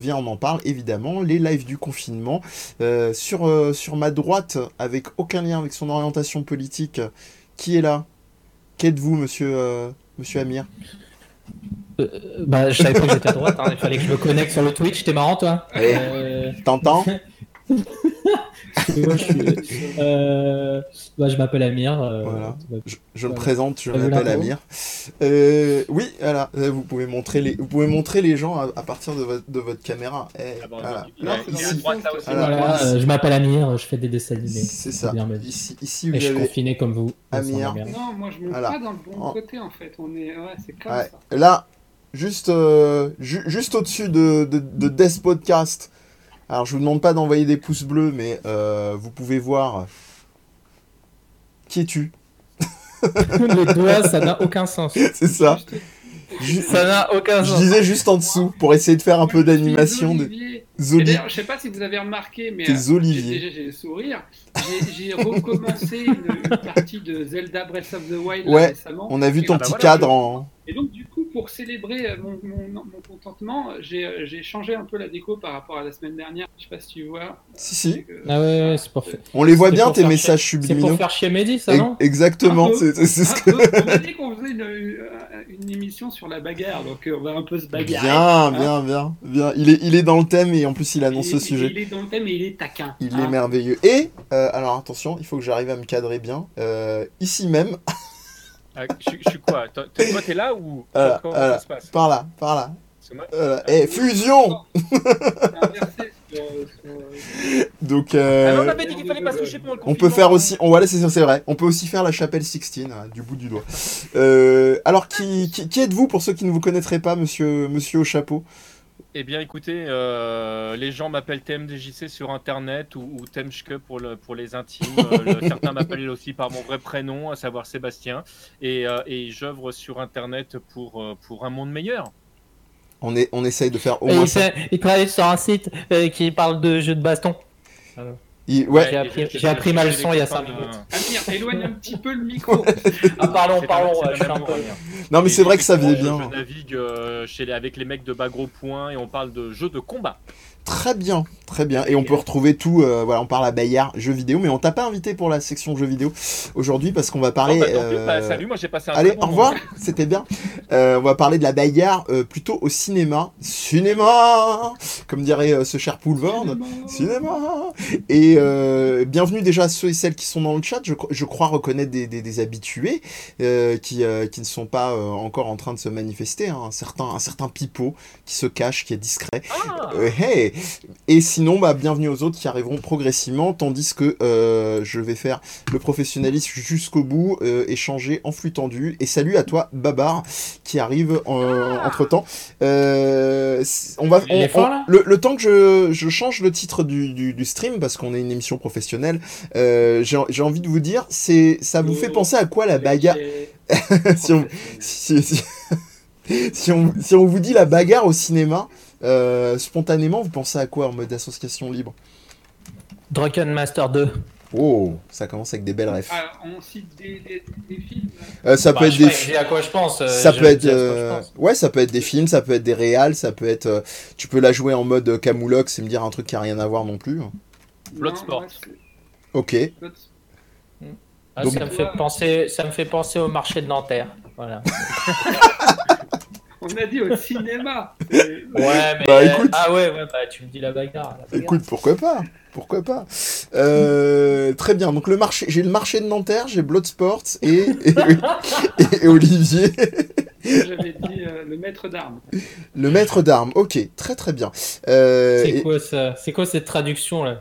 viens, on en parle évidemment. Les lives du confinement. Euh, sur, euh, sur ma droite, avec aucun lien avec son orientation politique, qui est là? Qu'êtes-vous, monsieur, euh, monsieur Amir? Euh, bah, je savais pas que j'étais à droite, hein, il fallait que je me connecte sur le Twitch, t'es marrant toi? T'entends moi, je, suis- euh, bah, je m'appelle Amir. euh, Voilà. Je, je me présente, je m'appelle. Amir. Euh, oui, voilà, euh, vous pouvez montrer les, vous pouvez montrer les gens à, à partir de votre, de votre caméra. Eh, Ah voilà. Là, là euh, je m'appelle Amir, je fais des dessins animés. c'est ça. bien. Ici, ici Et vous je suis avez. confiné comme vous. Amir. Non, moi je monte Voilà. pas dans le bon côté en fait. On est, ouais, c'est comme Ouais. ça. Là, juste, euh, ju- juste au-dessus de, de, de Death Podcast. Alors, je vous demande pas d'envoyer des pouces bleus, mais euh, vous pouvez voir. Qui es-tu Les doigts, ça n'a aucun sens. C'est ça. Ça n'a aucun Je sens. disais juste en dessous pour essayer de faire un peu je d'animation de Zoli. d'ailleurs, je sais pas si vous avez remarqué, mais T'es euh, Olivier. j'ai- déjà j'ai le sourire. J'ai- recommencé une, une partie de Zelda Breath of the Wild Ouais, récemment. On a vu ton bah petit voilà, cadre je- en. Et donc, du coup, pour célébrer euh, mon, mon, mon contentement, j'ai euh, j'ai changé un peu la déco par rapport à la semaine dernière. Je sais pas si tu vois. Si, si. Ah ouais, ouais, c'est pour, faire- On les voit bien tes messages c'est pour subliminaux. faire chier Mehdi, ça, non? Exactement, c'est c'est ce que. On a dit qu'on faisait une, émission sur la bagarre, donc euh, on va un peu se bagarrer. Bien, bien, bien, bien. Il est, il est dans le thème et en plus il annonce il- sujet. Il est dans le thème et il est taquin. Il hein. est merveilleux. Et, euh, alors attention, il faut que j'arrive à me cadrer bien. Euh, ici même, Ah, je, je suis quoi? Toi, t'es là ou Euh, comment euh, ça se passe? par là, par là. Moi- Euh, eh, fusion Donc, Ah, euh, on avait dit qu'il fallait pas se toucher pendant le on peut faire aussi. On, voilà, c'est c'est vrai. On peut aussi faire la chapelle Sixtine hein, du bout du doigt. Euh, alors, qui, qui, qui êtes-vous pour ceux qui ne vous connaîtraient pas, monsieur, monsieur au chapeau? Eh bien, écoutez, euh, les gens m'appellent TMDJC sur Internet ou, ou pour, le, pour les intimes. Euh, le- certains m'appellent aussi par mon vrai prénom, à savoir Sébastien. Et, euh, et j'œuvre sur Internet pour, euh, pour un monde meilleur. on, est, on essaye de faire au Et moins il, ça. il travaille sur un site euh, qui parle de jeux de baston. Il- ouais, J'ai appris- j'ai appris ma leçon il y a cinq minutes. Amir, éloigne un petit peu le micro. Ah, parlons, parlons, pas- je un peu- non, mais Et c'est vrai que ça effectivement, bien. Je navigue euh, chez les- avec les mecs de Bagro Point et on parle de jeux de combat. Très bien, très bien. Et on peut retrouver tout. euh, voilà, on parle à Bayard jeux vidéo, mais on t'a pas invité pour la section jeux vidéo aujourd'hui parce qu'on va parler. Bah, bah, euh, salut, moi j'ai passé un Allez, bon au revoir, c'était bien. Euh, on va parler de la euh, plutôt au cinéma. Cinéma Comme dirait euh, ce cher Poulvord. Cinéma Et euh, bienvenue déjà à ceux et celles qui sont dans le chat. Je, cro- je crois reconnaître des, des- des habitués euh, qui, euh, qui ne sont pas euh, encore en train de se manifester. hein. Un, certain, un certain pipeau qui se cache, qui est discret. Ah, Euh, hey Et sinon, bah, bienvenue aux autres qui arriveront progressivement, tandis que euh, je vais faire le professionnalisme jusqu'au bout, euh, échanger en flux tendu. Et salut à toi, Babar, qui arrive entre temps. on va, Il est on- fort, on- là le, le temps que je, je change le titre du, du- du stream, parce qu'on est une émission professionnelle, euh, j'ai envie de vous dire, c'est ça vous fait penser à quoi la bagarre si on, si, si- si on, si on vous dit la bagarre au cinéma, euh, spontanément, vous pensez à quoi en mode association libre? Drunken Master 2. Oh, ça commence avec des belles refs. Alors, on cite des, des, des films. Euh, ça Bah, peut être je des, sais à quoi je pense. euh, ça peut être, euh, ouais, ça peut être des films, ça peut être des réals, ça peut être, tu peux la jouer en mode Camoulox et me dire un truc qui a rien à voir non plus. Bloodsport. Ok. Ah, Donc- ça, me fait penser, ça me fait penser au marché de Nanterre. Voilà. On a dit au cinéma. Euh, Ouais, mais. Bah, écoute. Ah ouais, ouais, bah tu me dis la bagarre. la bagarre. Écoute, pourquoi pas Pourquoi pas Euh, Très bien. Donc le marché, j'ai le marché de Nanterre, j'ai Bloodsport et, et, et Olivier. J'avais dit euh, le maître d'armes. Le maître d'armes, ok, très très bien. Euh, C'est et- quoi ça C'est quoi cette traduction là?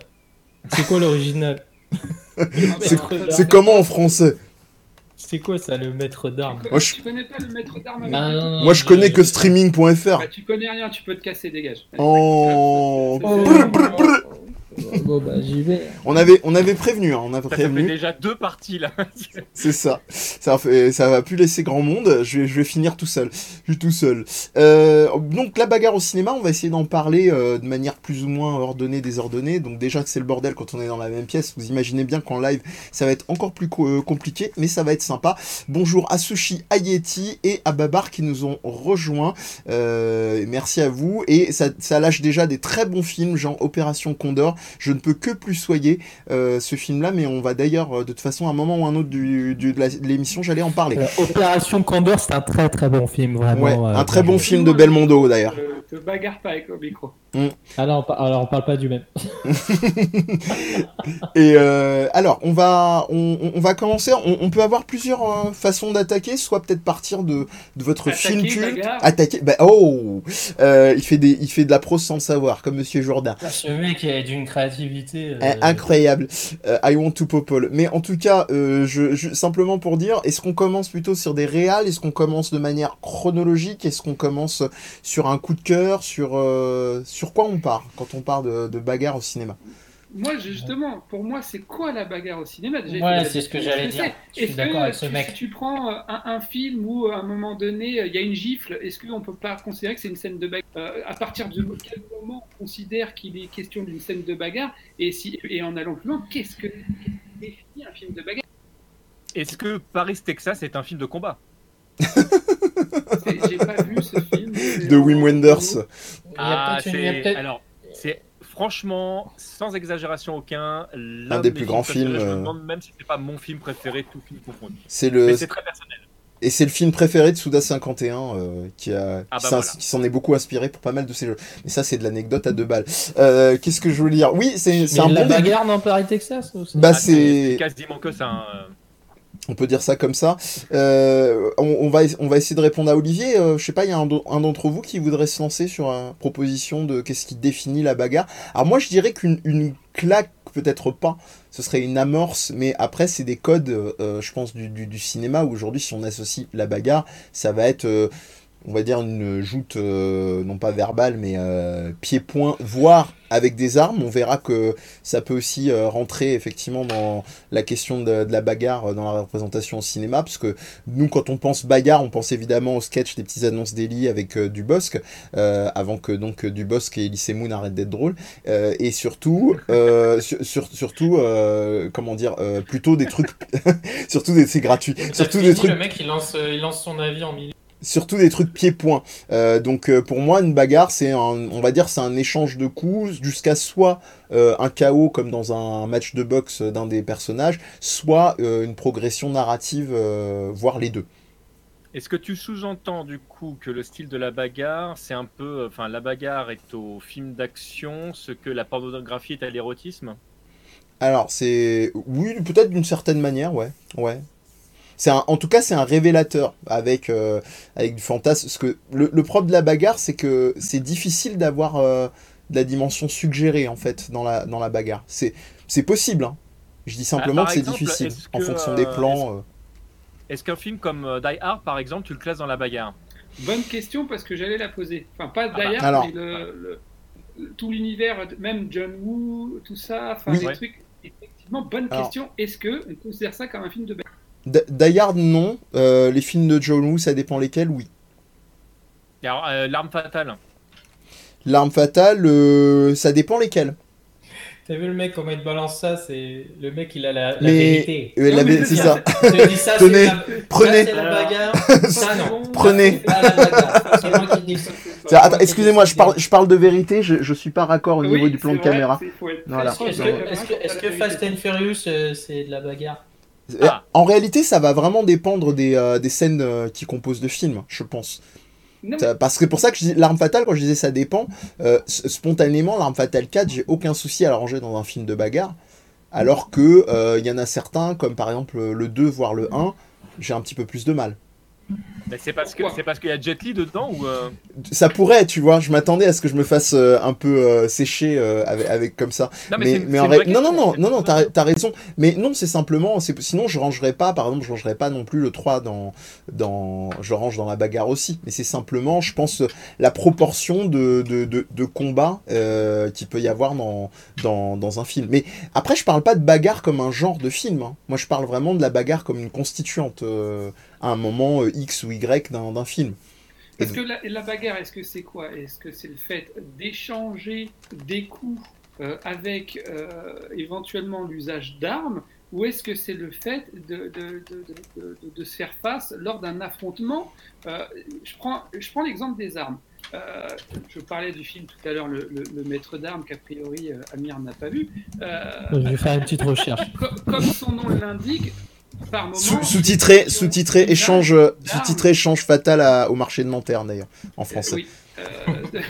C'est quoi l'original? C'est- c'est comment en français? C'est quoi ça, le maître d'armes Moi, je- Tu connais pas le maître d'armes avec Ah, le- non, non, Moi je connais que streaming.fr. Bah, tu connais rien, tu peux te casser, dégage. Oh. Oh, Brr, brr, brr. Bon, bah, j'y vais. On avait, on avait prévenu, hein, on ça fait prévenu. déjà deux parties là. C'est ça. Ça, fait, ça va plus laisser grand monde. Je vais, je vais finir tout seul. Je suis tout seul. Euh, donc la bagarre au cinéma, on va essayer d'en parler euh, de manière plus ou moins ordonnée, désordonnée. Donc déjà que c'est le bordel quand on est dans la même pièce. Vous imaginez bien qu'en live, ça va être encore plus co- euh, compliqué, mais ça va être sympa. Bonjour à Sushi, à Yeti et à Babar qui nous ont rejoints. Euh, merci à vous. Et ça, ça lâche déjà des très bons films, genre Opération Condor. Je ne peux que plus soyer euh, ce film-là, mais on va d'ailleurs, euh, de toute façon, à un moment ou un autre du, du- de l'émission, j'allais en parler. Euh, Opération Condor, c'est un très très bon film, vraiment. Ouais, un très bon film de Belmondo d'ailleurs. Te bagarre pas avec le micro. Ah non, on alors on parle pas du même. Et euh, alors, on va, on, va commencer. On, on peut avoir plusieurs euh, façons d'attaquer, soit peut-être partir de, de votre Attaquer, film culte. bagarre. Attaquer. Bah, oh, Euh, il fait des, il fait de la prose sans le savoir, comme Monsieur Jourdain. Ce mec est d'une créativité. euh, Eh, Incroyable. Euh, I want to popole. Mais en tout cas, euh, je, je- simplement pour dire, est-ce qu'on commence plutôt sur des réals? Est-ce qu'on commence de manière chronologique? Est-ce qu'on commence sur un coup de cœur? Sur euh, sur quoi on part quand on part de, de bagarre au cinéma. Moi, justement, pour moi, c'est quoi la bagarre au cinéma? Déjà, Ouais, c'est ce que j'allais dire. Je suis Est-ce d'accord que avec ce tu- mec. Si tu prends euh, un, un film où à un moment donné euh, il y a une gifle, est-ce qu'on peut pas considérer que c'est une scène de bagarre? Euh, À partir de quel moment on considère qu'il est question d'une scène de bagarre? Et si et en allant plus loin, qu'est-ce que définit un film de bagarre? Est-ce que Paris Texas est un film de combat? J'ai pas vu ce film. De Wim Wenders. Ah, c'est alors c'est franchement sans exagération aucun l'un Un des de plus grands films, Je me euh. demande même si c'est pas mon film préféré tout film confondu. C'est le c'est très personnel. et c'est le film préféré de Souda 51 euh, qui a Ah qui bah s'en- voilà. qui s'en est beaucoup inspiré pour pas mal de ses jeux. Mais ça c'est de l'anecdote à deux balles. Euh, Qu'est-ce que je veux dire? Oui, c'est c'est un la bon début. bagarre dans Paris, Texas aussi Bah Ah, c'est quasiment que ça. hein. On peut dire ça comme ça. Euh, on, va, on va essayer de répondre à Olivier. Euh, je sais pas, il y a un, d'entre vous qui voudrait se lancer sur une proposition de qu'est-ce qui définit la bagarre. Alors moi, je dirais qu'une une claque, peut-être pas. Ce serait une amorce, mais après, c'est des codes, euh, je pense, du, du, du cinéma où aujourd'hui, si on associe la bagarre, ça va être, euh, on va dire, une joute, euh, non pas verbale, mais euh, pied-point, voire avec des armes. On verra que ça peut aussi euh, rentrer effectivement dans la question de, de la bagarre euh, dans la représentation au cinéma, parce que nous, quand on pense bagarre, on pense évidemment au sketch des petites annonces d'Eli avec euh, Dubosc, euh, avant que donc Dubosc et Elise Moon arrêtent d'être drôles, Euh, et surtout, euh, sur- sur- surtout, euh, comment dire, euh, plutôt des trucs, surtout des, c'est gratuit, surtout des trucs Le mec, il lance, il lance son avis en milieu. Surtout des trucs pieds-points. Euh, donc euh, pour moi, une bagarre, c'est on va dire, c'est un échange de coups jusqu'à soit euh, un chaos comme dans un match de boxe d'un des personnages, soit une progression narrative, voire les deux. Est-ce que tu sous-entends du coup que le style de la bagarre, c'est un peu, enfin la bagarre est au film d'action, ce que la pornographie est à l'érotisme? Alors c'est, oui, peut-être d'une certaine manière, ouais, ouais. C'est un- en tout cas, c'est un révélateur avec, euh, avec du fantasme. Parce que le, le propre de la bagarre, c'est que c'est difficile d'avoir euh, de la dimension suggérée, en fait, dans la, dans la bagarre. C'est c'est possible, hein. Je dis simplement Ah, par que c'est difficile, en que, fonction euh, des plans. euh. Est-ce qu'un film comme Die Hard, par exemple, tu le classes dans la bagarre? Bonne question parce que j'allais la poser. Enfin, pas bah, d'ailleurs, alors. mais le, le- le- tout l'univers, même John Woo, tout ça, enfin Oui. des Ouais. trucs. Effectivement, bonne Alors. question. Est-ce que on considère ça comme un film de bagarre? Die Hard, non. Euh, les films de John Woo, ça dépend lesquels, oui. Alors, euh, l'arme fatale. L'arme fatale, euh, ça dépend lesquels. T'as vu le mec, comment il balance ça C'est Le mec, il a la, vérité. Euh, la- c'est ça. Je te dis ça, c'est Tenez, la- prenez. C'est la bagarre. Ça, non. Prenez. Excusez-moi, je parle, je parle de vérité, je, je suis pas raccord au niveau du plan de vrai, caméra. Voilà. Est-ce proche que, que, Fast and Furious, euh, c'est de la bagarre? Ah. En réalité, ça va vraiment dépendre des, euh, des scènes euh, qui composent le film, je pense. Non, Parce que pour ça que je dis l'arme fatale, quand je disais ça dépend, euh, spontanément, l'arme fatale 4, j'ai aucun souci à la ranger dans un film de bagarre. Alors que euh, il y en a certains, comme par exemple le 2, voire le 1, j'ai un petit peu plus de mal. Mais c'est parce que c'est parce qu'il y a Jet Li dedans ou euh, Ça pourrait, tu vois, je m'attendais à ce que je me fasse euh, un peu euh, sécher euh, avec, avec comme ça. Non mais, mais c'est en vrai- non, non, non, non, non, t'as t'as raison. Mais non, c'est simplement, c'est sinon je rangerais pas, par exemple, je rangerais pas non plus le 3 dans, dans, je range dans la bagarre aussi. Mais c'est simplement, je pense, la proportion de, de, de, euh, qu'il peut y avoir dans, dans, dans un film. Mais après, je parle pas de bagarre comme un genre de film. hein. Moi, je parle vraiment de la bagarre comme une constituante à un moment euh, X ou Y d'un film. Parce que la, la bagarre, est-ce que c'est quoi? Est-ce que c'est le fait d'échanger des coups euh, avec euh, éventuellement l'usage d'armes? Ou est-ce que c'est le fait de, de, de, de- de- de se faire face lors d'un affrontement? Euh, Je prends, je prends l'exemple des armes. Euh, je parlais du film tout à l'heure, le, le- le Maître d'armes, qu'a priori euh, Amir n'a pas vu. Euh, Je vais faire une petite recherche. co- comme son nom l'indique, par moment. Sous- Sous-titré, sous-titré échange, d'armes. sous-titré échange fatal à- au marché de Nanterre d'ailleurs, en français. Oui. Euh,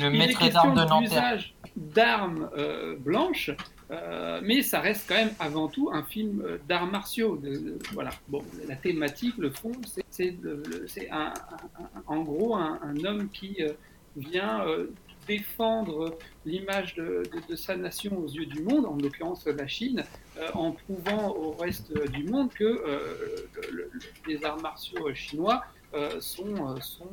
Le Il est maître d'armes de question Nanterre. d'usage d'armes euh, blanches, euh, mais ça reste quand même avant tout un film euh, d'arts martiaux. De, de- voilà. Bon, la thématique, le fond, c'est- c'est le- le- c'est un, un- un- en gros un, un homme qui euh, vient euh, défendre l'image de, de- de sa nation aux yeux du monde, en l'occurrence la Chine, euh, en prouvant au reste du monde que euh, le- le- les arts martiaux chinois euh, sont, sont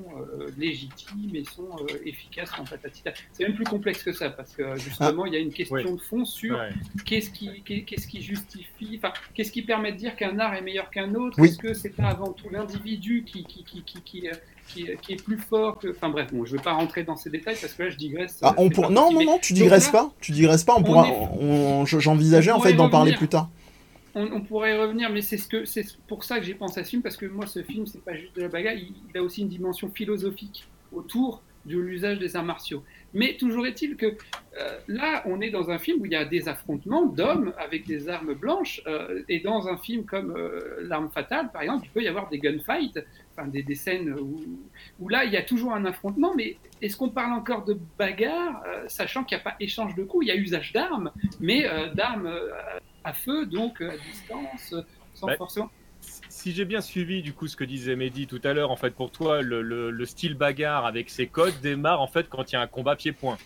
légitimes et sont efficaces en patatita. C'est même plus complexe que ça parce que justement il y a une question de fond sur Ouais. qu'est-ce qui, qu'est- qu'est-ce qui justifie, enfin qu'est-ce qui permet de dire qu'un art est meilleur qu'un autre? Oui. Est-ce que c'est pas avant tout l'individu qui, qui, qui, qui, qui, qui, qui est plus fort que. Enfin bref, bon, je ne vais pas rentrer dans ces détails parce que là je digresse. Ah, on pour... Non, non, non, tu digresses pas, tu digresses pas, on on pourra, est- j'envisageais en fait d'en parler plus tard. On, on pourrait y revenir, mais c'est ce que c'est pour ça que j'ai pensé à ce film parce que moi, ce film, c'est pas juste de la bagarre, il, il a aussi une dimension philosophique autour de l'usage des arts martiaux. Mais toujours est-il que euh, là, on est dans un film où il y a des affrontements d'hommes avec des armes blanches, euh, et dans un film comme euh, L'arme fatale, par exemple, il peut y avoir des gunfights, enfin des, des scènes où, où là, il y a toujours un affrontement, mais est-ce qu'on parle encore de bagarre, sachant qu'il n'y a pas échange de coups, il y a usage d'armes, mais d'armes à feu, donc à distance, sans Bah, forcément. Si j'ai bien suivi du coup ce que disait Mehdi tout à l'heure, en fait pour toi le, le- le style bagarre avec ses codes démarre en fait quand il y a un combat pied-point.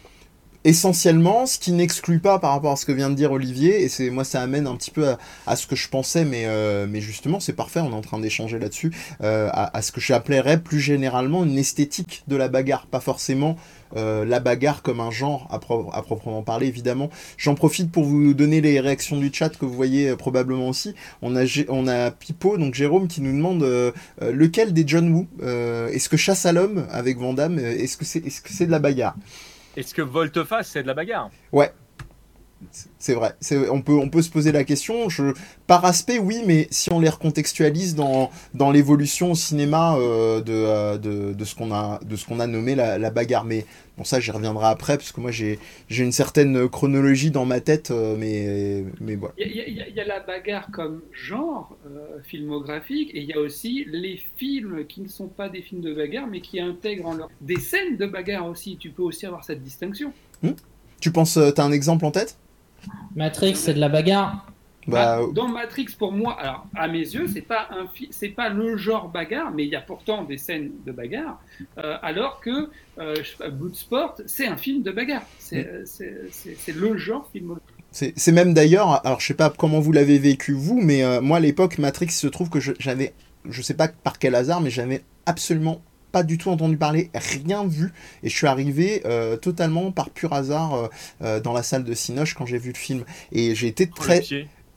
Essentiellement, ce qui n'exclut pas par rapport à ce que vient de dire Olivier, et c'est moi ça amène un petit peu à, ce que je pensais, mais, euh, mais justement c'est parfait, on est en train d'échanger là-dessus, euh, à, à ce que j'appellerais plus généralement une esthétique de la bagarre, pas forcément euh, la bagarre comme un genre à, pro- à proprement parler évidemment. J'en profite pour vous donner les réactions du chat que vous voyez euh, probablement aussi. On a, Gé- on a Pipo, donc Jérôme, qui nous demande euh, lequel des John Woo Est-ce que Chasse à l'homme avec Van Damme, est-ce que c'est est -ce c'est de la bagarre? Est-ce que volte-face c'est de la bagarre? C'est vrai, on peut, on peut se poser la question. Je, par aspect, oui, mais si on les recontextualise dans, dans l'évolution au cinéma euh, de, euh, de, de ce qu'on a, de ce qu'on a nommé la, la bagarre. Mais bon, ça, j'y reviendrai après, parce que moi, j'ai une certaine chronologie dans ma tête, euh, mais, mais voilà. Il y, a- y y la bagarre comme genre filmographique, et il y a aussi les films qui ne sont pas des films de bagarre, mais qui intègrent en leur des scènes de bagarre aussi. Tu peux aussi avoir cette distinction. Tu penses, euh, t'as un exemple en tête? Matrix, c'est de la bagarre. Bah, dans Matrix, pour moi, alors à mes yeux, c'est pas un c'est pas le genre bagarre, mais il y a pourtant des scènes de bagarre. euh, alors que euh, je Bloodsport, c'est un film de bagarre. C'est euh, c'est- c'est- c'est le genre film. C'est c'est même d'ailleurs, alors je sais pas comment vous l'avez vécu vous, mais euh, moi à l'époque Matrix il se trouve que je- j'avais, je sais pas par quel hasard, mais j'avais absolument pas du tout entendu parler, rien vu, et je suis arrivé euh, totalement par pur hasard euh, euh, dans la salle de Cinoche quand j'ai vu le film, et j'ai été très.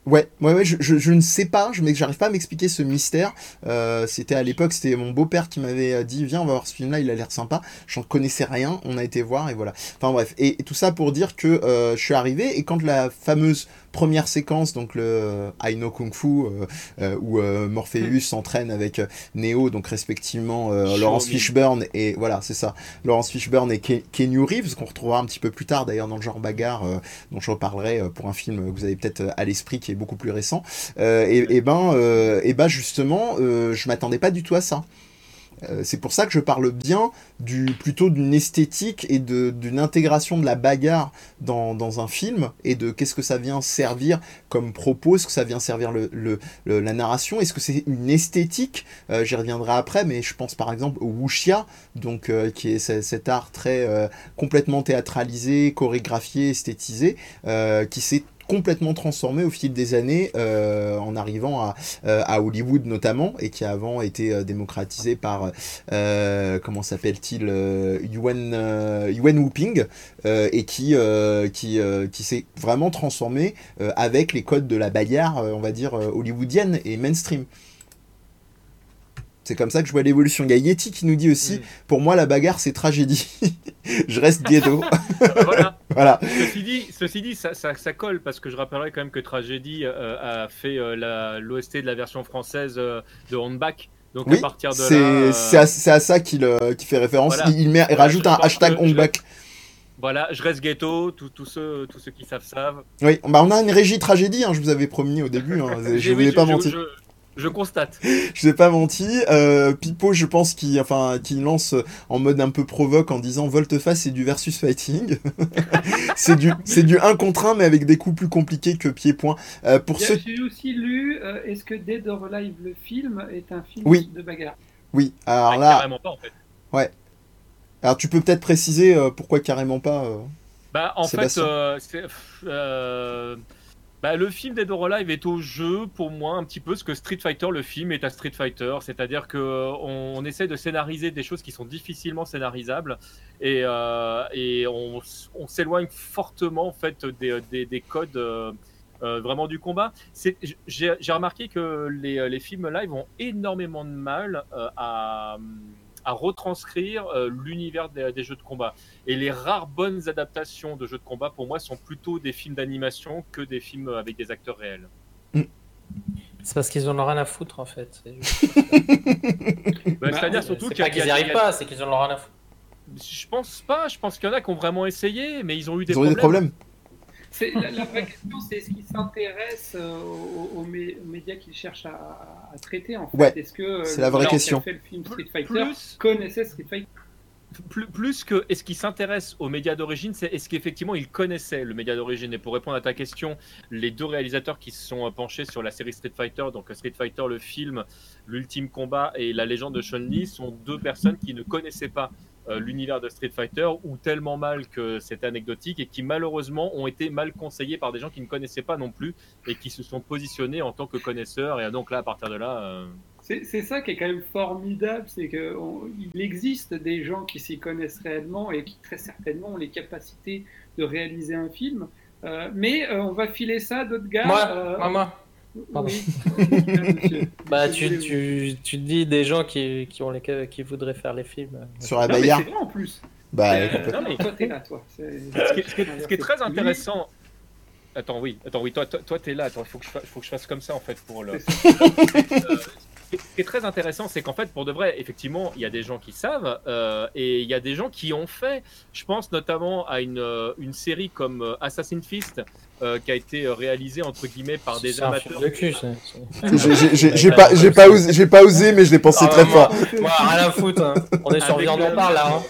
Ouais, ouais, ouais, je, je, je ne sais pas, je mais j'arrive pas à m'expliquer ce mystère. Euh, c'était à l'époque, c'était mon beau-père qui m'avait dit, viens, on va voir ce film-là, il a l'air sympa. J'en connaissais rien, on a été voir et voilà. Enfin bref, et, et tout ça pour dire que euh, je suis arrivé et quand la fameuse première séquence, donc le euh, Aino Kung Fu, euh, euh, où euh, Morpheus s'entraîne avec euh, Neo, donc respectivement Laurence. Fishburne et voilà, c'est ça, Laurence Fishburne et Ke- Keanu Reeves, qu'on retrouvera un petit peu plus tard d'ailleurs dans le genre bagarre, dont je reparlerai pour un film que vous avez peut-être à l'esprit qui est beaucoup plus récent. Et, et ben, et ben justement, je m'attendais pas du tout à ça. Euh, c'est pour ça que je parle bien du, plutôt d'une esthétique et d'une intégration de la bagarre dans, un film et de qu'est-ce que ça vient servir comme propos, est-ce que ça vient servir le, la narration, est-ce que c'est une esthétique Euh, J'y reviendrai après, mais je pense par exemple au wuxia, donc, euh, qui est ce- cet art très complètement théâtralisé, chorégraphié, esthétisé, qui s'est complètement transformé au fil des années euh, en arrivant à, euh, à Hollywood notamment et qui a avant été euh, démocratisé par euh, comment s'appelle-t-il euh, Yuan euh, Yuan Wuping euh, et qui euh, qui, euh, qui s'est vraiment transformé euh, avec les codes de la bagarre on va dire hollywoodienne et mainstream c'est comme ça que je vois l'évolution. Il y a Yeti qui nous dit aussi, Mm. pour moi la bagarre c'est tragédie. je reste ghetto. voilà. Voilà. Ceci dit, ceci dit ça, ça, ça colle parce que je rappellerai quand même que Tragédie euh, a fait euh, l'OST de la version française euh, de Handback. Donc Oui, à partir de c'est euh, c'est à, ça qu'il fait référence. Voilà. Il, il met, il rajoute Je un hashtag Hongback. Voilà, je reste ghetto, tous ceux, tous ceux qui savent savent. Oui, bah on a une régie tragédie, hein, je vous avais promis au début, hein, je ai oui, pas je- menti. Je, je constate. Je vous ai pas menti. Euh, Pipo, je pense qu'il enfin, qu'il lance en mode un peu provoque en disant Volteface c'est du versus fighting. c'est du, c'est du 1 contre 1 mais avec des coups plus compliqués que pied-point. Euh, pour. J'ai aussi lu euh, Est-ce que Dead or Alive, le film, est un film Oui. de bagarre? Oui, alors Ah, là, Carrément pas en fait. alors tu peux peut-être préciser euh, pourquoi carrément pas. euh. Bah, en fait, Sébastien. euh, euh, bah, le film Dead or est au jeu pour moi un petit peu ce que Street Fighter, le film, est à Street Fighter. C'est-à-dire que euh, on, essaie de scénariser des choses qui sont difficilement scénarisables et, euh, et on, s'éloigne fortement en fait des, des, des codes. euh, euh, vraiment du combat. J'ai remarqué que les, les films live ont énormément de mal euh, à, à retranscrire euh, l'univers des, des jeux de combat. Et les rares bonnes adaptations de jeux de combat, pour moi, sont plutôt des films d'animation que des films avec des acteurs réels. C'est parce qu'ils en ont rien à foutre en fait. C'est Bah, Bah, C'est-à-dire c'est surtout qu'il qu'ils il n'y a- arrivent pas, c'est qu'ils en ont rien à foutre. Je pense pas. Je pense qu'il y en a qui ont vraiment essayé, mais ils ont eu des Ils ont eu des problèmes. La, la vraie question, c'est est-ce qu'ils s'intéressent euh, aux, aux mé- aux médias qu'ils cherchent à, à traiter en fait Ouais, Est-ce que euh, c'est le la vraie gars qui a question. fait le film Street Fighter Plus, connaissait Street Fighter? Plus, plus que est-ce qu'ils s'intéressent aux médias d'origine, c'est est-ce qu'effectivement ils connaissaient le média d'origine? Et pour répondre à ta question, les deux réalisateurs qui se sont penchés sur la série Street Fighter, donc Street Fighter le film, l'ultime combat et la légende de Chun-Li, sont deux personnes qui ne connaissaient pas euh, l'univers de Street Fighter ou tellement mal que c'était anecdotique et qui malheureusement ont été mal conseillés par des gens qui ne connaissaient pas non plus et qui se sont positionnés en tant que connaisseurs. Et donc là, à partir de là, euh, C'est c'est ça qui est quand même formidable, c'est qu'il existe des gens qui s'y connaissent réellement et qui très certainement ont les capacités de réaliser un film. Euh, mais euh, on va filer ça à d'autres gars. Moi, euh, moi, moi. Pardon. oui. Bah, tu, tu, tu dis des gens qui, qui, ont les, qui voudraient faire les films. Sur la bagarre. c'est vrai en plus. Bah, Euh, non, mais- Toi, t'es là, toi. C'est- ce qui est, ce qui est- ce qui est très intéressant. Attends, oui, attends, oui, toi, toi, toi, t'es là. Attends, il faut que je fasse, faut que je fasse comme ça en fait pour le. ce qui est très intéressant, c'est qu'en fait, pour de vrai, effectivement, il y a des gens qui savent euh, et il y a des gens qui ont fait. Je pense notamment à une, euh, une série comme euh, Assassin's Fist euh, qui a été réalisée entre guillemets par des amateurs. J'ai- pas, j'ai pas, osé- j'ai pas osé, mais je l'ai pensé Ah, très moi, fort. Moi, rien à foutre. hein. On est sur on parle là. hein.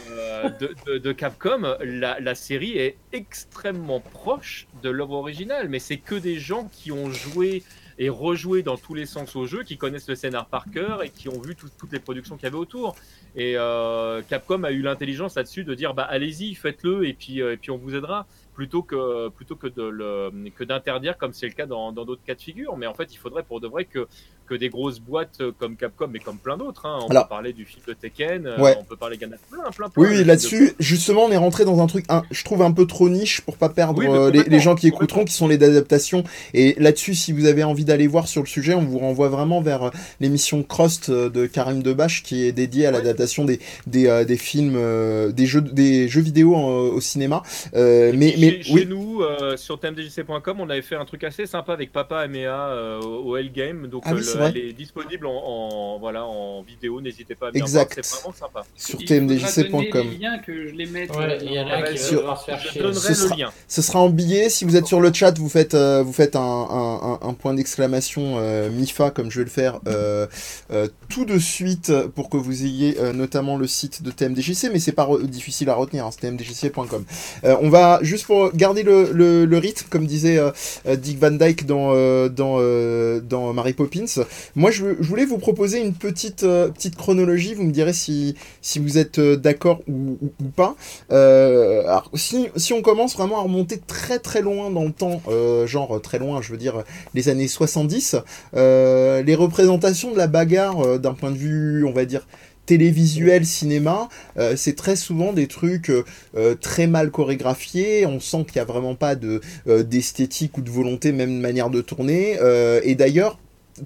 de, de- de Capcom, la, la série est extrêmement proche de l'œuvre originale, mais c'est que des gens qui ont joué et rejoué dans tous les sens au jeu, qui connaissent le scénar par cœur et qui ont vu tout- toutes les productions qu'il y avait autour. Et euh, Capcom a eu l'intelligence là-dessus de dire bah allez-y, faites-le et puis euh, et puis on vous aidera plutôt que plutôt que de le que d'interdire comme c'est le cas dans dans d'autres cas de figure. Mais en fait, il faudrait pour de vrai que que des grosses boîtes comme Capcom et comme plein d'autres. hein. On Alors- peut parler du film de Tekken, euh, Ouais. on peut parler plein, plein, plein. Oui, là-dessus, de- justement, on est rentré dans un truc, un, je trouve un peu trop niche pour pas perdre Oui, euh, les, les gens qui écouteront, qui sont les adaptations. Et là-dessus, si vous avez envie d'aller voir sur le sujet, on vous renvoie vraiment vers euh, l'émission Crost euh, de Karim Debache qui est dédiée à l'adaptation des, des, euh, des films, euh, des, jeux, des jeux vidéo au cinéma. Euh, mais mais chez, oui. chez nous, euh, sur tmdjc.com, on avait fait un truc assez sympa avec Papa et Méa euh, au Hellgame. Donc, Ah oui, euh, le- elle est disponible en, en- voilà, en vidéo. N'hésitez pas à venir Exact. voir, C'est vraiment sympa. sur tmdjc.com. les liens que je les mette. Ouais, euh, il y en a qui sur- se faire Je chier. donnerai Ce le sera- lien. Ce sera en billet. Si vous êtes sur le chat, vous faites, euh, vous faites un, un- un- un point d'exclamation euh, MIFA, comme je vais le faire euh, euh, tout de suite, pour que vous ayez euh, notamment le site de TMDJC, mais c'est pas difficile à retenir, hein, c'est tmdjc.com. Euh, on va, juste pour garder le, rythme, comme disait euh, euh, Dick Van Dyke dans, euh, dans, euh, Mary Poppins, moi je, voulais vous proposer une petite, euh, petite chronologie, vous me direz si, vous êtes d'accord ou, pas. Si, si on commence vraiment à remonter très très loin dans le temps, genre très loin, je veux dire les années 70, euh, les représentations de la bagarre d'un point de vue, on va dire, télévisuel, cinéma, euh, c'est très souvent des trucs euh, euh, très mal chorégraphiés, on sent qu'il n'y a vraiment pas de d'esthétique ou de volonté, même de manière de tourner, et d'ailleurs,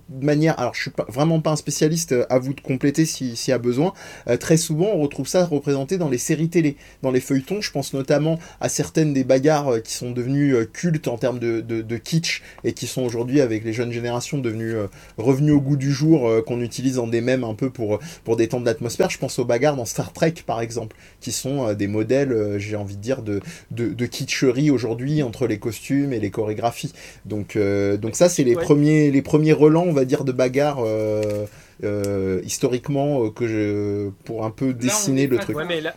manière, alors je suis pas, vraiment pas un spécialiste, euh, à vous de compléter si- s'il y a besoin, euh, très souvent on retrouve ça représenté dans les séries télé, dans les feuilletons, je pense notamment à certaines des bagarres euh, qui sont devenues cultes en termes de, de, de kitsch et qui sont aujourd'hui avec les jeunes générations devenues euh, revenues au goût du jour, euh, qu'on utilise dans des mèmes un peu pour, pour détendre l'atmosphère. Je pense aux bagarres dans Star Trek par exemple, qui sont des modèles, j'ai envie de dire, de, de, de kitscherie aujourd'hui entre les costumes et les chorégraphies. Donc, donc ça c'est les, Ouais. premiers, les premiers relents, on va dire, de bagarres. euh, euh, historiquement euh, que je pour un peu dessiner le pas truc. Ouais, mais là,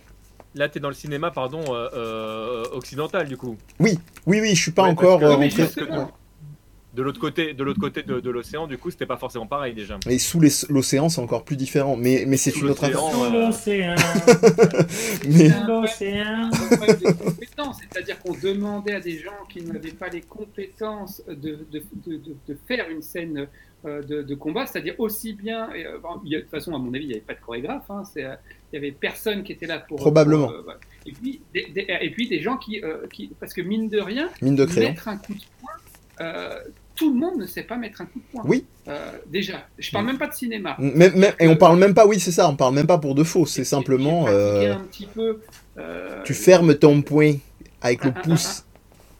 là tu es dans le cinéma, pardon, euh, euh, occidental du coup. Oui, oui, je suis pas Ouais, encore rentré. De l'autre côté, de l'autre côté de, de l'océan, du coup, c'était pas forcément pareil déjà. Et sous les- l'océan, c'est encore plus différent. Mais, mais c'est Sous une autre l'océan, affaire. Sous euh, l'océan, Mais l'océan. c'est-à-dire qu'on demandait à des gens qui n'avaient pas les compétences de, de, de, de- de faire une scène euh, de, de combat, c'est-à-dire aussi bien, et, euh, bon, il y a- de toute façon à mon avis il n'y avait pas de chorégraphe, hein, c'est, euh, il y avait personne qui était là pour Probablement. pour, euh, et puis des, des- et puis des gens qui, euh, qui parce que mine de rien mine de mettre un coup de poing, euh, tout le monde ne sait pas mettre un coup de poing. Oui. Euh, déjà, je parle même pas de cinéma. Même- et on parle même pas, oui, c'est ça, on parle même pas pour de faux. C'est simplement. Euh, un petit peu. tu fermes ton poing avec le un- un- pouce.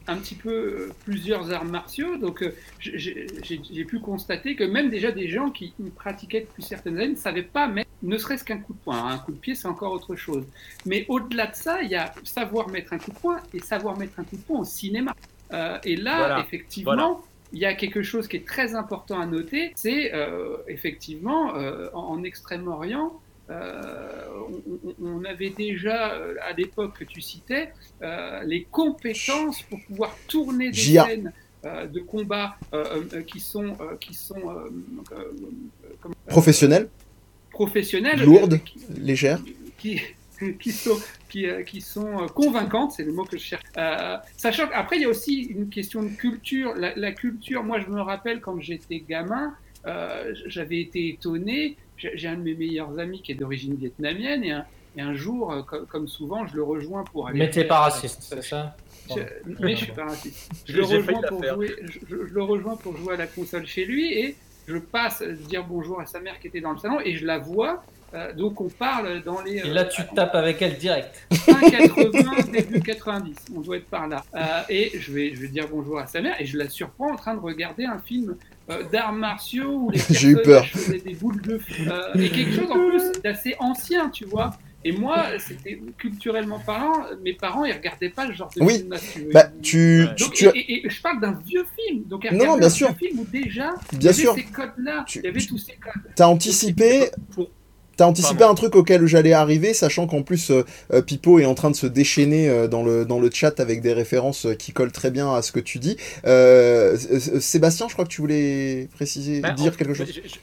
un petit peu plusieurs arts martiaux, donc j'ai pu constater que même déjà des gens qui pratiquaient depuis certaines années ne savaient pas mettre ne serait-ce qu'un coup de poing. Un coup de pied, c'est encore autre chose. Mais au-delà de ça, il y a savoir mettre un coup de poing et savoir mettre un coup de poing au cinéma. Euh, et là, Voilà. effectivement, Voilà. il y a quelque chose qui est très important à noter, c'est euh, effectivement euh, en, en Extrême-Orient, euh, on, avait déjà à l'époque que tu citais euh, les compétences pour pouvoir tourner des scènes euh, de combat euh, euh, qui sont euh, qui sont euh, euh, comment- Professionnel, professionnelles, Lourdes. euh, qui- légère. qui, qui sont, qui, euh, qui sont euh, convaincantes, c'est le mot que je cherche. Euh, sachant qu'après, il y a aussi une question de culture. La, la culture, moi, je me rappelle quand j'étais gamin, euh, j'avais été étonné. J'ai un de mes meilleurs amis qui est d'origine vietnamienne et un, et un jour, co- comme souvent, je le rejoins pour aller. Mais t'es pas raciste, c'est ça je- mais je suis pas raciste. Je le, rejoins pour jouer, je, le rejoins pour jouer à la console chez lui et je passe dire bonjour à sa mère qui était dans le salon et je la vois. Euh, donc on parle dans les. Et là, tu tapes avec elle direct. fin 80, début 90, on doit être par là. Euh, et je vais, je vais dire bonjour à sa mère et je la surprends en train de regarder un film euh, d'arts martiaux où les J'ai eu peur. faisaient des boules de feu. Euh, et quelque chose en plus d'assez ancien, tu vois. Et moi, c'était culturellement parlant, mes parents ils regardaient pas le genre de Oui. film veux. Bah, tu. Et, et- et je parle d'un vieux film, donc elle Non, non, bien un sûr. vieux film où déjà il y Bien avait sûr, ces codes-là, Tu- il y avait tu- tous ces codes. t'as anticipé. Pour- T'as anticipé Pardon. un truc auquel j'allais arriver, sachant qu'en plus euh, euh, Pipo est en train de se déchaîner euh, dans, le, dans le chat avec des références euh, qui collent très bien à ce que tu dis. Sébastien, je crois que tu voulais préciser, Bah, dire en- quelque chose? Je, je-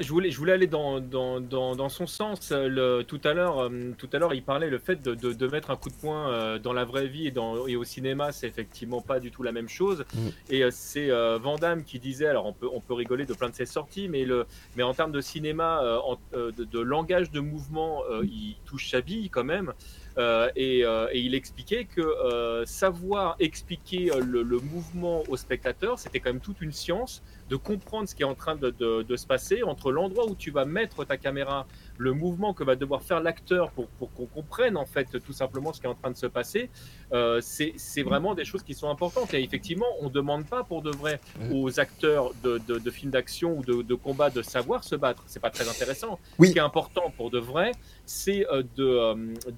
je voulais, je voulais aller dans, dans, dans, dans son sens. Le, tout à l'heure, euh, tout à l'heure, il parlait le fait de, de, de mettre un coup de poing euh, dans la vraie vie et, dans, et au cinéma, c'est effectivement pas du tout la même chose. Mm. Et euh, c'est euh, Van Damme qui disait, alors on peut, on peut rigoler de plein de ses sorties, mais, le, mais en termes de cinéma, euh, en- euh, de, de langage de mouvement, euh, il touche sa bille quand même. Euh, et, euh, et il expliquait que euh, savoir expliquer le, le mouvement au spectateur, c'était quand même toute une science de comprendre ce qui est en train de, se passer entre l'endroit où tu vas mettre ta caméra, le mouvement que va devoir faire l'acteur pour, pour qu'on comprenne en fait tout simplement ce qui est en train de se passer, euh, c'est vraiment des choses qui sont importantes. Et effectivement, on ne demande pas pour de vrai aux acteurs de, de, de films d'action ou de, de combat de savoir se battre. C'est pas très intéressant. Oui. Ce qui est important pour de vrai, c'est euh, de,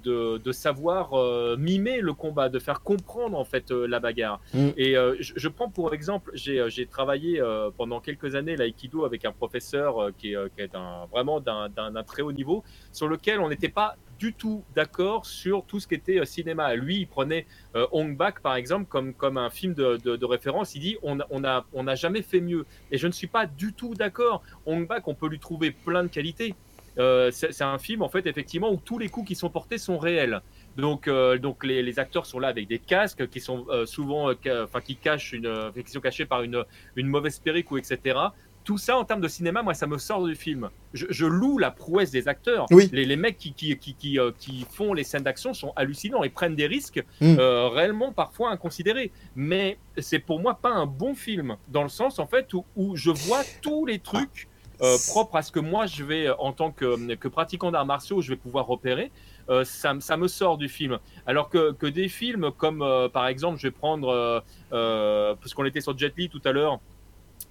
euh, de, savoir euh, mimer le combat, de faire comprendre en fait la bagarre. Mm. Et euh, je, je prends pour exemple, j'ai travaillé pendant quelques années l'aïkido avec un professeur qui est, qui est un, vraiment d'un très haut niveau, sur lequel on n'était pas du tout d'accord sur tout ce qui était euh, cinéma. Lui, il prenait euh, Hong Bak par exemple comme, comme un film de, de, référence. Il dit on n'a on a, on a jamais fait mieux. Et je ne suis pas du tout d'accord. Hong Bak, on peut lui trouver plein de qualités. Euh, c'est un film en fait effectivement où tous les coups qui sont portés sont réels. Donc, donc les, les acteurs sont là avec des casques qui sont souvent, enfin qui cachent une, qui sont cachés par une, une mauvaise perruque ou etc. Tout ça en termes de cinéma, moi ça me sort du film. Je, je loue la prouesse des acteurs. Oui. Les, les mecs qui, qui, qui, qui, euh, qui font les scènes d'action sont hallucinants et prennent des risques Mm. euh, réellement parfois inconsidérés. Mais c'est pour moi pas un bon film dans le sens en fait où, où je vois tous les trucs euh, propres à ce que moi je vais en tant que, que pratiquant d'arts martiaux je vais pouvoir repérer. Euh, ça, ça me sort du film. Alors que, que des films comme euh, par exemple, je vais prendre, euh, parce qu'on était sur Jet Li tout à l'heure,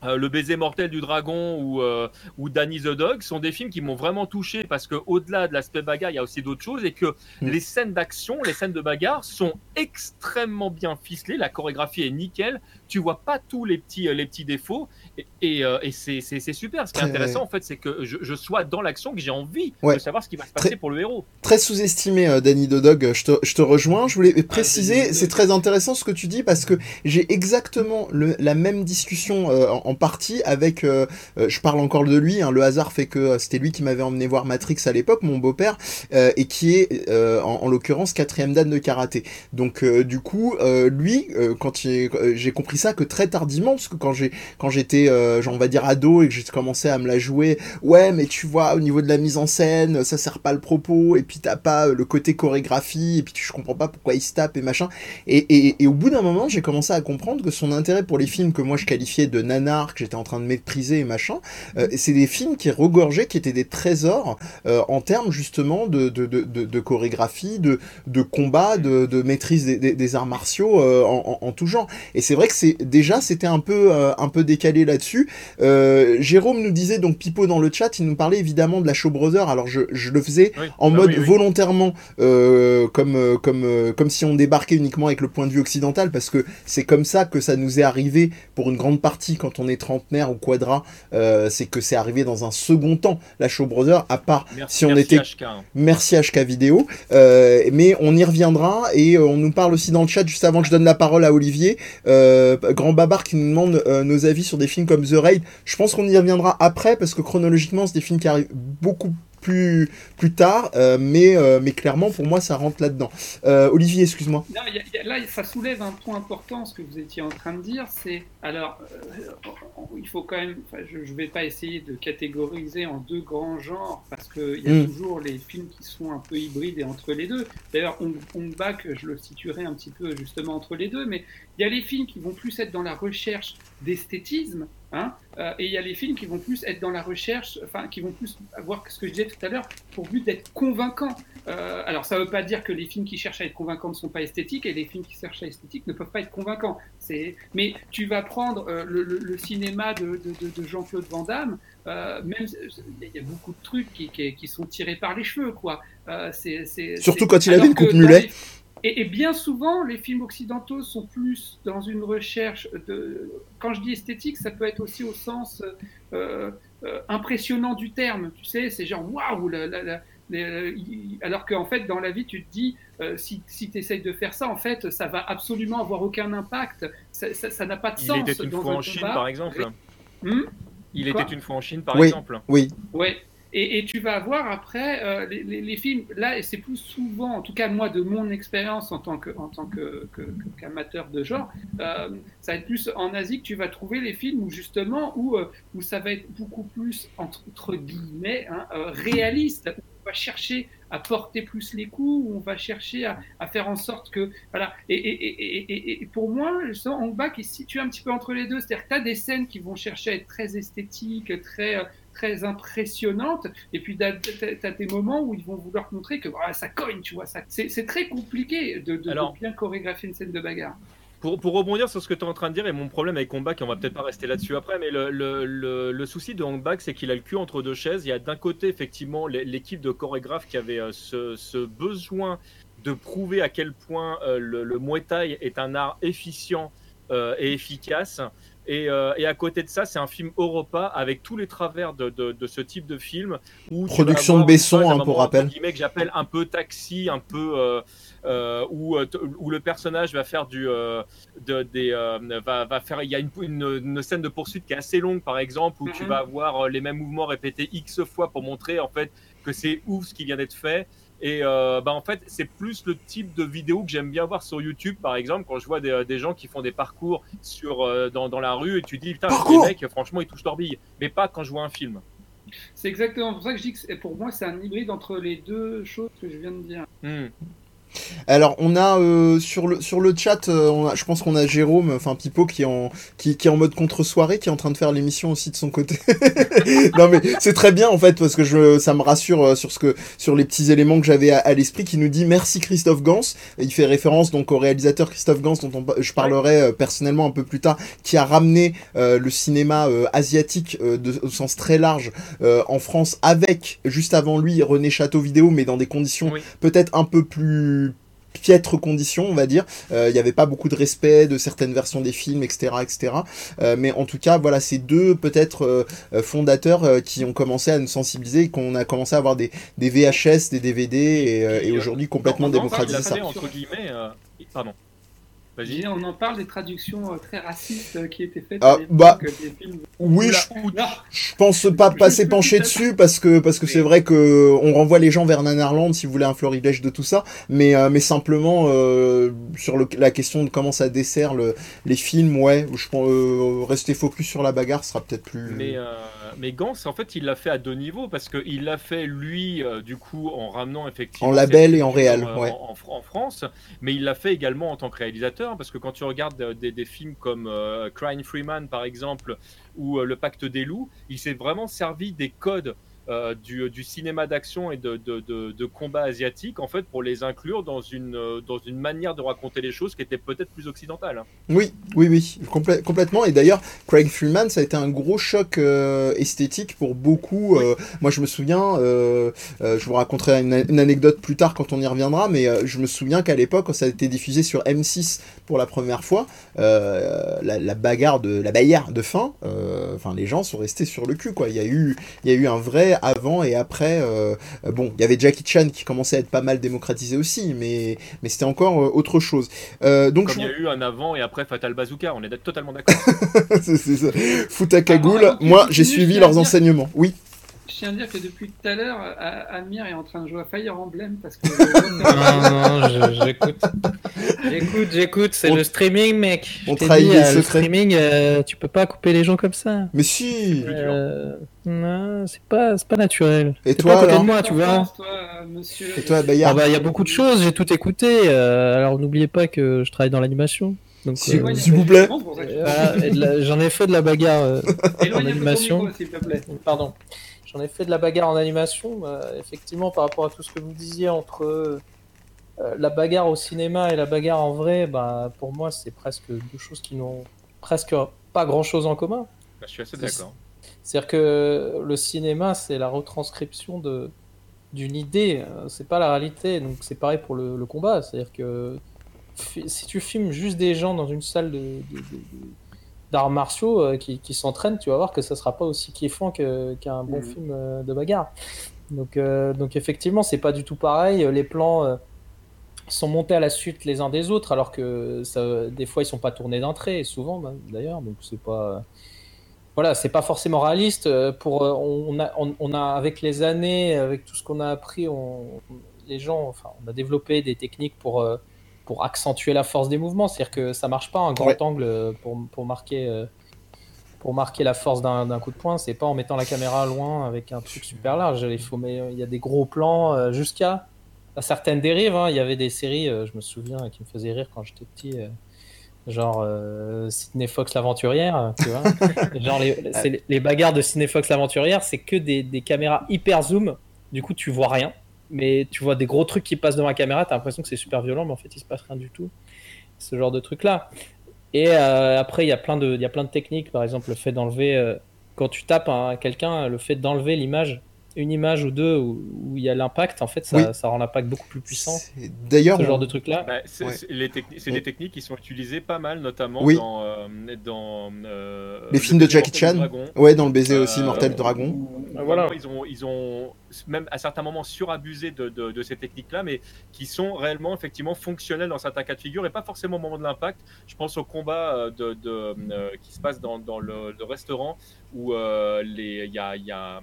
euh, Le baiser mortel du dragon ou, euh, ou Danny the Dog sont des films qui m'ont vraiment touché parce que au-delà de l'aspect bagarre, il y a aussi d'autres choses et que Mm. les scènes d'action, les scènes de bagarre sont extrêmement bien ficelées. La chorégraphie est nickel. Tu vois pas tous les petits, euh, les petits défauts et, et, euh, et c'est c'est- c'est super. Ce qui est intéressant en fait, c'est que je, je sois dans l'action, que j'ai envie Ouais. de savoir ce qui va se passer Très- pour le héros. Très sous-estimé, euh, Danny Dodog, je te, je te rejoins. Je voulais préciser, Danny c'est très intéressant ce que tu dis parce que j'ai exactement le, la même discussion euh, en, en partie avec, je parle encore de lui, hein, le hasard fait que c'était lui qui m'avait emmené voir Matrix à l'époque, mon beau-père, et qui est en, en l'occurrence quatrième dan de karaté. Donc du coup, lui, quand il- j'ai compris que très tardivement, parce que quand j'ai quand j'étais, euh, on va dire ado et que j'ai commencé à me la jouer, ouais, mais tu vois, au niveau de la mise en scène, ça sert pas le propos, et puis t'as pas euh, le côté chorégraphie, et puis tu, je comprends pas pourquoi il se tape et machin. Et, et, et au bout d'un moment, j'ai commencé à comprendre que son intérêt pour les films que moi je qualifiais de nanar, que j'étais en train de mépriser et machin, euh, c'est des films qui regorgeaient, qui étaient des trésors euh, en termes justement de, de, de, chorégraphie, de, de combat, de, de maîtrise des, arts martiaux en tout genre. Et c'est vrai que c'est déjà c'était un peu euh, un peu décalé là-dessus. Euh, Jérôme nous disait donc Pipo dans le chat, il nous parlait évidemment de la Show Brother. Alors je, je le faisais Oui. en Bah mode oui, oui. volontairement euh, comme comme comme si on débarquait uniquement avec le point de vue occidental parce que c'est comme ça que ça nous est arrivé pour une grande partie quand on est trentenaire ou quadra euh, c'est que c'est arrivé dans un second temps la Show Brother à part Merci, si on merci était HK, hein. Merci HK Vidéo. Euh, mais on y reviendra et on nous parle aussi dans le chat juste avant que je donne la parole à Olivier. Euh, Grand Babar qui nous demande euh, nos avis sur des films comme The Raid. Je pense qu'on y reviendra après parce que chronologiquement c'est des films qui arrivent beaucoup plus plus tard, euh, mais euh, mais clairement pour moi ça rentre là-dedans. Euh, Olivier, excuse-moi. Là, ça soulève un point important, ce que vous étiez en train de dire, c'est, alors, il faut quand même, je ne vais pas essayer de catégoriser en deux grands genres, parce qu'il y a Mm. toujours les films qui sont un peu hybrides et entre les deux. D'ailleurs, Hong Hong Bak, je le situerai un petit peu justement entre les deux, mais il y a les films qui vont plus être dans la recherche d'esthétisme, hein, euh, et il y a les films qui vont plus être dans la recherche, enfin, qui vont plus avoir ce que je disais tout à l'heure, pour but d'être convaincants. Euh, alors, ça ne veut pas dire que les films qui cherchent à être convaincants ne sont pas esthétiques et les films qui cherchent à être esthétiques ne peuvent pas être convaincants. Mais tu vas prendre euh, le, le- le cinéma de, de- de- de Jean-Claude Van Damme, même il y a beaucoup de trucs qui, qui- qui sont tirés par les cheveux, quoi. Surtout quand il avait une coupe mulet. les- Et, et bien souvent, les films occidentaux sont plus dans une recherche de. Quand je dis esthétique, ça peut être aussi au sens euh, euh, impressionnant du terme. Tu sais, c'est genre waouh, la- la- la- les- il- alors qu'en fait, dans la vie, tu te dis, euh, si, si tu essayes de faire ça, en fait, ça va absolument avoir aucun impact. Ça n'a pas de Il sens. était une dans fois un en Chine, par exemple. Hmm Il Quoi? était une fois en Chine, par Oui. exemple. Oui. Ouais. Et, tu vas voir après euh, les, les- les films, là, c'est plus souvent, en tout cas moi de mon expérience en tant qu'amateur de genre, euh, ça va être plus en Asie que tu vas trouver les films où justement où, euh, où ça va être beaucoup plus entre, guillemets hein, euh, réaliste, on va chercher à porter plus les coups, où on va chercher à, à faire en sorte que. Voilà. Et, et, et, et pour moi, Hong Bak est situé un petit peu entre les deux. C'est-à-dire que tu as des scènes qui vont chercher à être très esthétiques, très très impressionnantes. Et puis, tu as, des moments où ils vont vouloir montrer que voilà, ça cogne, tu vois. C'est très compliqué de, de, bien chorégraphier une scène de bagarre. Pour, pour, rebondir sur ce que tu es en train de dire, et mon problème avec Hongbak, et on va peut-être pas rester là-dessus après, mais le, le, le, souci de Hongbak, c'est qu'il a le cul entre deux chaises. Il y a d'un côté, effectivement, l'équipe de chorégraphes qui avait euh, ce, ce, besoin de prouver à quel point euh, le, le Muay Thai est un art efficient euh, et efficace. Euh, et, à côté de ça, c'est un film Europa avec tous les travers de, de, ce type de film. Où Production de Besson, hein, pour rappel. que j'appelle un peu taxi, un peu euh, euh, où, où, le personnage va faire du, de, des, va, va, faire. Il y a une, une, scène de poursuite qui est assez longue, par exemple, où tu mhm. vas avoir les mêmes mouvements répétés x fois pour montrer en fait que c'est ouf ce qui vient d'être fait. Et euh, bah en fait, c'est plus le type de vidéo que j'aime bien voir sur YouTube, par exemple, quand je vois des, des gens qui font des parcours sur, euh, dans, dans, la rue et tu dis, putain, les mecs, franchement, ils touchent leur bille. Mais pas quand je vois un film. C'est exactement pour ça que je dis que pour moi, c'est un hybride entre les deux choses que je viens de dire. Hmm. Alors on a euh, sur le sur le chat, euh, je pense qu'on a Jérôme, enfin Pipo qui est en qui, qui est en mode contre soirée, qui est en train de faire l'émission aussi de son côté. non mais c'est très bien en fait parce que je ça me rassure euh, sur ce que sur les petits éléments que j'avais à, l'esprit, qui nous dit merci Christophe Gans. il fait référence donc au réalisateur Christophe Gans dont je parlerai personnellement un peu plus tard, qui a ramené le cinéma asiatique de, au sens très large en France avec juste avant lui René Château vidéo, mais dans des conditions peut-être un peu plus piètre conditions, on va dire. Euh, il n'y avait pas beaucoup de respect de certaines versions des films, etc. etc. Euh, mais en tout cas, voilà, ces deux peut-être euh, fondateurs qui ont commencé à nous sensibiliser et qu'on a commencé à avoir des, des VHS, des DVD et, et aujourd'hui complètement démocratisé ça. Entre guillemets, pardon on en parle des traductions euh, très racistes euh, qui étaient faites. Ah, bah, euh, films... Oui, je, pense pas passer pencher dessus parce que parce que c'est vrai que on renvoie les gens vers Nanarland si vous voulez un florilège de tout ça, mais mais simplement sur la question de comment ça dessert le, les films, ouais, je pense rester focus sur la bagarre sera peut-être plus. Mais mais Gans, en fait, il l'a fait à deux niveaux parce qu'il l'a fait lui du coup en ramenant effectivement en label et en réel, ouais. en France, mais il l'a fait également en tant que réalisateur parce que quand tu regardes des, films comme euh, Crying Freeman par exemple ou euh, Le Pacte des loups, il s'est vraiment servi des codes euh, du, cinéma d'action et de, de, de, combat asiatique en fait pour les inclure dans une, euh, dans une manière de raconter les choses qui était peut-être plus occidentale. Hein. Oui, oui, oui, complètement. Et d'ailleurs, Craig Freeman, ça a été un gros choc euh, esthétique pour beaucoup. moi, je me souviens, je vous raconterai une, anecdote plus tard quand on y reviendra, mais je me souviens qu'à l'époque, quand ça a été diffusé sur M6 pour la première fois, la, bagarre de la bagarre de fin, enfin les gens sont restés sur le cul. Il y il y a eu un vrai avant et après. Euh, bon, il y avait Jackie Chan qui commençait à être pas mal démocratisé aussi, mais, mais c'était encore euh, autre chose. Euh, donc Comme il y a eu un avant et après Fatal Bazooka, on est totalement d'accord. c'est ça. Ah, moi j'ai suivi leurs enseignements. Oui. Je tiens à dire que depuis tout à l'heure, Amir est en train de jouer à Fire Emblem parce que. non, non, j'écoute. J'écoute, j'écoute. C'est le streaming, mec. On trahit dit, le streaming, tu peux pas couper les gens comme ça. Mais si non, c'est pas, pas naturel. Et toi, pas de moi, tu vois. Et toi, Bayard ah bah, Il y a beaucoup de choses, j'ai tout écouté. Euh, alors n'oubliez pas que je travaille dans l'animation. Donc, s'il euh, vous plaît. J'en ai fait de la bagarre euh, en animation. Pardon. J'en ai fait de la bagarre en animation. effectivement, par rapport à tout ce que vous disiez entre la bagarre au cinéma et la bagarre en vrai, bah, pour moi, c'est presque deux choses qui n'ont presque pas grand chose en commun. Bah, je suis assez d'accord. C'est-à-dire que le cinéma, c'est la retranscription de d'une idée, euh, c'est pas la réalité. Donc c'est pareil pour le, combat. C'est-à-dire que si tu filmes juste des gens dans une salle de, d'arts martiaux euh, qui, qui s'entraînent, tu vas voir que ça sera pas aussi kiffant qu'un bon mm. film euh, de bagarre. Donc, donc effectivement, c'est pas du tout pareil. Les plans sont montés à la suite les uns des autres, alors que ça, des fois ils sont pas tournés d'un trait, souvent bah, d'ailleurs. Donc c'est pas voilà, c'est pas forcément réaliste. Euh, pour, euh, on, a, on, a, avec les années, avec tout ce qu'on a appris, on, les gens, enfin, on a développé des techniques pour, euh, pour accentuer la force des mouvements. C'est-à-dire que ça marche pas un grand angle pour, pour marquer, pour marquer la force d'un coup de poing, c'est pas en mettant la caméra loin avec un truc super large. Il faut mais il y a des gros plans euh, jusqu'à certaines dérives. hein. Il y avait des séries, euh, je me souviens, qui me faisaient rire quand j'étais petit. euh, Genre euh, Sydney Fox l'aventurière, tu vois. Genre les, bagarres de Sydney Fox l'aventurière, c'est que des, des caméras hyper zoom. Du coup, tu vois rien, mais tu vois des gros trucs qui passent devant la caméra. T'as l'impression que c'est super violent, mais en fait, il se passe rien du tout. Ce genre de truc là. Et euh, après, il y a plein de, il y a plein de techniques. Par exemple, le fait d'enlever, euh, quand tu tapes un- quelqu'un, le fait d'enlever l'image, une image ou deux où, où il y a l'impact, en fait, ça, Oui. ça rend l'impact beaucoup plus puissant. D'ailleurs, Ce genre on- de truc là. Bah, c'est Ouais. On- des techniques qui sont utilisées pas mal, notamment Oui. dans, euh, dans euh, Les le films de Jackie Chan. ouais, dans le baiser aussi, Euh, Mortel Dragon. où Voilà. vraiment, Ils ont, ils ont même à certains moments surabusé de, de, de ces techniques-là, mais qui sont réellement effectivement fonctionnelles dans certains cas de figure et pas forcément au moment de l'impact. Je pense au combat euh, de, de, euh, qui se passe dans, dans le, le restaurant où euh, il y a, y a un,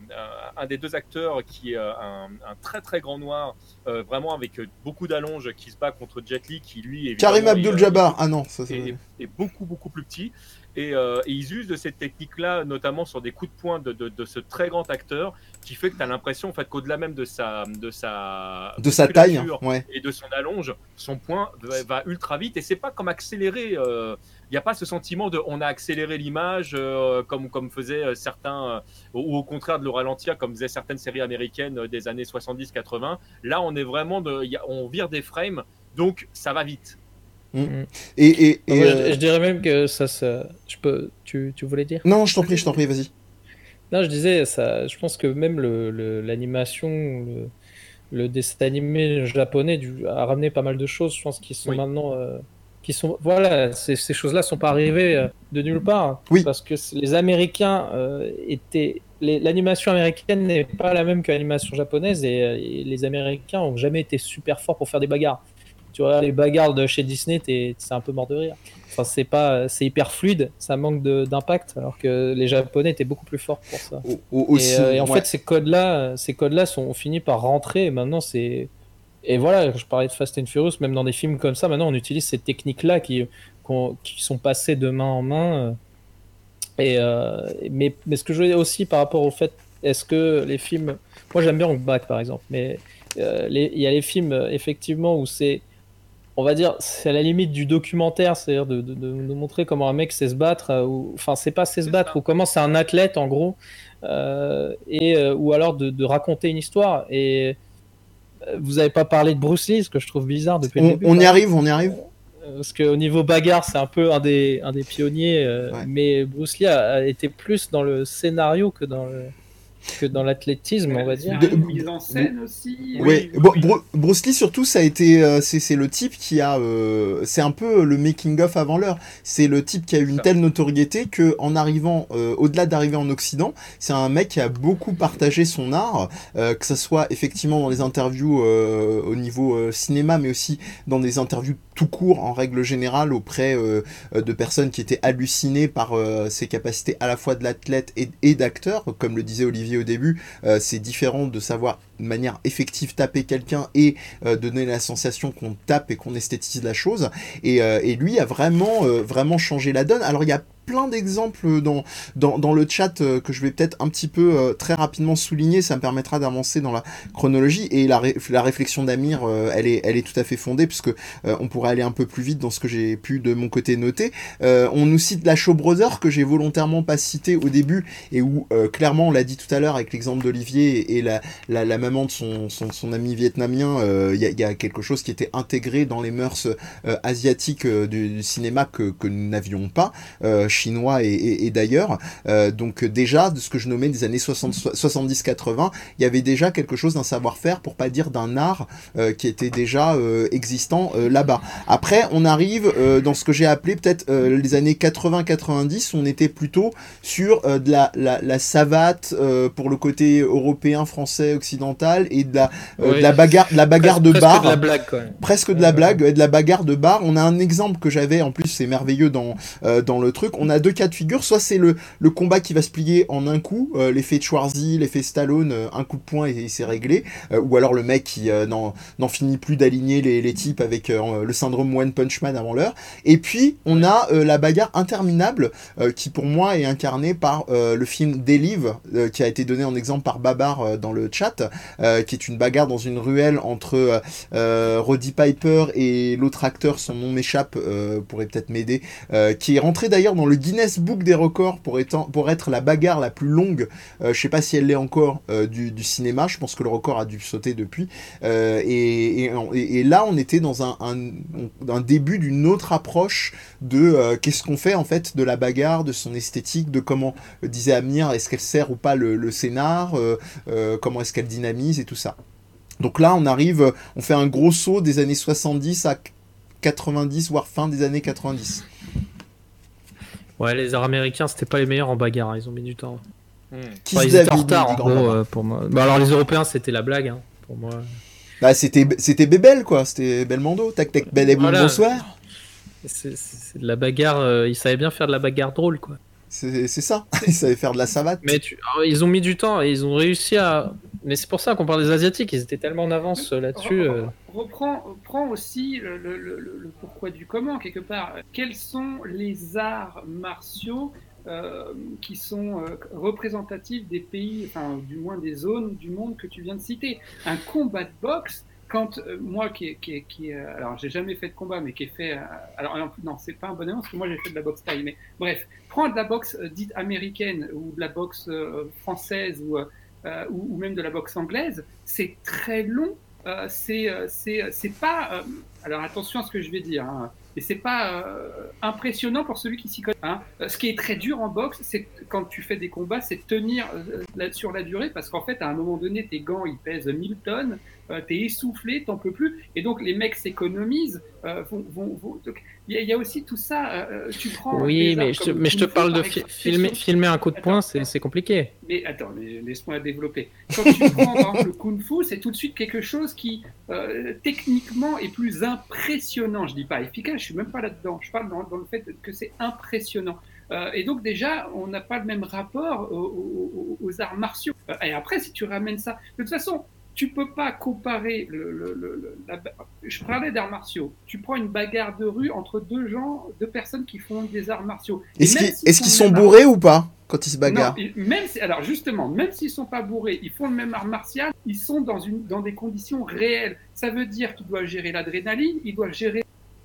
un des deux acteurs qui est un, un très très grand noir, euh, vraiment avec beaucoup d'allonges, qui se bat contre Jet Li, qui lui Karim est, euh, Abdul-Jabbar. Ah non, ça, est, c'est. est- est beaucoup beaucoup plus petit et, euh, et ils usent de cette technique-là, notamment sur des coups de poing de, de, de ce très grand acteur, qui fait que tu as l'impression en fait, qu'au-delà même de sa, de sa, De sa taille, ouais. et de son allonge, son poing va, va ultra vite et c'est pas comme accéléré. Il n'y a pas ce sentiment de on a accéléré l'image euh, comme, comme faisaient euh, certains, euh, ou au contraire de le ralentir comme faisaient certaines séries américaines euh, des années 70-80. Là, on est vraiment de, il y a- on vire des frames, donc ça va vite. Et, et, et, Moi, je- euh, je, dirais même que ça, ça je peux, tu, tu voulais dire? Non, je t'en prie, je t'en prie, vas-y. Non, je disais, ça, je pense que même le- le- l'animation, le, le dessin animé japonais du, a ramené pas mal de choses, je pense, qui sont Oui. maintenant. euh, qui sont, voilà, ces, ces choses-là sont pas arrivées euh, de nulle part. Oui. Parce que les Américains euh, étaient. L'animation américaine n'est pas la même que l'animation japonaise et, et les Américains ont jamais été super forts pour faire des bagarres. Tu vois, les bagarres de chez Disney, c'est un peu mort de rire. Enfin, c'est pas, c'est hyper fluide, ça manque d'impact, alors que les Japonais étaient beaucoup plus forts pour ça. Aussi, et, euh, et en ouais. fait, ces codes-là, ces codes-là sont ont fini par rentrer. Et maintenant, c'est et voilà, je parlais de Fast and Furious, même dans des films comme ça, maintenant on utilise ces techniques-là qui qui sont passées de main en main. euh. Et euh, mais mais ce que je veux dire aussi par rapport au fait, est-ce que les films, moi j'aime bien Hong Bak par exemple, mais euh, il y a les films effectivement où c'est on va dire, c'est à la limite du documentaire, c'est-à-dire de, de, montrer comment un mec sait se battre, euh, ou enfin c'est pas sait se battre, ou comment c'est un athlète en gros, euh, et euh, ou alors de, de raconter une histoire. Et vous avez pas parlé de Bruce Lee, ce que je trouve bizarre depuis le On, début. on y arrive, on y arrive. Parce qu'au niveau bagarre, c'est un peu un des, un des pionniers, euh, Ouais. mais Bruce Lee a, a été plus dans le scénario que dans le que dans l'athlétisme, on va dire. De- Une mise en scène aussi. Oui, Bru-. Bru- Bruce Lee surtout ça a été euh, c'est le type qui a euh, c'est un peu le making of avant l'heure c'est le type qui a eu une Ça. telle notoriété que en arrivant euh, au-delà d'arriver en Occident c'est un mec qui a beaucoup partagé son art euh, que ce soit effectivement dans les interviews euh, au niveau euh, cinéma mais aussi dans des interviews tout court en règle générale auprès euh, euh, de personnes qui étaient hallucinées par euh, ses capacités à la fois de l'athlète et, et d'acteur comme le disait Olivier au début euh, c'est différent de savoir de manière effective taper quelqu'un et euh, donner la sensation qu'on tape et qu'on esthétise la chose. Et, euh, et lui a vraiment, vraiment changé la donne. Alors il y a plein d'exemples dans, dans, dans le chat euh, que je vais peut-être un petit peu euh, très rapidement souligner, ça me permettra d'avancer dans la chronologie. Et la, la réflexion d'Amir, euh, elle, est, elle est tout à fait fondée puisque on pourrait aller un peu plus vite dans ce que j'ai pu de mon côté noter. On nous cite la Show Brother que j'ai volontairement pas cité au début et où clairement on l'a dit tout à l'heure avec l'exemple d'Olivier et, la, la, la maman de son, son, son ami vietnamien, il y, a, quelque chose qui était intégré dans les mœurs asiatiques du, du cinéma que, que nous n'avions pas, chinois et, et, et d'ailleurs. Euh, donc euh, déjà, de ce que je nommais des années 60 70-80, il y avait déjà quelque chose d'un savoir-faire, pour pas dire d'un art, euh, qui était déjà existant là-bas. Après, on arrive dans ce que j'ai appelé peut-être les années 80-90, on était plutôt sur de la, la, la savate pour le côté européen, français, occidental et de la, euh, de Oui. la bagarre, de la bagarre de Presque bar de la blague, quoi. presque de la blague, de la bagarre de bar. On a un exemple que j'avais, en plus c'est merveilleux dans, dans le truc. On a deux cas de figure. Soit c'est le, combat qui va se plier en un coup, euh, l'effet Schwarzy, l'effet Stallone, euh, un coup de poing et, c'est réglé. Euh, ou alors le mec qui n'en finit plus d'aligner les, les, types avec le syndrome One Punch Man avant l'heure. Et puis on a la bagarre interminable qui pour moi est incarnée par le film Delive qui a été donné en exemple par Babar dans le chat, qui est une bagarre dans une ruelle entre Roddy Piper et l'autre acteur, son nom m'échappe, pourrait peut-être m'aider, qui est rentré d'ailleurs dans le Guinness Book des records pour, être la bagarre la plus longue, euh, je sais pas si elle l'est encore, euh, du, cinéma, je pense que le record a dû sauter depuis. Euh, et, là, on était dans un, début d'une autre approche de qu'est-ce qu'on fait en fait de la bagarre, de son esthétique, de comment, disait Amir, est-ce qu'elle sert ou pas le, le scénar, comment est-ce qu'elle dynamise et tout ça. Donc là, on arrive, on fait un gros saut des années 70 à 90, voire fin des années 90. Ouais, les arts américains, c'était pas les meilleurs en bagarre, hein, ils ont mis du temps. Qui ils étaient en retard, en euh, pour moi. Bah, alors, les Européens, c'était la blague, hein, pour moi. Bah, c'était, c'était Bébel, quoi. C'était Belmondo. Tac, tac, bel et bonsoir. C'est, de la bagarre. Euh, ils savaient bien faire de la bagarre drôle, quoi. C'est, ça. ils savaient faire de la savate. Mais ils ont mis du temps et ils ont réussi à. Mais c'est pour ça qu'on parle des Asiatiques. Ils étaient tellement en avance euh, là-dessus. Reprends, aussi le, le, pourquoi du comment, quelque part. Quels sont les arts martiaux euh, qui sont euh, représentatifs des pays, enfin du moins des zones du monde que tu viens de citer? Un combat de boxe, quand euh, moi qui, qui, qui alors j'ai jamais fait de combat, mais qui est fait, alors non c'est pas un bon parce que moi j'ai fait de la boxe taille, mais bref, prends de la boxe dite américaine ou de la boxe française ou, ou, même de la boxe anglaise, c'est très long. c'est c'est pas alors attention à ce que je vais dire. Hein. Et c'est pas euh, impressionnant pour celui qui s'y connaît. Hein. Euh, ce qui est très dur en boxe, c'est quand tu fais des combats, c'est tenir euh, sur la durée, parce qu'en fait, à un moment donné, tes gants, ils pèsent 1000 tonnes, euh, t'es essoufflé, t'en peux plus, et donc les mecs s'économisent. il y, a aussi tout ça. tu prends. Oui, mais je, te, mais je te parle de filmer, filmer un coup de poing, c'est compliqué. Mais attends, laisse-moi développer. Quand tu prends le kung fu, c'est tout de suite quelque chose qui techniquement est plus impressionnant. Je dis pas efficace je suis même pas là-dedans. Je parle dans, le fait que c'est impressionnant. Euh, et donc déjà, on n'a pas le même rapport aux, arts martiaux. Euh, et après, si tu ramènes ça, de toute façon, tu peux pas comparer le, je parlais d'arts martiaux. Tu prends une bagarre de rue entre deux gens, deux personnes qui font des arts martiaux. Est-ce qu'ils sont bourrés ou pas quand ils se bagarrent même alors justement, même s'ils sont pas bourrés, ils font le même art martial, ils sont dans une dans des conditions réelles. Ça veut dire qu'ils doivent gérer l'adrénaline, ils doivent gérer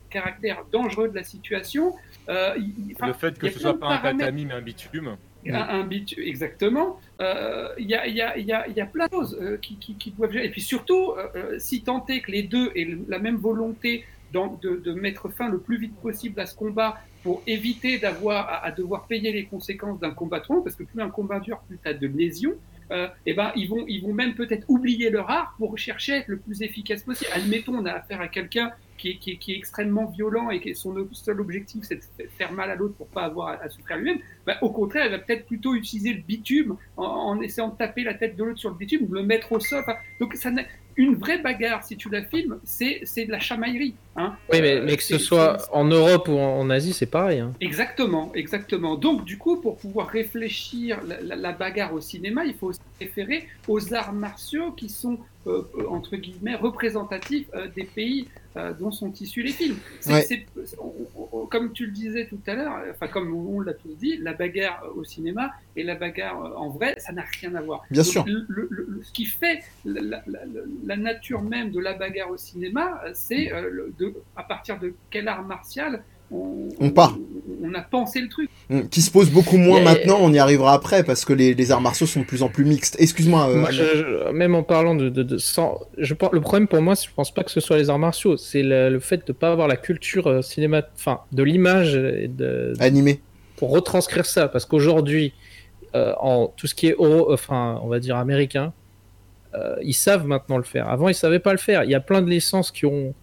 caractère dangereux de la situation. Euh, le fait que ce soit pas un tatami mais un bitume. Un, bitume, exactement. Euh, il y, a, y, a, y, a, plein de choses euh, qui, qui, doivent gérer. Et puis surtout, si tant est que les deux aient la même volonté de, de, mettre fin le plus vite possible à ce combat pour éviter d'avoir à, devoir payer les conséquences d'un combat trop parce que plus un combat dure, plus tu as de lésions. et eh ben, ils, vont, ils vont même peut-être oublier leur art pour chercher à être le plus efficace possible. Admettons, on a affaire à quelqu'un qui est, qui, qui est, extrêmement violent et que son seul objectif c'est de faire mal à l'autre pour pas avoir à, souffrir lui-même, bah, au contraire, elle va peut-être plutôt utiliser le bitume en, essayant de taper la tête de l'autre sur le bitume, le mettre au sol. donc ça une vraie bagarre, si tu la filmes, c'est de la chamaillerie. Hein. Oui, mais, mais que ce soit en Europe ou en, Asie, c'est pareil. Hein. Exactement, exactement. Donc, du coup, pour pouvoir réfléchir la, la, bagarre au cinéma, il faut se référer aux arts martiaux qui sont, euh, entre guillemets, représentatifs euh, des pays euh, dont sont issus les films. comme tu le disais tout à l'heure, enfin comme on l'a tous dit, la bagarre au cinéma et la bagarre en vrai, ça n'a rien à voir. Bien sûr. ce qui fait la, nature même de la bagarre au cinéma, c'est euh, à partir de quel art martial on, on, part. On, a pensé le truc. Hum, qui se pose beaucoup moins maintenant, on y arrivera après parce que les, arts martiaux sont de plus en plus mixtes. Excuse-moi. Euh, même en parlant de, de, sans, je, le problème pour moi, je pense pas que ce soit les arts martiaux, c'est le, fait de pas avoir la culture euh, cinéma, enfin de l'image de, animée pour retranscrire ça, parce qu'aujourd'hui, euh, en tout ce qui est enfin on va dire américain, ils savent maintenant le faire. Avant, ils savaient pas le faire. Il y a plein de licences qui ont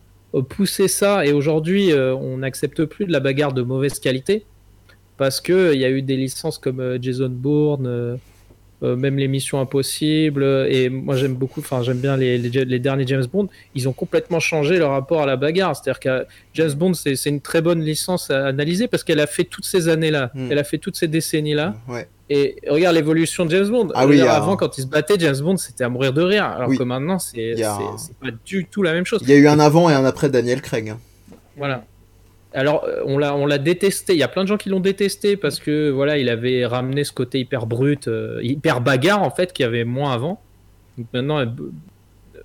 pousser ça et aujourd'hui euh, on n'accepte plus de la bagarre de mauvaise qualité parce que il y a eu des licences comme euh, Jason Bourne euh, même les missions impossibles. Et moi, j'aime beaucoup, enfin, j'aime bien les, les, les, derniers James Bond. Ils ont complètement changé leur rapport à la bagarre. C'est-à-dire que James Bond, c'est une très bonne licence à analyser parce qu'elle a fait toutes ces années-là. Mm. Elle a fait toutes ces décennies-là. Ouais. Et regarde l'évolution de James Bond. Ah oui, avant, quand il se battait, James Bond, c'était à mourir de rire. Alors Oui. que maintenant, a- c'est pas du tout la même chose. Il y a eu un avant et un après Daniel Craig. hein. Voilà. Alors, euh, on l'a, on l'a détesté. Il y a plein de gens qui l'ont détesté parce que voilà, il avait ramené ce côté hyper brut, euh, hyper bagarre en fait, qu'il y avait moins avant. Donc maintenant,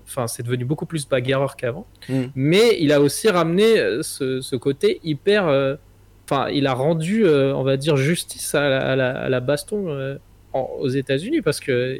enfin, c'est devenu beaucoup plus bagarreur qu'avant. Mm. Mais il a aussi ramené euh, ce, ce côté hyper. euh, Enfin, il a rendu, euh, on va dire, justice à la, à la- à la baston en- aux États-Unis parce que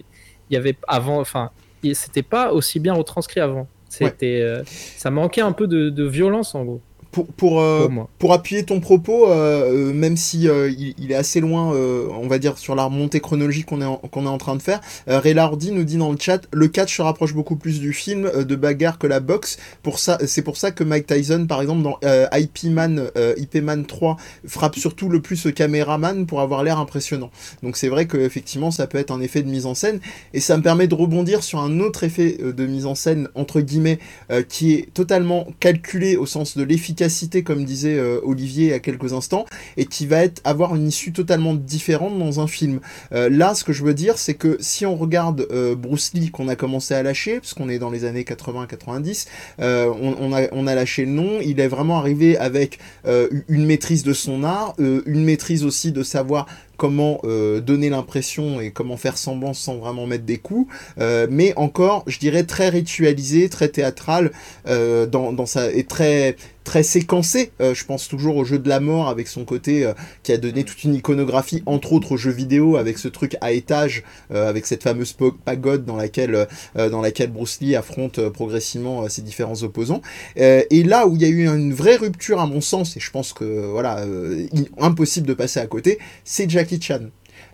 il y avait avant, enfin, c'était pas aussi bien retranscrit avant. C'était, ça manquait un peu de, de violence en gros Pour, pour, euh, pour appuyer ton propos, euh, euh, même si euh, il, il est assez loin, euh, on va dire, sur la remontée chronologique qu'on est, en- qu'on est en train de faire, euh, Ray Lardy nous dit dans le chat, le catch se rapproche beaucoup plus du film euh, de bagarre que la boxe. Pour ça, c'est pour ça que Mike Tyson, par exemple, dans euh, IP Man, euh, IP Man 3, frappe surtout le plus ce caméraman pour avoir l'air impressionnant. Donc c'est vrai que effectivement, ça peut être un effet de mise en scène, et ça me permet de rebondir sur un autre effet de mise en scène entre guillemets euh, qui est totalement calculé au sens de l'efficacité, comme disait euh, Olivier a quelques instants, et qui va être, avoir une issue totalement différente dans un film. Euh, là, ce que je veux dire, c'est que si on regarde euh, Bruce Lee qu'on a commencé à lâcher, parce qu'on est dans les années 80-90, euh, on, a, lâché le nom, il est vraiment arrivé avec une maîtrise de son art, une maîtrise aussi de savoir comment donner l'impression et comment faire semblant sans vraiment mettre des coups, mais encore, je dirais, très ritualisé, très théâtral, dans sa, et très, très séquencé. Euh, je pense toujours au jeu de la mort avec son côté euh, qui a donné toute une iconographie, entre autres aux jeux vidéo, avec ce truc à étage, euh, avec cette fameuse pagode dans laquelle, dans laquelle Bruce Lee affronte progressivement ses différents opposants. Et là où il y a eu une vraie rupture, à mon sens, et je pense que voilà, impossible de passer à côté, c'est Jackie Chan.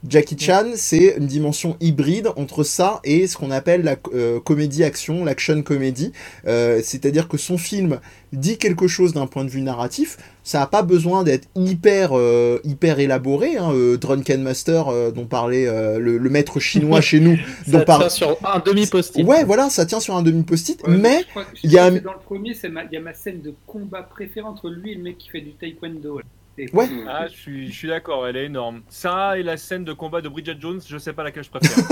Jackie Chan, c'est une dimension hybride entre ça et ce qu'on appelle la euh, comédie-action, l'action comédie. Euh, C'est-à-dire que son film dit quelque chose d'un point de vue narratif. Ça n'a pas besoin d'être hyper, euh, hyper élaboré. Hein. Euh, Drunken Master, euh, dont parlait euh, le, le maître chinois chez nous, dont Ça par- tient sur un demi-post-it. Ouais, voilà, ça tient sur un demi-post-it, Ouais, mais je crois que- je il y a dans le premier, il y a ma scène de combat préférée entre lui et le mec qui fait du taekwondo. là. Ouais. Ah, je suis, je suis d'accord, elle est énorme. Ça et la scène de combat de Bridget Jones, je sais pas laquelle je préfère.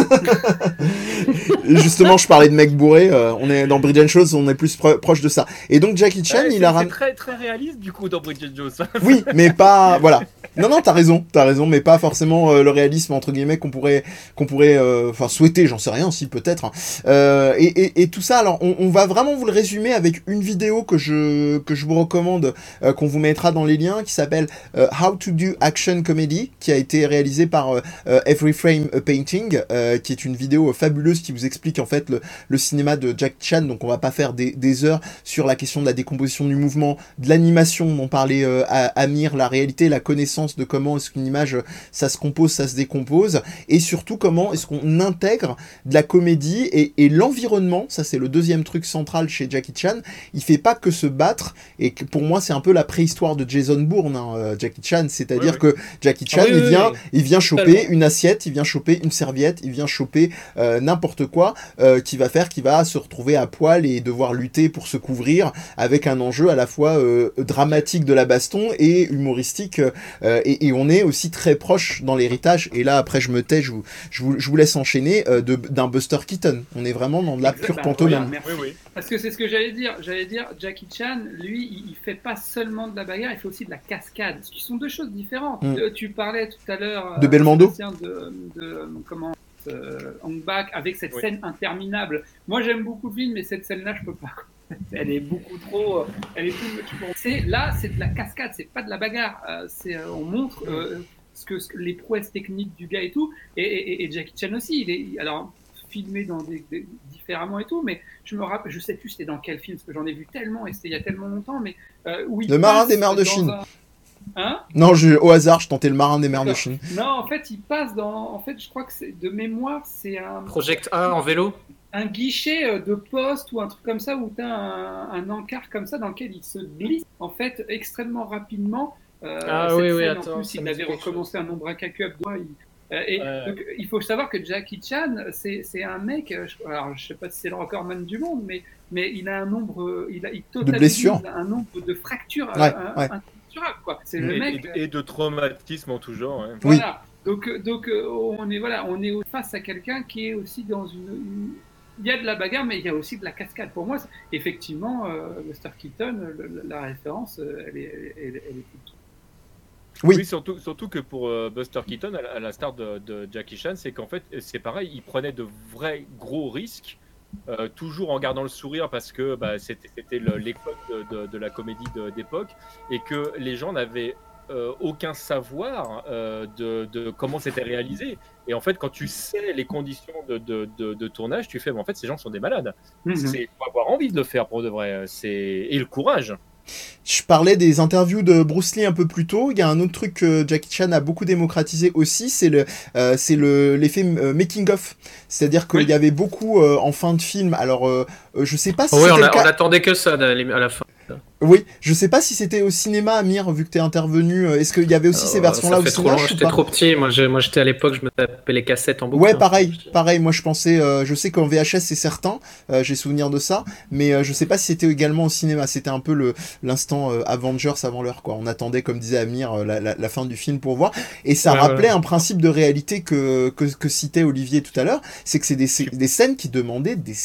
justement, je parlais de mec bourré. euh, on est dans Bridget Shows, on est plus pro- proche de ça. Et donc Jackie Chan, Ouais, il a c'est ram- très très réaliste du coup dans Bridget Jones. Oui, mais pas. Voilà. Non, non, t'as raison, t'as raison, mais pas forcément euh, le réalisme entre guillemets qu'on pourrait, qu'on pourrait, euh, enfin souhaiter, j'en sais rien, si peut-être. hein. Euh, et, et, et tout ça, alors, on, on va vraiment vous le résumer avec une vidéo que je que je vous recommande, euh, qu'on vous mettra dans les liens, qui s'appelle euh, How to do Action Comedy, qui a été réalisée par euh, euh, Every Frame a Painting, qui est une vidéo fabuleuse qui vous explique en fait le, cinéma de Jack Chan. Donc, on va pas faire des, heures sur la question de la décomposition du mouvement, de l'animation dont parlait Amir, la réalité, la connaissance de comment est-ce qu'une image, ça se compose, ça se décompose, et surtout comment est-ce qu'on intègre de la comédie et, l'environnement, ça c'est le deuxième truc central chez Jackie Chan, il fait pas que se battre, et pour moi c'est un peu la préhistoire de Jason Bourne, hein, euh, Jackie Chan, c'est-à-dire Oui, que Jackie Chan, Ah oui, il vient, oui. il vient choper Totalement. une assiette, il vient choper une serviette, il vient choper euh, n'importe quoi euh, qui va faire qu'il va se retrouver à poil et devoir lutter pour se couvrir avec un enjeu à la fois euh, dramatique de la baston et humoristique euh, et, et on est aussi très proche dans l'héritage et là après je me tais je vous, je vous, je vous laisse enchaîner euh, de- d'un Buster Keaton on est vraiment dans de la pure Bah, pantomime. Parce que c'est ce que j'allais dire. J'allais dire, Jackie Chan, lui, il, il fait pas seulement de la bagarre, il fait aussi de la cascade, ce qui sont deux choses différentes. Mm. Euh, tu parlais tout à l'heure De Belmondo Sébastien, de, de comment euh, avec cette Oui. scène interminable. Moi, j'aime beaucoup le film, mais cette scène-là, je peux pas. Elle est beaucoup trop. euh, Elle est tout. Là, c'est de la cascade, c'est pas de la bagarre. Euh, c'est euh, on montre. euh, ce que, les prouesses techniques du gars et tout, et, et- et Jackie Chan aussi, il est alors filmé dans des, des- différemment et tout, mais je me rappelle, je sais plus c'était dans quel film, parce que j'en ai vu tellement et c'était il y a tellement longtemps, mais euh, où il Le marin des mers de Chine. un- Hein non je, au hasard je tentais le marin des mers de. Chine Non, en fait, il passe dans. En fait, je crois que c'est de mémoire, c'est un, Project A en vélo un guichet euh, de poste ou un truc comme ça où tu as un, un encart comme ça dans lequel il se glisse en fait extrêmement rapidement. Euh, Ah oui, oui, scène, attends, En plus, il avait recommencé un nombre incalculable de fois. il- Euh, et donc, il faut savoir que Jackie Chan, c'est un mec, alors je sais pas si c'est le recordman du monde, mais, mais il a un nombre, il a il de blessures, un nombre de fractures ouais, ouais. Quoi. C'est le mec et, de traumatisme en tout genre. Voilà. Donc, donc on est voilà, on est face à quelqu'un qui est aussi dans une il y a de la bagarre, mais il y a aussi de la cascade. Pour moi, effectivement, euh, Buster Keaton, la référence, euh, elle est, elle, est oui. oui. surtout, surtout que pour euh, Buster Keaton, à la, start de, Jackie Chan, c'est qu'en fait, c'est pareil, il prenait de vrais gros risques, toujours en gardant le sourire parce que bah, c'était l'époque de, de, la comédie d'époque et que les gens n'avaient euh, aucun savoir euh, de, comment c'était réalisé. Et en fait, quand tu sais les conditions de, tournage, tu fais, mais en fait, ces gens sont des malades. Il mhm. faut avoir envie de le faire pour de vrai. Et le courage. Je parlais des interviews de Bruce Lee un peu plus tôt. Il y a un autre truc que Jackie Chan a beaucoup démocratisé aussi, c'est le, euh, c'est le l'effet making of. C'est-à-dire qu'il y avait beaucoup en fin de film. Alors, je sais pas si. oui, on, on attendait que ça à la fin. Oui, je sais pas si c'était au cinéma, Amir, vu que t'es intervenu. Euh, est-ce qu'il y avait aussi ces euh, versions-là au cinéma J'étais trop petit. Moi, j'étais à l'époque, je me tapais les cassettes en boucle. Ouais, pareil, pareil. Moi, je pensais, euh, je sais qu'en VHS c'est certain, j'ai souvenir de ça, mais je sais pas si c'était également au cinéma. C'était un peu le l'instant Avengers avant l'heure, quoi. On attendait, comme disait Amir, la, fin du film pour voir, et ça rappelait un principe de réalité que, que, citait Olivier tout à l'heure, c'est que c'est des, des scènes qui demandaient des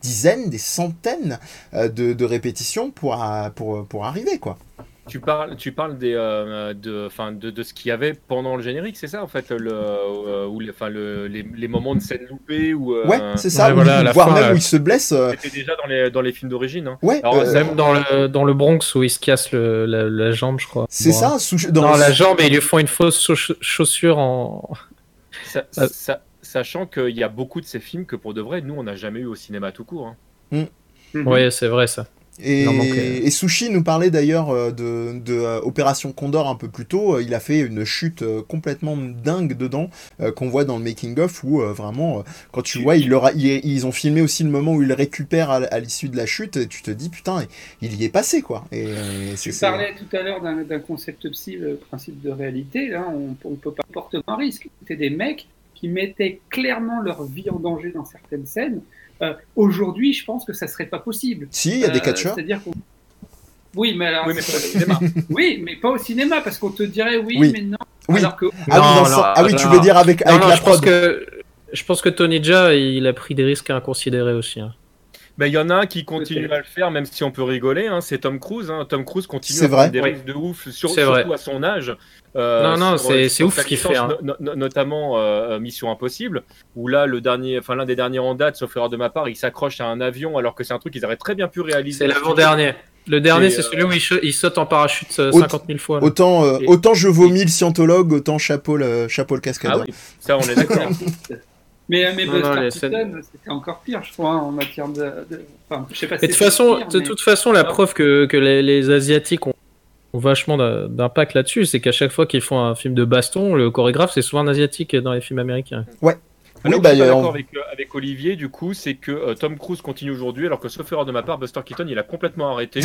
dizaines, des centaines euh, de, répétitions pour, pour, pour arriver, quoi. Tu parles, tu parles des, euh, de, fin, de, de, ce qu'il y avait pendant le générique, c'est ça en fait, le, euh, ou les, le, les, les, moments de scène loupée ou ouais, c'est ça. voilà, voire même où il se blesse. C'était déjà dans les, dans les films d'origine. Hein. Ouais. même dans le, dans le Bronx où il se casse le, la, jambe, je crois. C'est ça. dans la jambe et ils lui font une fausse chaussure en. Ça, ça, sachant qu'il y a beaucoup de ces films que pour de vrai, nous, on n'a jamais eu au cinéma tout court. Hein. Mm. Mhm. Oui, c'est vrai ça. Et, Sushi nous parlait d'ailleurs euh, de, euh, Opération Condor un peu plus tôt. Euh, il a fait une chute complètement dingue dedans qu'on voit dans le making of où vraiment quand tu vois il ils ont filmé aussi le moment où il récupère à, l'issue de la chute et tu te dis putain il y est passé quoi. Et, tu parlais tout à l'heure d'un concept psy, le principe de réalité. Là, on ne peut pas porter un risque. C'était des mecs qui mettaient clairement leur vie en danger dans certaines scènes. Euh, aujourd'hui, je pense que ça serait pas possible. Si, il y a des euh, catcheurs. C'est-à-dire oui, mais alors, oui, mais pas au cinéma. oui, mais pas au cinéma parce qu'on te dirait oui, mais non. Oui. Alors que... ah, oui, tu veux dire avec, avec la je Pense que, je pense que Tony Jaa, il a pris des risques inconsidérés aussi. Hein. Ben, il y en a un qui continue à le faire, même si on peut rigoler, hein, c'est Tom Cruise. Hein. Tom Cruise continue à prendre des risques de ouf, sur, surtout à son âge. Euh, non, non, c'est ouf ce qu'il fait. Hein. notamment euh, Mission Impossible, où là, le dernier, enfin l'un des derniers en date, sauf erreur de ma part, il s'accroche à un avion alors que c'est un truc qu'ils auraient très bien pu réaliser. C'est l'avant-dernier. Le dernier, c'est celui où il, saute en parachute 50 000 fois. Autant, euh, autant je vomis le scientologue, autant chapeau le, chapeau le cascadeur. Ah oui, ça on est d'accord. Mais, mais Buster c'était encore pire, je crois, en matière de. Enfin, je sais pas de, toute façon, de toute façon, la preuve que, que les, Asiatiques ont, vachement d'impact là-dessus, c'est qu'à chaque fois qu'ils font un film de baston, le chorégraphe, c'est souvent un Asiatique dans les films américains. Ouais, oui, bah, d'accord avec, euh, avec, Olivier, du coup, c'est que euh, Tom Cruise continue aujourd'hui, alors que sauf erreur de ma part, Buster Keaton, il a complètement arrêté.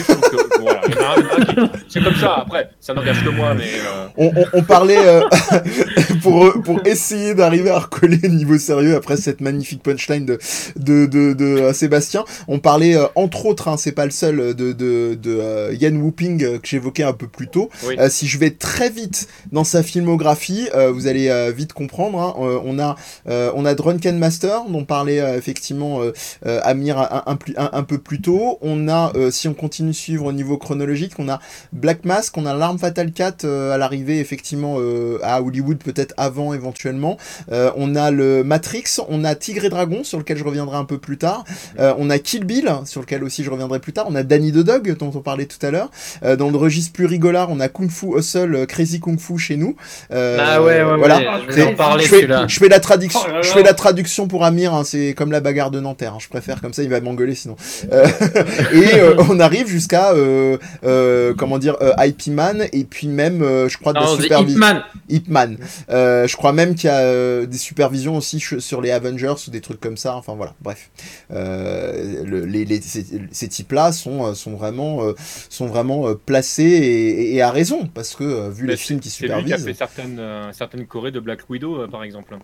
c'est comme ça, après, ça n'engage que moi, mais. Euh, on, on, parlait, pour, pour essayer d'arriver à recoller le niveau sérieux après cette magnifique punchline de, de, de, de Sébastien, on parlait, entre autres, hein, c'est pas le seul, de, de, de Yann Whooping que j'évoquais un peu plus tôt. si je vais très vite dans sa filmographie, vous allez vite comprendre, hein, on a. on on a Drunken Master, dont parlait euh, effectivement euh, euh, Amir un, peu plus tôt. On a, si on continue de suivre au niveau chronologique, on a Black Mask, on a L'Arme Fatale 4 à l'arrivée effectivement à Hollywood, peut-être avant éventuellement. on a le Matrix, on a Tigre et Dragon, sur lequel je reviendrai un peu plus tard. on a Kill Bill, sur lequel aussi je reviendrai plus tard. On a Danny the Dog, dont on parlait tout à l'heure. dans le registre plus rigolard, on a Kung Fu Hustle, Crazy Kung Fu chez nous. ah ouais, ouais, voilà. je, vais je, fais, je, fais, la traduction. Oh fais la traduction pour Amir, hein, c'est comme la bagarre de Nanterre. hein, je préfère comme ça, il va m'engueuler sinon. Euh, et euh, on arrive jusqu'à euh, euh, comment dire euh, IP Man et puis même, euh, je crois, de la Non, c'est supervision. Hitman. Hitman. Euh, je crois même qu'il y a euh, des supervisions aussi sur les Avengers ou des trucs comme ça. Enfin voilà, bref. Euh, le- les, les- ces, ces types-là sont, sont vraiment, euh, sont vraiment euh, placés et, et à raison parce que euh, vu Mais les films qui C'est lui qui a supervisent. fait certaines, euh, certaines chorés de Black Widow, euh, par exemple.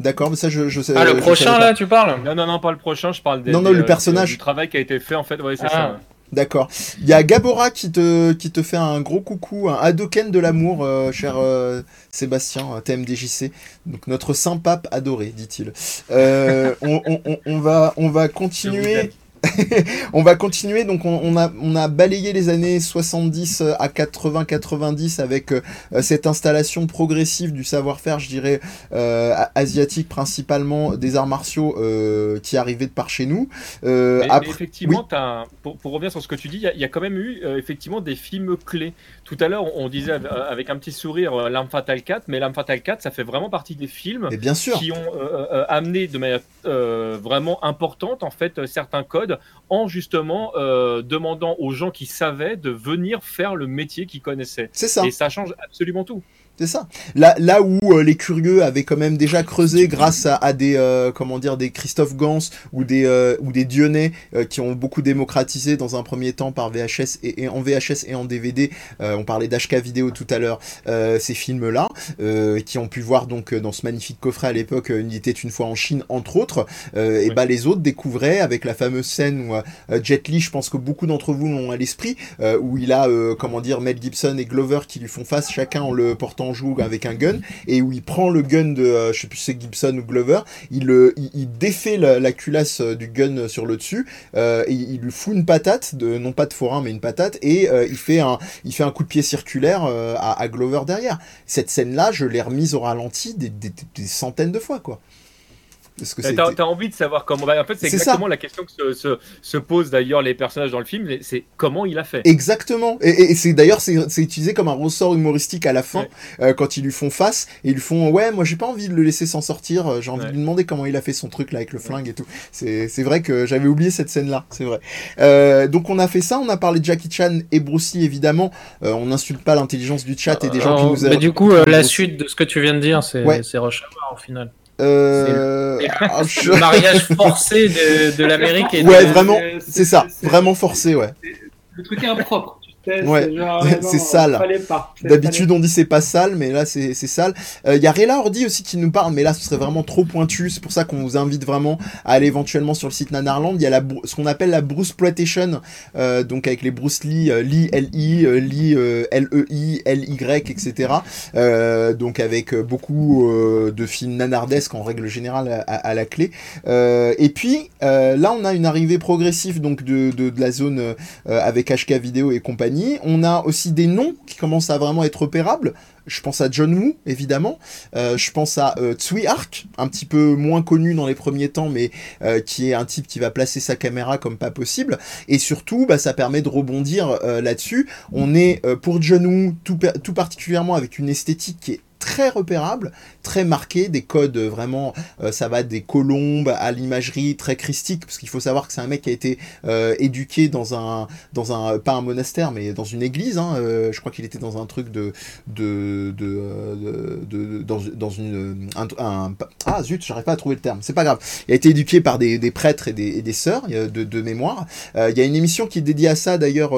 D'accord, mais ça je, je sais. Ah, je le prochain là, tu parles Non, non, non, pas le prochain, je parle des, Non, non, des, le euh, personnage. Du travail qui a été fait, en fait, ouais, c'est Ah. ça. D'accord. Il y a Gabora qui te, qui te fait un gros coucou, un Hadoken de l'amour, euh, cher euh, Sébastien, euh, TMDJC. Donc notre saint pape adoré, dit-il. Euh, on, on- on- on va, on va continuer. on va continuer, donc on, on a, on a balayé les années 70 à 80-90 avec euh, cette installation progressive du savoir-faire, je dirais, euh, asiatique principalement, des arts martiaux euh, qui arrivaient de par chez nous. Euh, Mais, effectivement, pour, pour revenir sur ce que tu dis, il y a- il y, a quand même eu euh, effectivement des films clés. Tout à l'heure, on disait av- euh, avec un petit sourire euh, L'Arme Fatale 4, mais L'Arme Fatale 4, ça fait vraiment partie des films bien sûr. qui ont euh, euh, amené de manière euh, vraiment importante en fait euh, certains codes en justement euh, demandant aux gens qui savaient de venir faire le métier qu'ils connaissaient. C'est ça. Et ça change absolument tout. C'est ça. Là, là où euh, les curieux avaient quand même déjà creusé grâce à, à des euh, comment dire des Christophe Gans ou des euh, ou des Dionnet euh, qui ont beaucoup démocratisé dans un premier temps par VHS et, et en VHS et en DVD. on parlait d'HK vidéo tout à l'heure. ces films-là euh, qui ont pu voir donc dans ce magnifique coffret à l'époque Il était une fois en Chine entre autres. et bah les autres découvraient avec la fameuse scène où Jet Li, je pense que beaucoup d'entre vous l'ont à l'esprit, où il a comment dire Mel Gibson et Glover qui lui font face chacun en le portant joue avec un gun et où il prend le gun de euh, je sais plus c'est Gibson ou Glover il, il défait la, la culasse euh, du gun sur le dessus euh, et il lui fout une patate non pas de forain mais une patate et euh, il fait un il fait un coup de pied circulaire euh, à, Glover derrière. Cette scène là je l'ai remise au ralenti des- des centaines de fois quoi parce que T'as c'était- t'as envie de savoir comment. bah, en fait, c'est C'est ça. exactement la question que se, se, se posent d'ailleurs les personnages dans le film. C'est comment il a fait. Exactement. Et, c'est d'ailleurs c'est c'est utilisé comme un ressort humoristique à la fin Ouais. euh, quand ils lui font face et ils lui font ouais moi j'ai pas envie de le laisser s'en sortir euh, j'ai envie Ouais. de lui demander comment il a fait son truc là avec le flingue et tout. C'est c'est vrai que j'avais oublié cette scène là c'est vrai. Euh, donc on a fait ça on a parlé de Jackie Chan et Bruce Lee évidemment Euh, on n'insulte pas l'intelligence du chat et des gens qui nous Euh, mais a- du coup, euh, la suite de ce que tu viens de dire, c'est Ouais. c'est Rush Hour au final. Euh, ah, je- Le mariage forcé de, de l'Amérique de- Ouais, vraiment, c'est ça, vraiment forcé ouais. Le truc est impropre. Ouais, c'est sale. D'habitude, on dit c'est pas sale, mais là, c'est sale. Il y a Rela Ordi aussi qui nous parle, mais là, ce serait vraiment trop pointu. C'est pour ça qu'on vous invite vraiment à aller éventuellement sur le site Nanarland. Il y a la, ce qu'on appelle la Bruce Ploitation, euh, donc avec les Bruce Lee, euh, Lee L-I, euh, Lee euh, L-E-I, L-Y, etc. Euh, donc avec euh, beaucoup euh, de films nanardesques en règle générale à, à- à la clé. Euh, et puis, euh, là, on a une arrivée progressive donc de, de, de la zone euh, avec HK Vidéo et compagnie. On a aussi des noms qui commencent à vraiment être repérables. Je pense à John Woo, évidemment. Euh, je pense à euh, Tsui Hark, un petit peu moins connu dans les premiers temps, mais euh, qui est un type qui va placer sa caméra comme pas possible. Et surtout, bah, ça permet de rebondir là-dessus. On est pour John Woo tout, tout particulièrement avec une esthétique qui est très repérable, très marquée, des codes euh, vraiment, euh, ça va des colombes à l'imagerie très christique, parce qu'il faut savoir que c'est un mec qui a été euh, éduqué dans un, dans un, pas un monastère, mais dans une église, hein, je crois qu'il était dans un truc de, de, de, de, dans, dans une, un, un- ah zut, j'arrive pas à trouver le terme, c'est pas grave. Il a été éduqué par des, prêtres et des, sœurs de, mémoire. Il y a une émission qui est dédiée à ça d'ailleurs,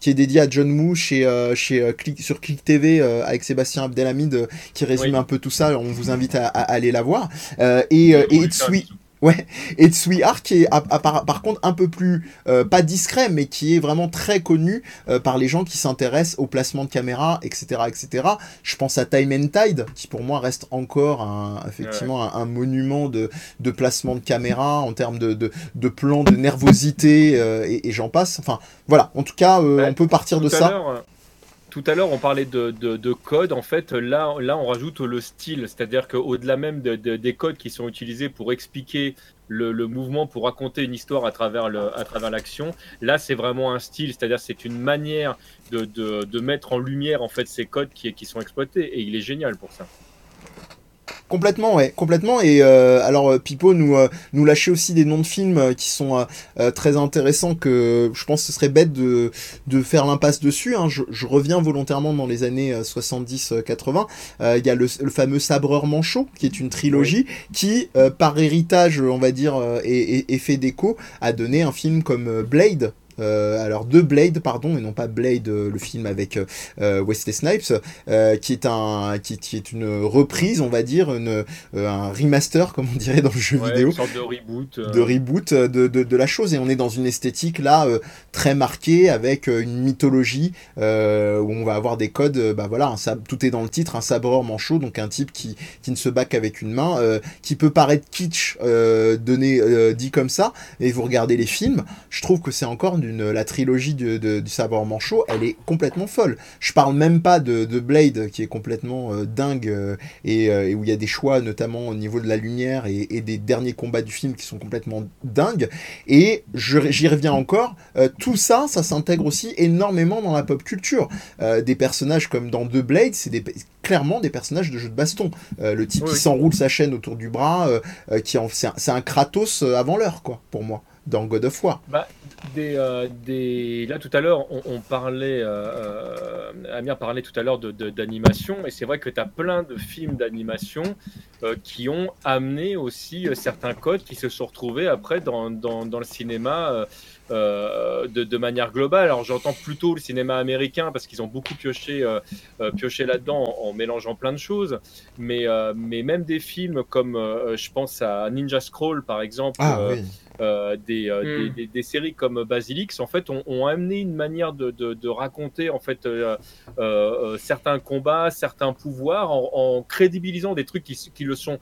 qui est dédiée à John Woo chez, chez sur Click TV avec Sébastien Abdelhamid qui résume Oui. un peu tout ça. On vous invite à, à aller la voir. Euh, et euh, et Itsui, Ouais, et Tsui qui est à- à- par, par contre un peu plus, euh, pas discret, mais qui est vraiment très connu euh, par les gens qui s'intéressent au placement de caméra, etc., etc. Je pense à Time and Tide, qui pour moi reste encore un, effectivement un, un monument de, de placement de caméra en termes de, de, de plan, de nervosité, euh, et, et j'en passe. Enfin, voilà, en tout cas, Ouais, on peut partir de ça. Tout à l'heure, on parlait de, de, de code. En fait, là, là, on rajoute le style. C'est-à-dire qu'au-delà même de- de- des codes qui sont utilisés pour expliquer le, le mouvement, pour raconter une histoire à travers l'action, là, c'est vraiment un style. C'est-à-dire c'est une manière de mettre en lumière en fait ces codes qui, qui sont exploités. Et il est génial pour ça. Complètement, ouais, complètement. Et euh, alors, euh, Pipo nous, euh, nous lâchait aussi des noms de films euh, qui sont euh, très intéressants que je pense que ce serait bête de, de faire l'impasse dessus. Hein. Je, je reviens volontairement dans les années euh, 70-80. Euh, Il y a le, le fameux Sabreur Manchot, qui est une trilogie qui, euh, par héritage, on va dire, et, et, et fait d'écho, a donné un film comme Blade. Euh, alors de Blade pardon et non pas Blade euh, le film avec euh, Wesley Snipes qui est un qui, qui est une reprise on va dire une, un remaster comme on dirait dans le jeu Ouais, vidéo. Une sorte de reboot. de reboot de, de, de la chose. Et on est dans une esthétique là très marquée avec une mythologie où on va avoir des codes bah voilà un tout est dans le titre un sabreur manchot donc un type qui, qui ne se bat qu'avec une main euh, qui peut paraître kitsch euh, donné euh, dit comme ça. Et vous regardez les films je trouve que c'est encore la trilogie de- du sabreur manchot elle est complètement folle. Je parle même pas de, de Blade qui est complètement euh, dingue euh, et, euh, et où il y a des choix notamment au niveau de la lumière et, et des derniers combats du film qui sont complètement dingues. Et j'y reviens encore tout ça ça s'intègre aussi énormément dans la pop culture. Des personnages comme dans The Blade c'est des clairement des personnages de jeux de baston. Euh, le type Oui, qui s'enroule sa chaîne autour du bras euh, euh, qui c'est un, un Kratos avant l'heure quoi pour moi dans God of War Bah, des, euh, des... Là, tout à l'heure, on, on parlait, euh, euh, Amir parlait tout à l'heure de- de- d'animation, et c'est vrai que tu as plein de films d'animation euh, qui ont amené aussi certains codes qui se sont retrouvés après dans, dans, dans le cinéma de, de manière globale. Alors, j'entends plutôt le cinéma américain parce qu'ils ont beaucoup pioché, pioché là-dedans en, en mélangeant plein de choses, mais, mais même des films comme, je pense à Ninja Scroll par exemple. ah oui euh, des, euh, Mm. des, des- des séries comme Basilix en fait ont, ont amené une manière de, de- de raconter en fait euh, certains combats, certains pouvoirs en, en crédibilisant des trucs qui, qui le sont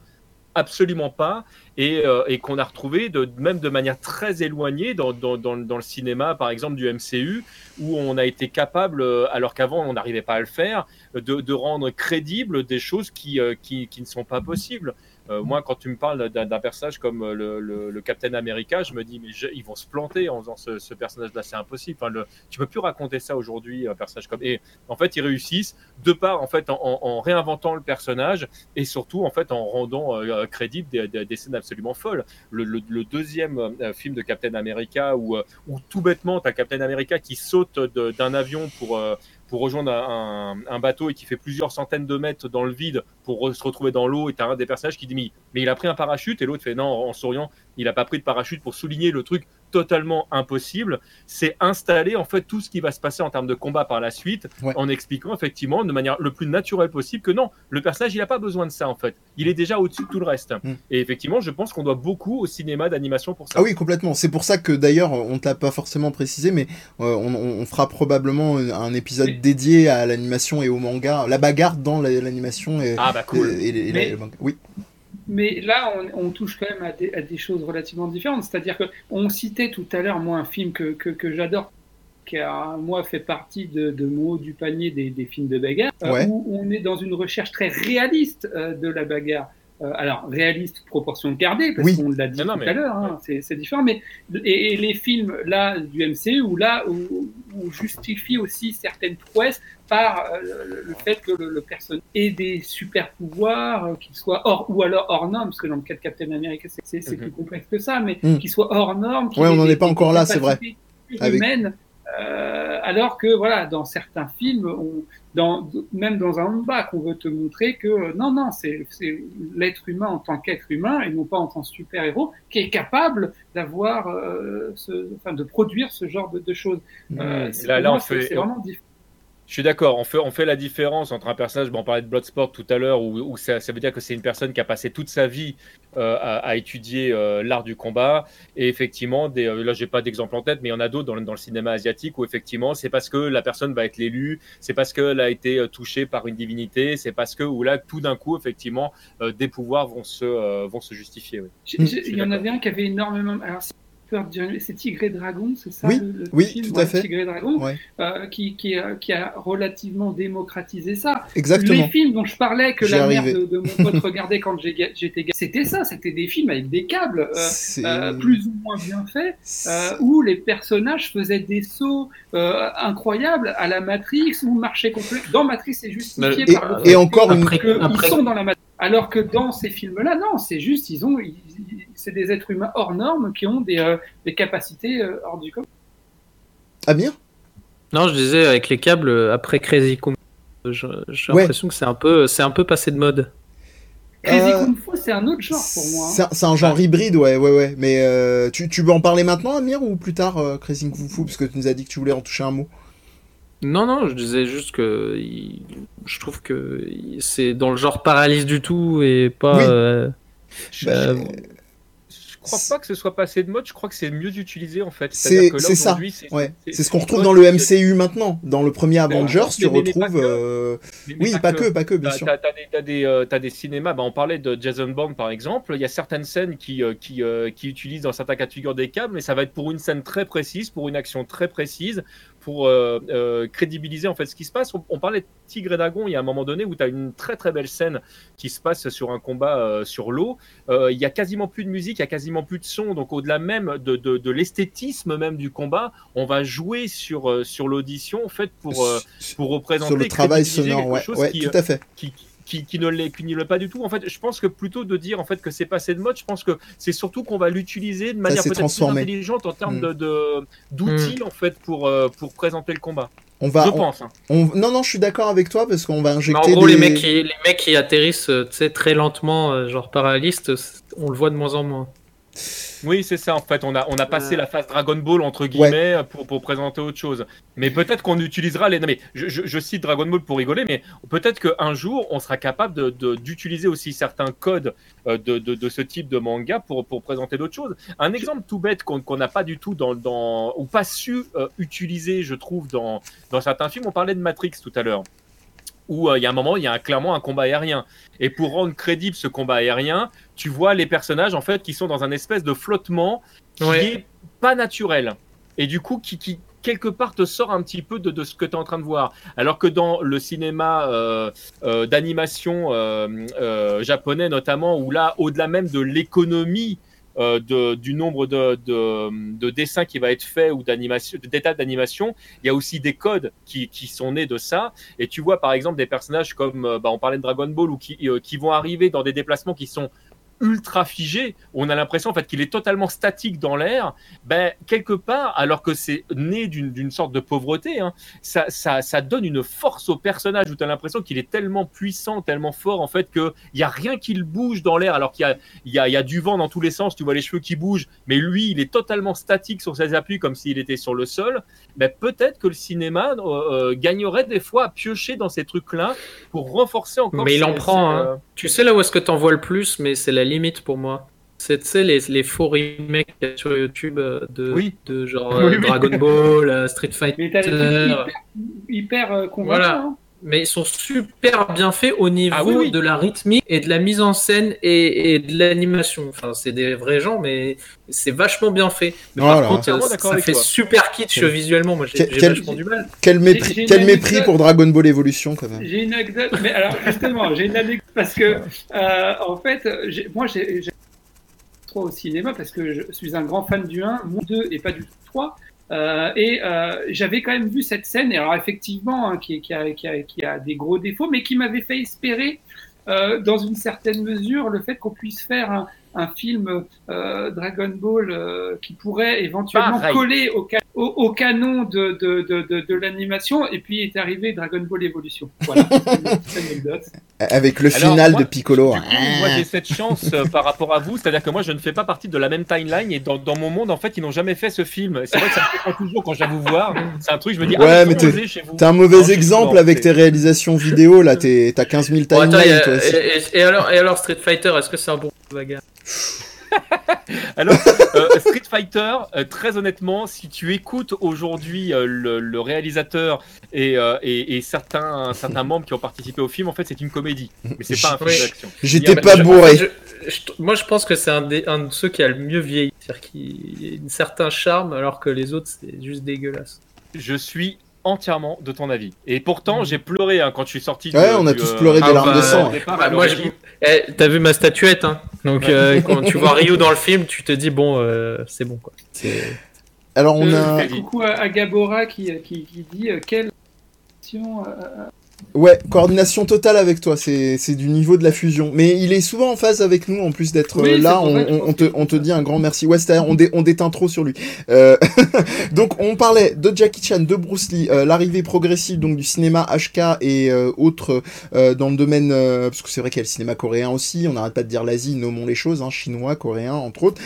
absolument pas et, et qu'on a retrouvé de, même de manière très éloignée dans, dans, dans, le- dans le cinéma par exemple du MCU où on a été capable alors qu'avant on n'arrivait pas à le faire de, de rendre crédibles des choses qui, qui, qui ne sont pas possibles euh, moi, quand tu me parles d'un personnage comme euh, le, le, le Captain America, je me dis, mais ils vont se planter en faisant ce, personnage-là, c'est impossible. Enfin, le, tu peux plus raconter ça aujourd'hui, un personnage comme. Et en fait, ils réussissent de part, en fait, en, en- en réinventant le personnage et surtout, en fait, en rendant euh, crédible des, scènes absolument folles. Le, deuxième euh, film de Captain America, où, euh, où tout bêtement, as Captain America qui saute d'un avion pour. Pour rejoindre un, bateau et qui fait plusieurs centaines de mètres dans le vide pour se retrouver dans l'eau et t'as un des personnages qui dit mais, mais il a pris un parachute et l'autre fait non en souriant il a pas pris de parachute pour souligner le truc totalement impossible c'est installer en fait tout ce qui va se passer en termes de combat par la suite Ouais. en expliquant effectivement de manière le plus naturelle possible que non le personnage il a pas besoin de ça en fait il est déjà au-dessus de tout le reste Mm. et effectivement je pense qu'on doit beaucoup au cinéma d'animation pour ça Ah oui, complètement. C'est pour ça que d'ailleurs, on ne l'a pas forcément précisé, mais euh, on, fera probablement un, épisode Mais- dédié à l'animation et au manga. La bagarre dans la- l'animation et, ah bah cool et- et- et Mais- le manga. Oui, Mais là, on, on touche quand même à des, à des choses relativement différentes. C'est-à-dire que on citait tout à l'heure, moi, un film que, que, que j'adore, qui a, moi, fait partie de, de mon haut du panier des, des films de bagarre, euh, où on est dans une recherche très réaliste euh, de la bagarre. Euh, alors, réaliste, proportion gardée, parce Oui. qu'on l'a dit Non, tout mais- à l'heure, hein, c'est c'est différent. Mais et, et les films là du MCU, où là, où, où justifie aussi certaines prouesses par euh, le, le fait que le, le personnage ait des super pouvoirs, euh, qu'il soit hors ou alors hors norme, parce que dans le cas de Captain America, c'est- c'est c'est Mhm. plus complexe que ça, mais Mhm. qu'il soit hors norme. Ouais, on n'en est pas encore là, c'est vrai. Avec- humaines, euh, alors que voilà, dans certains films, on, dans, même dans un combat, qu'on veut te montrer que euh, non, non, c'est l'être humain en tant qu'être humain et non pas en tant que super héros qui est capable d'avoir, euh, enfin, de produire ce genre de, de choses. Euh, Là- là, moi, on fait- vraiment différent. Je suis d'accord, on fait, on fait la différence entre un personnage, bon, on parlait de Bloodsport tout à l'heure, où, où ça, veut dire que c'est une personne qui a passé toute sa vie euh, à, étudier euh, l'art du combat, et effectivement, des, euh, là j'ai pas d'exemple en tête, mais il y en a d'autres dans, le- cinéma asiatique où effectivement c'est parce que la personne va être l'élu, c'est parce qu'elle a été euh, touchée par une divinité, c'est parce que, ou là tout d'un coup, effectivement, des pouvoirs vont se, vont se justifier. Il y en avait un qui avait énormément. C'est Tigre et Dragon, c'est ça Oui, le, le oui, film tout à fait. Tigre et Dragon, Ouais. euh, qui, qui, a- qui a relativement démocratisé ça. exactement. Les films dont je parlais, que la mère arrivais. de, de mon pote regardait quand j'étais gars, c'était ça, c'était des films avec des câbles, euh, euh, plus ou moins bien faits, euh, où les personnages faisaient des sauts euh, incroyables à la Matrix, ou marchaient complètement. Dans Matrix, c'est justifié Et, par le et fait encore une, Après- qu'ils après- sont dans la Matrix. Alors que dans ces films-là, non, c'est juste, ils ont, c'est des êtres humains hors normes qui ont des, euh, des capacités euh, hors du commun. Amir? Non, je disais avec les câbles euh, après Crazy Kung Fu, j'ai Ouais. l'impression que c'est un peu, c'est un peu passé de mode. Crazy Euh, Kung Fu, c'est un autre genre pour moi. hein. C'est un- genre hybride, ouais, ouais, ouais. Mais euh, tu, tu veux en parler maintenant, Amir, ou plus tard, euh, Crazy Kung Fu, parce que tu nous as dit que tu voulais en toucher un mot? Non, non, je disais juste que il- je trouve que c'est dans le genre paralyse du tout et pas. Oui. euh, Je, bah, je crois pas que ce soit passé de mode, je crois que c'est mieux utilisé en fait. C'est- ça, c'est Ouais, c'est- c'est ce qu'on retrouve dans le MCU maintenant. Dans le premier Avengers, tu retrouves. euh, Oui, pas que, pas que, bien sûr. t'as- des, t'as des, euh, t'as des cinémas, bah, on parlait de Jason Bourne par exemple, il y a certaines scènes qui, euh, qui, euh, qui utilisent dans certains cas de figure des câbles, mais ça va être pour une scène très précise, pour une action très précise, pour euh, euh, crédibiliser en fait ce qui se passe. On, on parlait de Tigre et Dragon, il y a un moment donné où tu as une très très belle scène qui se passe sur un combat euh, sur l'eau. Il y a quasiment plus de musique, il y a quasiment plus de son, donc au-delà même de, de, de l'esthétisme même du combat, on va jouer sur, sur l'audition en fait pour, pour représenter Sur le travail sonore, quelque ouais, chose ouais, qui, tout à fait. qui, qui, qui ne l'est qui ne l'est pas du tout. En fait, je pense que plutôt de dire en fait que c'est passé de mode, je pense que c'est surtout qu'on va l'utiliser de manière peut-être plus intelligente en termes Mm. de- d'outils en fait pour euh, pour présenter le combat. On va. je on- pense. hein. on- Non, non, je suis d'accord avec toi parce qu'on va mais en injecter gros, des. les mecs qui, les mecs qui atterrissent, euh, très lentement, euh, genre paralystes, on le voit de moins en moins. Oui, c'est ça en fait. On a on a passé Euh. la phase Dragon Ball entre guillemets pour pour présenter autre chose. Mais peut-être qu'on utilisera les. Non, mais je, je- je cite Dragon Ball pour rigoler, mais peut-être qu'un jour on sera capable de- de- d'utiliser aussi certains codes euh, de, de, ce type de manga pour pour présenter d'autres choses. Un exemple tout bête qu'on qu'on n'a pas du tout dans dans ou pas su euh, utiliser, je trouve dans dans certains films. On parlait de Matrix tout à l'heure où euh, il y a un moment, il y a un- clairement un combat aérien. Et pour rendre crédible ce combat aérien, tu vois les personnages en fait qui sont dans un espèce de flottement qui Ouais. est pas naturel. Et du coup, qui, qui quelque part te sort un petit peu de, de ce que tu es en train de voir. Alors que dans le cinéma euh, euh, d'animation euh, japonais notamment, où là, au-delà même de l'économie euh, de, du nombre de, de, de dessins qui va être fait ou d'animation, d'étapes d'animation, il y a aussi des codes qui, qui sont nés de ça. Et tu vois par exemple des personnages comme, euh, bah, on parlait de Dragon Ball, ou qui, euh, qui vont arriver dans des déplacements qui sont ultra figé, on a l'impression en fait qu'il est totalement statique dans l'air, ben quelque part, alors que c'est né d'une sorte de pauvreté, hein, ça, ça, ça donne une force au personnage où tu as l'impression qu'il est tellement puissant, tellement fort en fait que il y a rien qui le bouge dans l'air, alors qu'il y y, y a du vent dans tous les sens, tu vois les cheveux qui bougent, mais lui il est totalement statique sur ses appuis comme s'il était sur le sol. Ben peut-être que le cinéma euh, euh, gagnerait des fois à piocher dans ces trucs-là pour renforcer encore. Mais il en prend, hein. euh, Tu sais là où est-ce que t'en vois le plus, mais c'est la limite pour moi. C'est les, les faux remakes sur YouTube euh, de, Oui. de genre Oui, euh, oui. Dragon Ball, euh, Street Mais t'as des trucs Fighter. hyper, hyper convaincants. Voilà. hein. Mais ils sont super bien faits au niveau Ah oui, oui. de la rythmique et de la mise en scène et, et de l'animation. Enfin, c'est des vrais gens, mais c'est vachement bien fait. Mais Voilà. par contre, Entièrement ça, fait toi. super kitsch visuellement. Moi, j'ai quel- vachement du mal. Quel mépris, quel anecdote. pour Dragon Ball Evolution quand même. J'ai une anecdote, mais alors justement, j'ai une anecdote parce que euh, en fait, moi j'ai trop au cinéma parce que je suis un grand fan du 1, mon 2 et pas du tout 3. Euh, et euh, j'avais quand même vu cette scène, alors effectivement, hein, qui, qui, a, qui, a, qui a des gros défauts, mais qui m'avait fait espérer, euh, dans une certaine mesure, le fait qu'on puisse faire un film euh, Dragon Ball euh, qui pourrait éventuellement Pareil. coller au, ca- au, au canon de, de, de, de, de l'animation, et puis est arrivé Dragon Ball Evolution. Voilà, c'est une petite anecdote. Avec le Alors, final moi, de Piccolo. Du coup, moi j'ai cette chance euh, par rapport à vous, c'est-à-dire que moi je ne fais pas partie de la même timeline et dans, dans mon monde en fait ils n'ont jamais fait ce film. C'est vrai que ça me surprend toujours quand je viens vous voir. C'est un truc je me dis Ouais, ah mais t'es- un mauvais Non, exemple non, avec tes réalisations vidéo, là, t'es- t'as 15 000 Bon, attends, timelines, et- et alors, et alors Street Fighter, est-ce que c'est un bon bagarre Alors euh, Street Fighter, euh, très honnêtement, si tu écoutes aujourd'hui euh, le, le réalisateur et, euh, et, et certains certains membres qui ont participé au film, en fait c'est une comédie, mais c'est pas un film d'action. J'étais pas bourré. je- je- moi, je pense que c'est un, un de ceux qui a le mieux vieilli. C'est-à-dire qu'il y a un certain charme, alors que les autres, c'est juste dégueulasse. Je suis entièrement de ton avis. Et pourtant j'ai pleuré hein, quand je suis sorti. Ouais, on a du, tous euh, pleuré des ah larmes bah, de sang. départ, Bah, à moi, je- eh, t'as vu ma statuette, hein Donc, euh, quand tu vois Ryu dans le film, tu te dis, bon, euh, c'est bon, quoi. C'est- Alors, on Euh, a. coucou à, à Gabora qui, qui, qui dit euh, quelle euh, Ouais, coordination totale avec toi, c'est du niveau de la fusion. Mais il est souvent en phase avec nous, en plus d'être Oui, euh, là, on, te, on te dit un grand merci. Ouais, c'est-à-dire, on, dé- on déteint trop sur lui. Euh, donc, on parlait de Jackie Chan, de Bruce Lee, euh, l'arrivée progressive donc du cinéma HK et euh, autres dans le domaine, parce que c'est vrai qu'il y a le cinéma coréen aussi, on n'arrête pas de dire l'Asie, nommons les choses, hein, chinois, coréen, entre autres,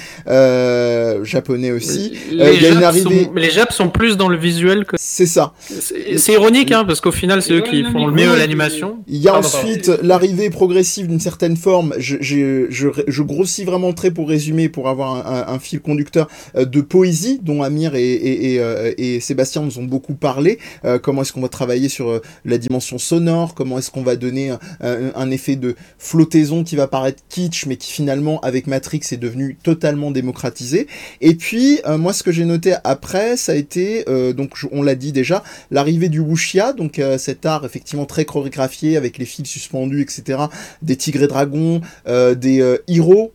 japonais aussi. Les, y a une Japs arrivée- sont, les Japs sont plus dans le visuel que. C'est ça. C'est c'est ironique, hein, parce qu'au final, c'est eux qui font le mieux Oui. l'animation. Il y a ensuite l'arrivée progressive d'une certaine forme. Je, je, je, je grossis vraiment le trait pour résumer, pour avoir un, un- un fil conducteur euh, de poésie, dont Amir et, et, et, euh, et Sébastien nous ont beaucoup parlé. Euh, comment est-ce qu'on va travailler sur euh, la dimension sonore? Comment est-ce qu'on va donner un, un- effet de flottaison qui va paraître kitsch, mais qui finalement, avec Matrix, est devenu totalement démocratisé. Et puis, euh, moi, ce que j'ai noté après, ça a été, euh, donc on l'a dit déjà, l'arrivée du wuxia, donc cet art effectivement très chorégraphié avec les fils suspendus, etc. Des tigres et dragons, euh, des euh,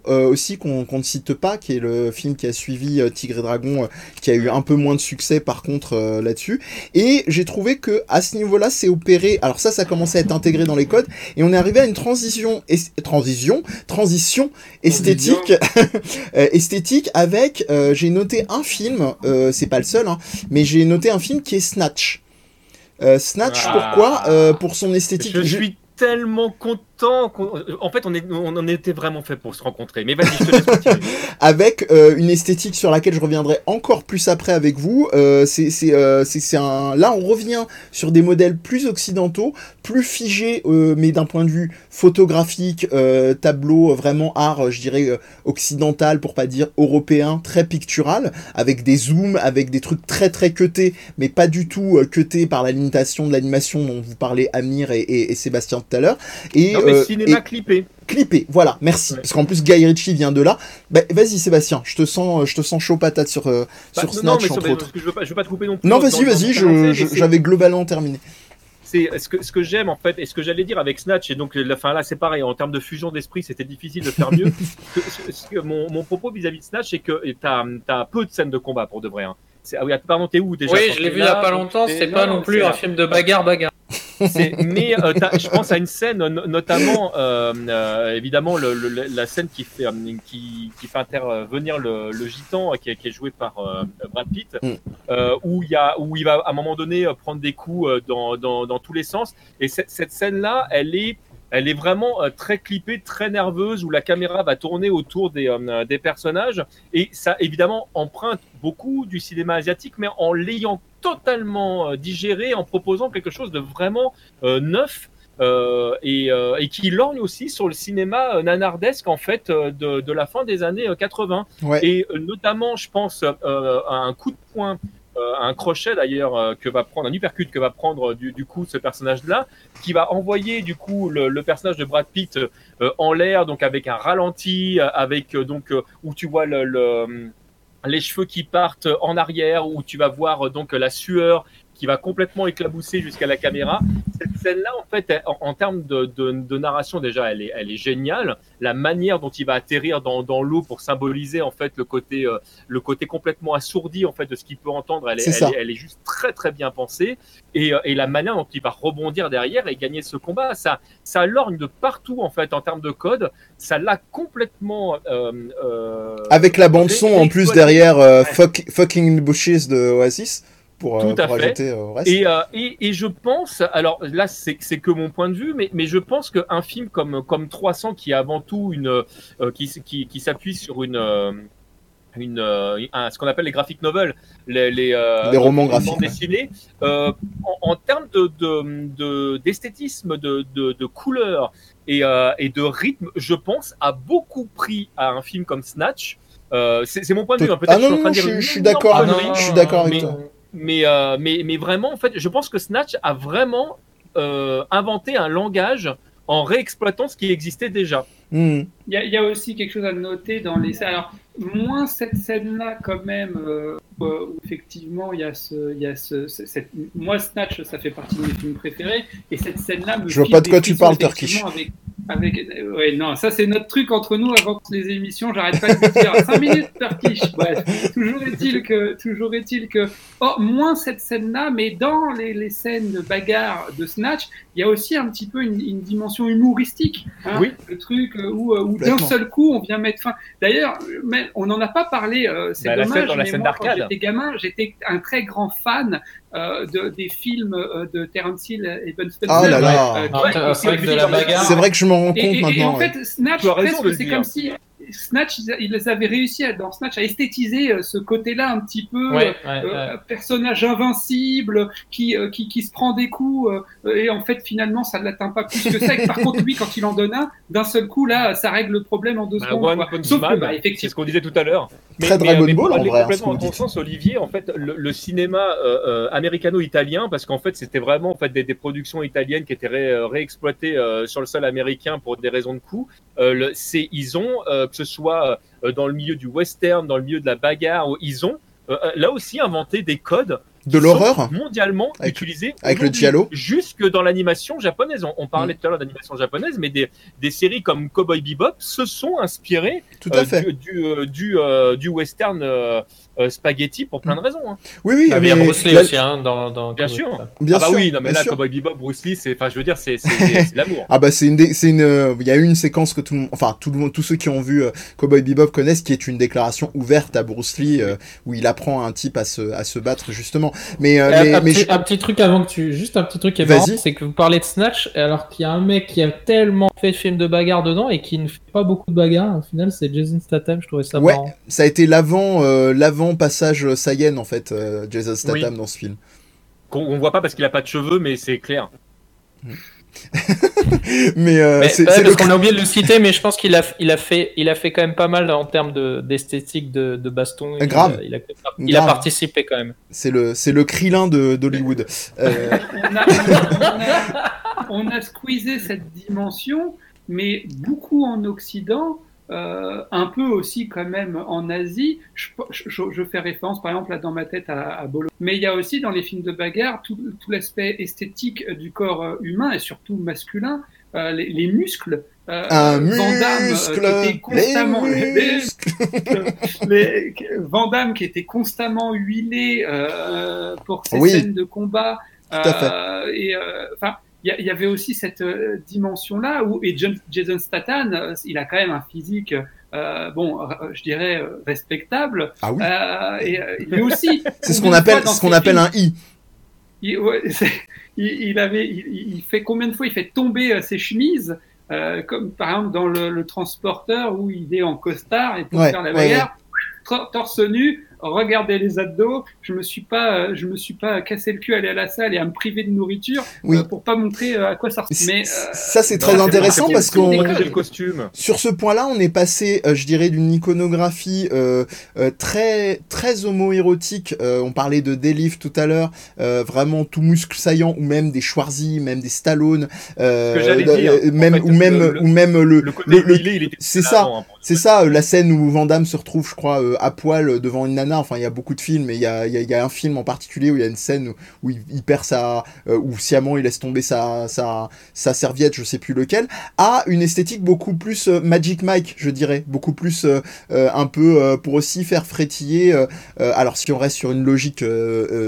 euh, aussi qu'on ne cite pas, qui est le film qui a suivi euh, Tigre et Dragon, qui a eu un peu moins de succès par contre là-dessus. Et j'ai trouvé que à ce niveau-là, c'est opéré. Alors ça, ça commençait à être intégré dans les codes, et on est arrivé à une transition, es- transition, transition esthétique, esthétique avec. j'ai noté un film, c'est pas le seul, hein, mais j'ai noté un film qui est Snatch. Euh, Snatch, Ah. pourquoi Euh, Pour son esthétique. Je suis tellement content. Qu'on- En fait, on, est, on en était vraiment fait pour se rencontrer. Mais vas-y, je te laisse continuer. avec euh, une esthétique sur laquelle je reviendrai encore plus après avec vous. Euh, c'est c'est euh, c'est- c'est un là on revient sur des modèles plus occidentaux, plus figés, euh, mais d'un point de vue photographique, euh, tableau euh, vraiment art, euh, je dirais euh, occidental pour pas dire européen, très pictural, avec des zooms, avec des trucs très très cutés, mais pas du tout euh, cutés par la limitation de l'animation dont vous parlez Amir et, et- et Sébastien tout à l'heure. Et, Non, mais euh, cinéma et- clippé. Clippé, voilà, merci. Ouais. Parce qu'en plus, Guy Ritchie vient de là. Bah, vas-y, Sébastien, je te sens, je te sens chaud patate sur, euh, Bah, sur non, Snatch, mais ça- entre mais autres. je veux pas, je veux pas te couper non plus. Non, vas-y, vas-y, mais j'avais globalement terminé. c'est ce que, ce que j'aime en fait et ce que j'allais dire avec Snatch et donc la fin là c'est pareil en termes de fusion d'esprit c'était difficile de faire mieux Ce que- ce- ce que mon, mon propos vis-à-vis de Snatch c'est que t'as as peu de scènes de combat pour de vrai hein. C'est- ah oui pardon t'es où déjà Oui, je l'ai vu il y a pas longtemps, c'est pas non plus un film de bagarre bagarre. c'est- mais euh, je pense à une scène, no- notamment euh, euh, évidemment le, le- la scène qui fait qui, qui fait intervenir le, le gitan qui est, qui est joué par euh, Brad Pitt, Mm. euh, où il y a où il va à un moment donné prendre des coups dans, dans, dans tous les sens. Et cette, cette scène là, elle est elle est vraiment euh, très clippée, très nerveuse, où la caméra va tourner autour des, euh, des personnages. Et ça, évidemment, emprunte beaucoup du cinéma asiatique, mais en l'ayant totalement euh, digéré, en proposant quelque chose de vraiment euh, neuf. et, et qui lorgne aussi sur le cinéma nanardesque en fait de, de la fin des années euh, 80 Ouais. et notamment je pense à un coup de poing un crochet d'ailleurs euh, que va prendre un uppercut que va prendre euh, du, coup ce personnage là qui va envoyer du coup le, personnage de Brad Pitt euh, en l'air donc avec un ralenti euh, avec euh, donc euh, où tu vois le- les cheveux qui partent en arrière où tu vas voir euh, donc la sueur qui va complètement éclabousser jusqu'à la caméra. Cette scène-là, en fait, elle- en, en termes de, de, de narration, déjà, elle est, elle est géniale. La manière dont il va atterrir dans, dans l'eau pour symboliser en fait le côté, euh, le côté complètement assourdi en fait de ce qu'il peut entendre, elle est, elle, est, elle est juste très très bien pensée. Et, euh, et la manière dont il va rebondir derrière et gagner ce combat, ça, ça lorgne de partout en fait en termes de code. Ça l'a complètement. Euh, euh, Avec la bande son en plus derrière euh, Ouais. Fuck- Fucking Bushes de Oasis pour, euh, Tout à pour fait. ajouter euh, au reste. Et, euh, et, et je pense, alors là c'est que mon point de vue, mais, mais je pense qu'un film comme, comme 300 qui est avant tout une, qui, qui, qui s'appuie sur une, une, euh, un- ce qu'on appelle les graphic novels, les, les, euh, Les romans graphiques, euh, en, en termes de de- de- d'esthétisme, de, de, de, couleur et, et de rythme, je pense a beaucoup pris à un film comme Snatch. C'est mon point de vue. hein. Peut-être Ah je suis non, je- d'accord avec- connerie, je suis d'accord avec mais- toi. Mais, euh, mais, mais vraiment, en fait, je pense que Snatch a vraiment euh, inventé un langage en réexploitant ce qui existait déjà. Hmm. Il y, a- il y a aussi quelque chose à noter dans les. Alors, moins cette scène-là, quand même, euh, euh, où effectivement, il y a ce. Il y a ce, cette... Moi, Snatch, ça fait partie de mes films préférés. Et cette scène-là me. Je vois pas de quoi tu parles, effectivement, avec- Avec, euh, ouais, non, ça c'est notre truc entre nous avant les émissions. J'arrête pas de vous dire 5 minutes Turkish. Bref, toujours est-il que, toujours est-il que, oh, moins cette scène-là, mais dans les, les, scènes de bagarre de Snatch, il y a aussi un petit peu une, une dimension humoristique. Hein, oui. Le truc où, où d'un seul coup on vient mettre fin. D'ailleurs, on n'en a pas parlé. Euh, c'est bah, dommage. Dans la mais scène moi, quand d'arcade. j'étais gamin, j'étais un très grand fan euh, de, des films euh, de Terence Hill et Ben Spencer. Ah là là. Euh, Ah, c'est vrai que je m'en rends compte et, et- et maintenant. en ouais. fait, Snatch, c'est comme si Snatch, ils, ils avaient réussi à, dans Snatch à esthétiser euh, ce côté-là un petit peu Ouais, euh, ouais, ouais. euh, personnage invincible qui, euh, qui, qui se prend des coups euh, et en fait finalement ça ne l'atteint pas plus que ça. Et par contre lui quand il en donne un, d'un seul coup là ça règle le problème en deux Bah, secondes. One quoi. Sauf que Man, bah, c'est ce effectivement. qu'on disait tout à l'heure. Très Dragon mais Ball, en vrai, hein, complètement que dites. sens, Olivier, en fait, le, le cinéma euh, euh, américano-italien, parce qu'en fait, c'était vraiment en fait des, des productions italiennes qui étaient ré- réexploitées euh, sur le sol américain pour des raisons de coût. Euh, c'est, ils ont, euh, que ce soit euh, dans le milieu du western, dans le milieu de la bagarre, ils ont euh, euh, là aussi inventé des codes De l'horreur mondialement Avec- utilisés avec le giallo jusque dans l'animation japonaise. On, on parlait Mm. tout à l'heure d'animation japonaise, mais des, des séries comme Cowboy Bebop se sont inspirées Tout à euh, fait. du, du, euh, du, euh, du western euh, euh, spaghetti pour plein de raisons. hein. Oui, oui, Ah, mais il y a mais Bruce Lee aussi, hein, dans, dans Bien sûr. Bien ah bah sûr, oui, non mais là, sûr. Cowboy Bebop, Bruce Lee, c'est, enfin, je veux dire, c'est, c'est, c'est, c'est l'amour. Ah bah c'est une, dé- c'est une, euh, il y a une séquence que tout le monde, enfin tout le monde, tous ceux qui ont vu euh, Cowboy Bebop connaissent, qui est une déclaration ouverte à Bruce Lee euh, où il apprend à un type à se, à se battre justement. Mais, euh, mais, un, mais petit, je- un petit truc avant que tu. Juste un petit truc qui est marrant, c'est que vous parlez de Snatch, alors qu'il y a un mec qui a tellement fait de films de bagarre dedans et qui ne fait pas beaucoup de bagarre. Au final, c'est Jason Statham, je trouvais ça Ouais. marrant. ça a été l'avant, euh, l'avant passage Saiyan en fait, euh, Jason Statham dans ce film. Qu'on on voit pas parce qu'il a pas de cheveux, mais c'est clair. Mais, euh, Mais, c'est ouais, c'est parce le- qu'on a oublié de le citer, mais je pense qu'il a, il a, fait, il a fait quand même pas mal en termes de- d'esthétique de, de, baston. Il Grave. a- Il a, il a Grave. participé quand même. c'est le, c'est le Krillin de d'Hollywood. Euh, on a, on a- on a squeezé cette dimension, mais beaucoup en Occident, euh, un peu aussi quand même en Asie. Je, je- je fais référence par exemple là dans ma tête à, à Bolo. Mais il y a aussi dans les films de bagarre tout, tout l'aspect esthétique du corps euh, humain et surtout masculin, euh, les, les muscles. euh, un Van Damme, euh, qui était constamment les les- Van Damme qui était constamment huilé euh, pour ses Oui. scènes de combat. Tout à fait. Et euh, enfin, il y, avait aussi cette euh, dimension-là où et John- Jason Statham, euh, il a quand même un physique, euh, bon, je dirais respectable. Ah oui. Euh, et lui aussi. C'est ce qu'on appelle, ce qu'on appelle un i. il, ouais, c'est- il, il avait, il, il fait combien de fois il fait tomber ses chemises, euh, comme par exemple dans le, le transporteur où il est en costard et pour Ouais, faire la ouais, bagarre, tor- torse nu, regarder les abdos. Je me suis pas, euh, je me suis pas cassé le cul à aller à la salle et à me priver de nourriture Oui. euh, pour pas montrer euh, à quoi ça ressemble. Mais euh, Ça c'est très intéressant parce qu'on. Sur ce point-là, on est passé, euh, je dirais, d'une iconographie euh, euh, très très homo-érotique. Euh, on parlait de Delive tout à l'heure, euh, vraiment tout muscle saillant, ou même des Schwarzy, même des Stallone, euh, Ce que j'allais euh, dire, euh, en même fait, ou même ou même le, c'est ça. hein, c'est ça, euh, la scène où Van Damme se retrouve, je crois, euh, à poil euh, devant une Enfin, il y a beaucoup de films, mais il y a, il y a- il y a un film en particulier où il y a une scène où, où il, il perd sa, euh, où sciemment il laisse tomber sa, sa, sa serviette, je sais plus lequel, a une esthétique beaucoup plus euh, Magic Mike, je dirais, beaucoup plus euh, un peu pour aussi faire frétiller. alors, si on reste sur une logique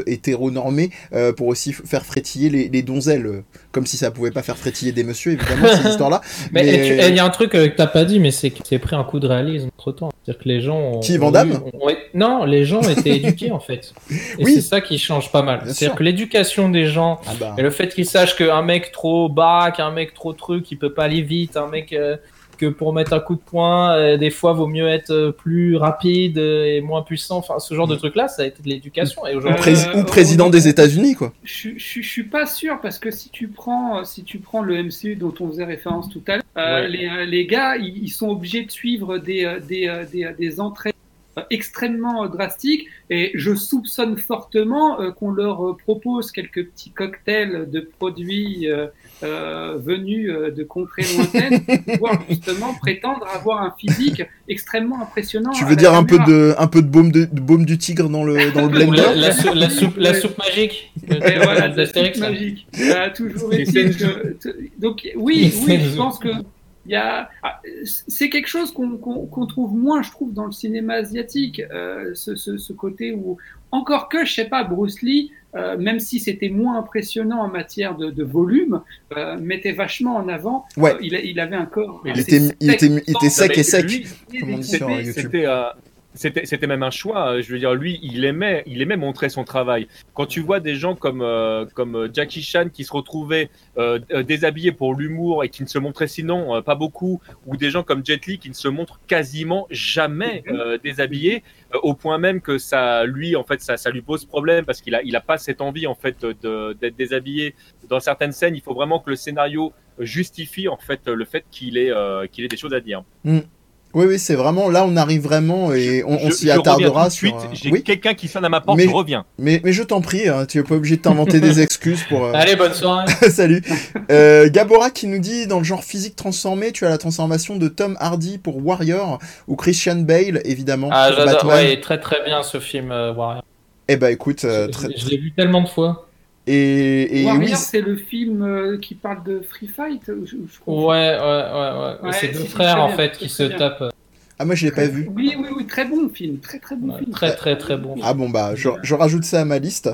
hétéronormée, pour aussi faire frétiller les, les donzelles, comme si ça pouvait pas faire frétiller des messieurs, évidemment, ces histoires-là. Mais il y a un truc que t'as pas dit, mais c'est que c'est pris un coup de réalisme entre temps. C'est-à-dire que les gens. ont- Qui, Van ont Damme eu- ont- Non, les gens étaient éduqués en fait. Et Oui. c'est ça qui change pas mal. C'est-à-dire que l'éducation des gens Ah bah. Et le fait qu'ils sachent qu'un mec trop baraque, un mec trop truc, il peut pas aller vite, un mec euh, que pour mettre un coup de poing, euh, des fois vaut mieux être euh, plus rapide et moins puissant. Enfin, ce genre de truc-là, ça a été de l'éducation. Et Ou, aujourd'hui, Euh, ou président des États-Unis, quoi. je, je, je suis pas sûr parce que si tu prends si tu prends le MCU dont on faisait référence tout à l'heure, Ouais. les, euh, les gars ils, ils sont obligés de suivre des des des, des entrées extrêmement euh, drastiques et je soupçonne fortement euh, qu'on leur euh, propose quelques petits cocktails de produits euh, euh, venus euh, de contrées lointaines pour pouvoir justement prétendre avoir un physique extrêmement impressionnant. Tu veux dire un peu de, un peu de baume de, de baume du tigre dans le, dans le blender la, la sou- la soupe, la soupe magique Et voilà, la là. magique. Euh, toujours Les est-il scènes que... t- Donc oui, oui, je pense que il y a, ah, c'est quelque chose qu'on qu'on trouve moins, je trouve, dans le cinéma asiatique, euh, ce, ce, ce, côté où, encore que, je sais pas, Bruce Lee, euh, même si c'était moins impressionnant en matière de, de volume, euh, mettait vachement en avant. Ouais. Euh, il, il, avait un corps. Il était, il était, il était sec et sec. C'était c'était c'était même un choix. Je veux dire, lui, il aimait, il aimait montrer son travail. Quand tu vois des gens comme euh, comme Jackie Chan qui se retrouvaient euh, déshabillés pour l'humour et qui ne se montraient sinon euh, pas beaucoup, ou des gens comme Jet Li qui ne se montrent quasiment jamais euh, déshabillés, au point même que ça, lui, en fait, ça, ça lui pose problème parce qu'il a il a pas cette envie en fait d'être déshabillé. Dans certaines scènes, il faut vraiment que le scénario justifie en fait le fait qu'il ait qu'il ait des choses à dire. Mm. Oui, oui, c'est vraiment là, on arrive vraiment et on, on s'y attardera. Suite, j'ai oui quelqu'un qui sonne à ma porte, mais, je reviens. Mais, mais je t'en prie, hein, tu n'es pas obligé de t'inventer des excuses pour. Euh... Allez, bonne soirée. Salut. Euh, Gabora qui nous dit dans le genre physique transformé, tu as la transformation de Tom Hardy pour Warrior ou Christian Bale, évidemment. Ah, j'adore. Ouais, très très bien ce film euh, Warrior. Eh ben, écoute, très... je l'ai vu tellement de fois. Et, et Warrior, oui, c'est le film euh, qui parle de free fight. Je, je ouais, ouais, ouais, ouais. c'est deux frères en fait qui se tapent. Ah moi je l'ai pas vu. Oui oui oui très bon film, très très bon ouais, film. Très très très bon. Ah bon bah je, je rajoute ça à ma liste.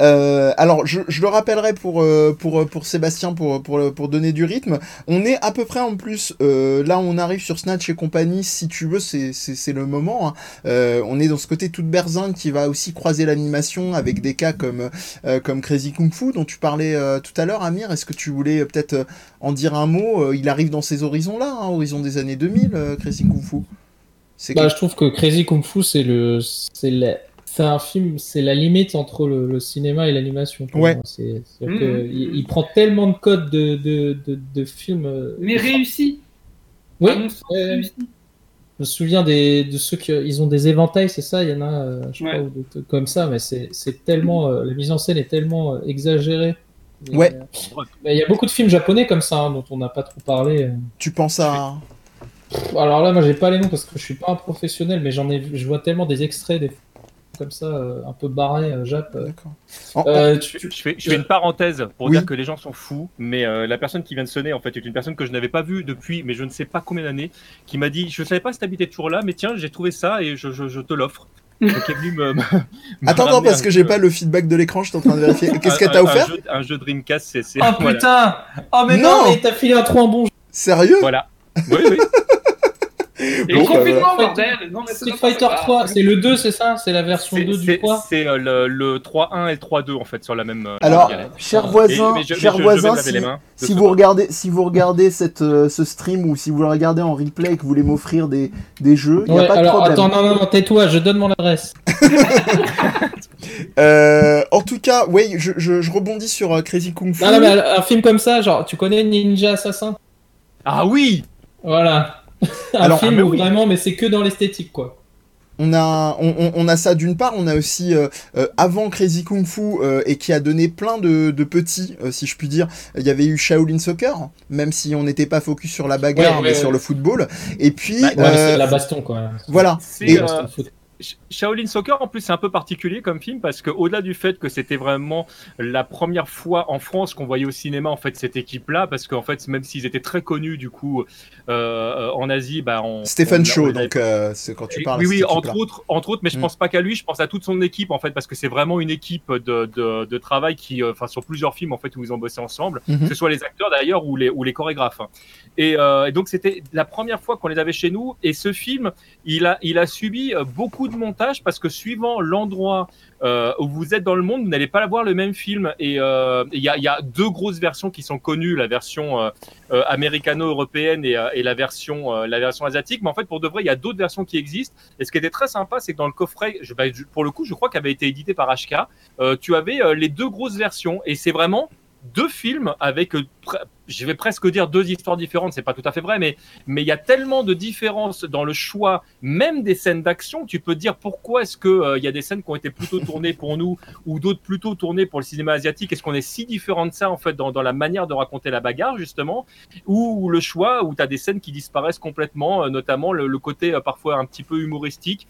Euh, alors je, je, le rappellerai pour pour pour Sébastien pour pour pour donner du rythme. On est à peu près en plus euh, là on arrive sur Snatch et compagnie si tu veux c'est c'est le moment. Hein. Euh, on est dans ce côté toute berzingue qui va aussi croiser l'animation avec des cas comme euh, comme Crazy Kung Fu dont tu parlais euh, tout à l'heure Amir. Est-ce que tu voulais peut-être en dire un mot? Il arrive dans ces horizons là, hein, horizon des années 2000 Crazy Kung Fu. Bah, que... Je trouve que Crazy Kung Fu, c'est le, c'est la... un film, c'est la limite entre le, le cinéma et l'animation. Ouais. C'est, mmh, que il, il, prend tellement de codes de, de, de, de films. Mais réussi. Oui. Euh, réussi. Je me souviens des, de ceux qui ils ont des éventails, c'est ça Il y en a, euh, je sais ouais. ou des, comme ça, mais c'est, c'est tellement. Euh, la mise en scène est tellement exagérée. Et, ouais. Il y a beaucoup de films japonais comme ça hein, dont on n'a pas trop parlé. Tu penses à. Alors là, moi, j'ai pas les noms parce que je suis pas un professionnel, mais j'en ai, je vois tellement des extraits des comme ça, euh, un peu barré, euh, Jap. D'accord. Euh, tu, je, fais, je fais une parenthèse pour oui. dire que les gens sont fous, mais euh, la personne qui vient de sonner, en fait, est une personne que je n'avais pas vue depuis, mais je ne sais pas combien d'années, qui m'a dit, je savais pas si t'habitais toujours là, mais tiens, j'ai trouvé ça et je, je, je te l'offre. Donc, est venu me, me attends, attends, parce que j'ai pas le feedback de l'écran, je suis en train de vérifier. Qu'est-ce qu'elle t'a offert un jeu, un jeu Dreamcast, c'est. Oh voilà. putain Oh mais non, non mais t'as filé un trou en bon jeu. Sérieux? Voilà. Oui, oui. Et bon, confinement, euh, bordel non, mais Street Fighter 3, c'est le 2, c'est ça C'est la version 2 du 3 C'est euh, le, le 3.1 et le 3.2 en fait sur la même. Euh, Alors, cher voisin, et, je, cher je, voisin, je si, si vous regardez, si vous regardez cette, euh, ce stream ou si vous le regardez en replay et que vous voulez m'offrir des, des jeux, il ouais, n'y a pas alors, de problème. Attends, non, non, non tais-toi, je donne mon adresse. euh, en tout cas, ouais, je, je, je rebondis sur euh, Crazy Kung Fu. Non, non, mais un film comme ça, genre, tu connais Ninja Assassin? Ah oui Voilà. Un Alors, film ah, mais où oui. vraiment, mais c'est que dans l'esthétique, quoi. On a, on, on, a ça d'une part, on a aussi euh, euh, avant Crazy Kung Fu euh, et qui a donné plein de, de petits, si je puis dire. Il y avait eu Shaolin Soccer, même si on n'était pas focus sur la bagarre, ouais, ouais, mais ouais. sur le football. Et puis, bah, c'est la baston quoi. Voilà. Et, Shaolin Soccer, en plus, c'est un peu particulier comme film parce que au-delà du fait que c'était vraiment la première fois en France qu'on voyait au cinéma en fait cette équipe-là, parce qu'en fait, même s'ils étaient très connus du coup euh, en Asie, bah, on, Stephen Shaw, donc euh, c'est quand tu parles. Oui, oui, entre autres, entre autres, mais je mm. pense pas qu'à lui, je pense à toute son équipe en fait, parce que c'est vraiment une équipe de, de, de travail qui, enfin, euh, sur plusieurs films en fait où ils ont bossé ensemble, mm -hmm. que ce soit les acteurs d'ailleurs ou les ou les chorégraphes. Et, euh, et donc c'était la première fois qu'on les avait chez nous, et ce film, il a il a subi beaucoup de montage parce que suivant l'endroit euh, où vous êtes dans le monde, vous n'allez pas avoir le même film. Et il euh, y, a, y, a, deux grosses versions qui sont connues, la version euh, américano-européenne et, la version la version asiatique. Mais en fait, pour de vrai, il y a d'autres versions qui existent. Et ce qui était très sympa, c'est que dans le coffret, bah, pour le coup, je crois qu'avait été édité par HK, tu avais les deux grosses versions. Et c'est vraiment deux films avec je vais presque dire deux histoires différentes, c'est pas tout à fait vrai, mais mais il y a tellement de différences dans le choix, même des scènes d'action, tu peux dire pourquoi est-ce que il euh, y a des scènes qui ont été plutôt tournées pour nous ou d'autres plutôt tournées pour le cinéma asiatique? Est-ce qu'on est si différent de ça en fait dans, dans la manière de raconter la bagarre justement, ou, le choix où tu as des scènes qui disparaissent complètement, euh, notamment le, le, côté euh, parfois un petit peu humoristique,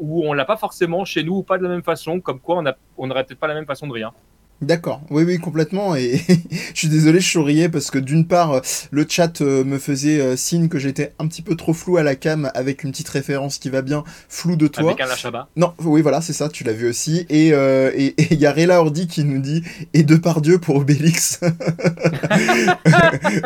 où on l'a pas forcément chez nous ou pas de la même façon, comme quoi on a on n'aurait peut-être pas la même façon de rien. D'accord, oui, oui, complètement. Et je suis désolé, je souriais parce que d'une part, euh, le chat euh, me faisait euh, signe que j'étais un petit peu trop flou à la cam avec une petite référence qui va bien, flou de toi. Avec. Non, oui, voilà, c'est ça, tu l'as vu aussi. Et euh, et- et il y a Rela Ordi qui nous dit et de par Dieu pour Obélix.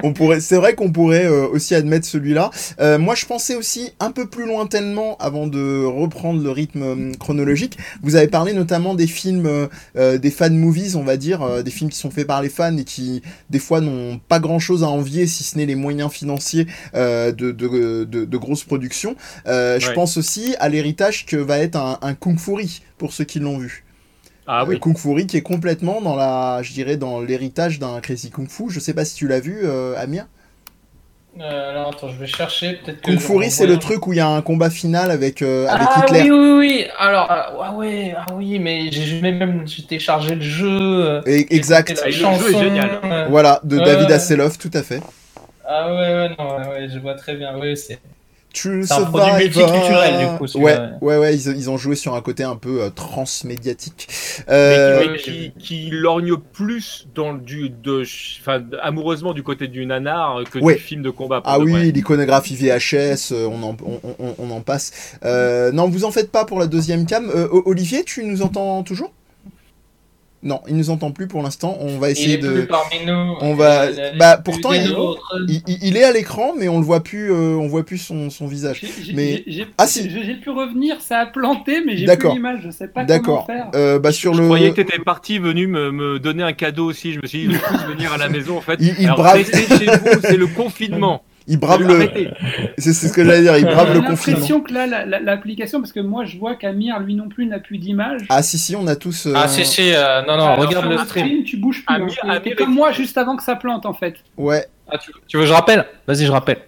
on pourrait, c'est vrai qu'on pourrait aussi admettre celui-là. Euh, moi, je pensais aussi un peu plus lointainement avant de reprendre le rythme euh, chronologique. Vous avez parlé notamment des films, euh, des fan movies, on va dire, euh, des films qui sont faits par les fans et qui des fois n'ont pas grand-chose à envier si ce n'est les moyens financiers euh, de, de, de- de grosses productions. Euh, Je pense aussi à l'héritage que va être un, un Kung Fury pour ceux qui l'ont vu. Ah oui. Kung Fury qui est complètement dans la, je dirais, dans l'héritage d'un Crazy Kung Fu. Je sais pas si tu l'as vu, euh, Amir. Euh, alors attends, je vais chercher. Peut-être que Kung Fury, c'est le truc où il y a un combat final avec, euh, avec Ah Hitler. oui, oui, oui. Alors, ah ah ouais, ah oui, mais j'ai même j'ai téléchargé le jeu. euh, Et- exact. la Et le jeu est génial. euh, Voilà, de David. Hasselhoff, tout à fait. Ah ouais, ouais, non, ouais, ouais, je vois très bien. Oui, c'est. True C'est un produit multiculturel, du coup, Ouais, celui-là. ouais, ouais, ils, ils ont joué sur un côté un peu euh, transmédiatique. Mais Euh, qui- ouais, mais qui, qui lorgne plus dans le du de enfin amoureusement du côté du nanar que Ouais. du film de combat. Ah de oui, l'iconographie VHS, euh, on en, on, on- on en passe. Euh, non, vous en faites pas pour la deuxième cam. Euh, Olivier, tu nous entends toujours? Non, il nous entend plus pour l'instant. On va Il essayer est de. plus parmi nous. on va- Il bah, il- pourtant, il est il-. Il, il- il est à l'écran, mais on le voit plus. euh, on voit plus son, son visage. J'ai- Mais- j'ai- Ah, si. j'ai pu revenir, ça a planté, mais j'ai D'accord. plus l'image, je sais pas comment D'accord. faire. Euh, bah sur Je le. croyais que t'étais parti venu me, me donner un cadeau aussi. Je me suis dit, je vais venir à la maison en fait. Il- il Alors, brave- chez vous, c'est le confinement. Il brave le. C'est ce que j'allais dire. Il brave J'ai le confinement. l'impression que là, la- la- l'application, parce que moi je vois qu'Amir, lui non plus, n'a plus d'image. Ah si si, on a tous. euh, Ah, si, si, euh, non, non, Alors, regarde le stream. tu bouges plus. Amir- hein. Amir comme moi juste avant que ça plante en fait. Ouais. Ah, tu, tu veux que je rappelle? Vas-y, je rappelle.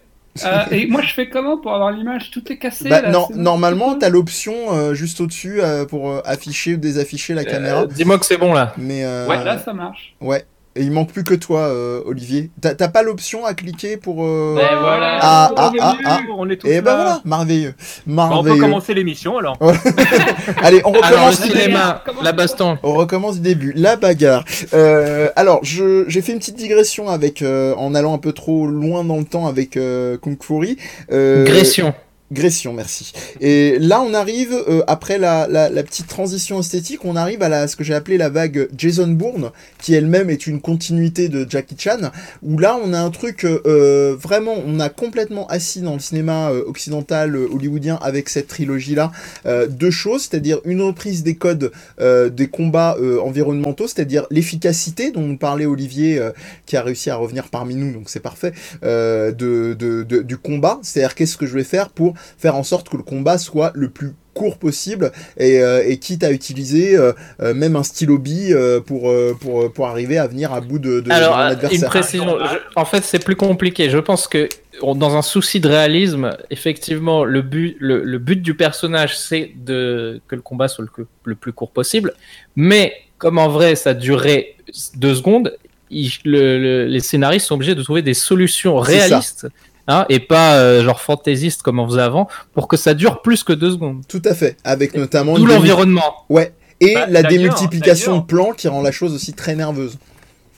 Euh, et moi je fais comment pour avoir l'image Tout est cassé. Bah, là, non, normalement, c'est t'as l'option euh, juste au-dessus euh, pour afficher ou désafficher la caméra. Dis-moi que c'est bon là. Mais euh, Ouais, là ça marche. ouais. Et il manque plus que toi, euh, Olivier. T'as t'as pas l'option à cliquer pour. euh, Mais voilà. Ah, on ah, est ah, ah. on est tous Et là. ben voilà, merveilleux, Bon, on peut merveilleux. commencer l'émission alors. Allez, on Alors, le recommence. Cinéma, la baston. On recommence du début. La bagarre. Euh, alors, je j'ai fait une petite digression avec euh, en allant un peu trop loin dans le temps avec euh, Kung Fury. Euh, Gression. Gression, merci. Et là, on arrive, euh, après la, la, la petite transition esthétique, on arrive à la, ce que j'ai appelé la vague Jason Bourne, qui elle-même est une continuité de Jackie Chan, où là, on a un truc euh, vraiment, on a complètement assis dans le cinéma euh, occidental euh, hollywoodien avec cette trilogie-là euh, deux choses, c'est-à-dire une reprise des codes euh, des combats environnementaux, c'est-à-dire l'efficacité dont nous parlait Olivier, qui a réussi à revenir parmi nous, donc c'est parfait, de, de, de- du combat, c'est-à-dire qu'est-ce que je vais faire pour faire en sorte que le combat soit le plus court possible et, euh, et quitte à utiliser euh, euh, même un stylo bille pour, pour, pour arriver à venir à bout de, de, Alors, euh, une précision. Je- en fait, c'est plus compliqué. Je pense que dans un souci de réalisme, effectivement, le but, le, le but du personnage, c'est de que le combat soit le, le plus court possible. Mais comme en vrai, ça durait deux secondes, il- le- le- les scénaristes sont obligés de trouver des solutions réalistes. Hein, et pas euh, genre fantaisistes comme on faisait avant, pour que ça dure plus que deux secondes. Tout à fait, avec notamment démi- l'environnement. Ouais. Et Bah, la démultiplication de plans qui rend la chose aussi très nerveuse.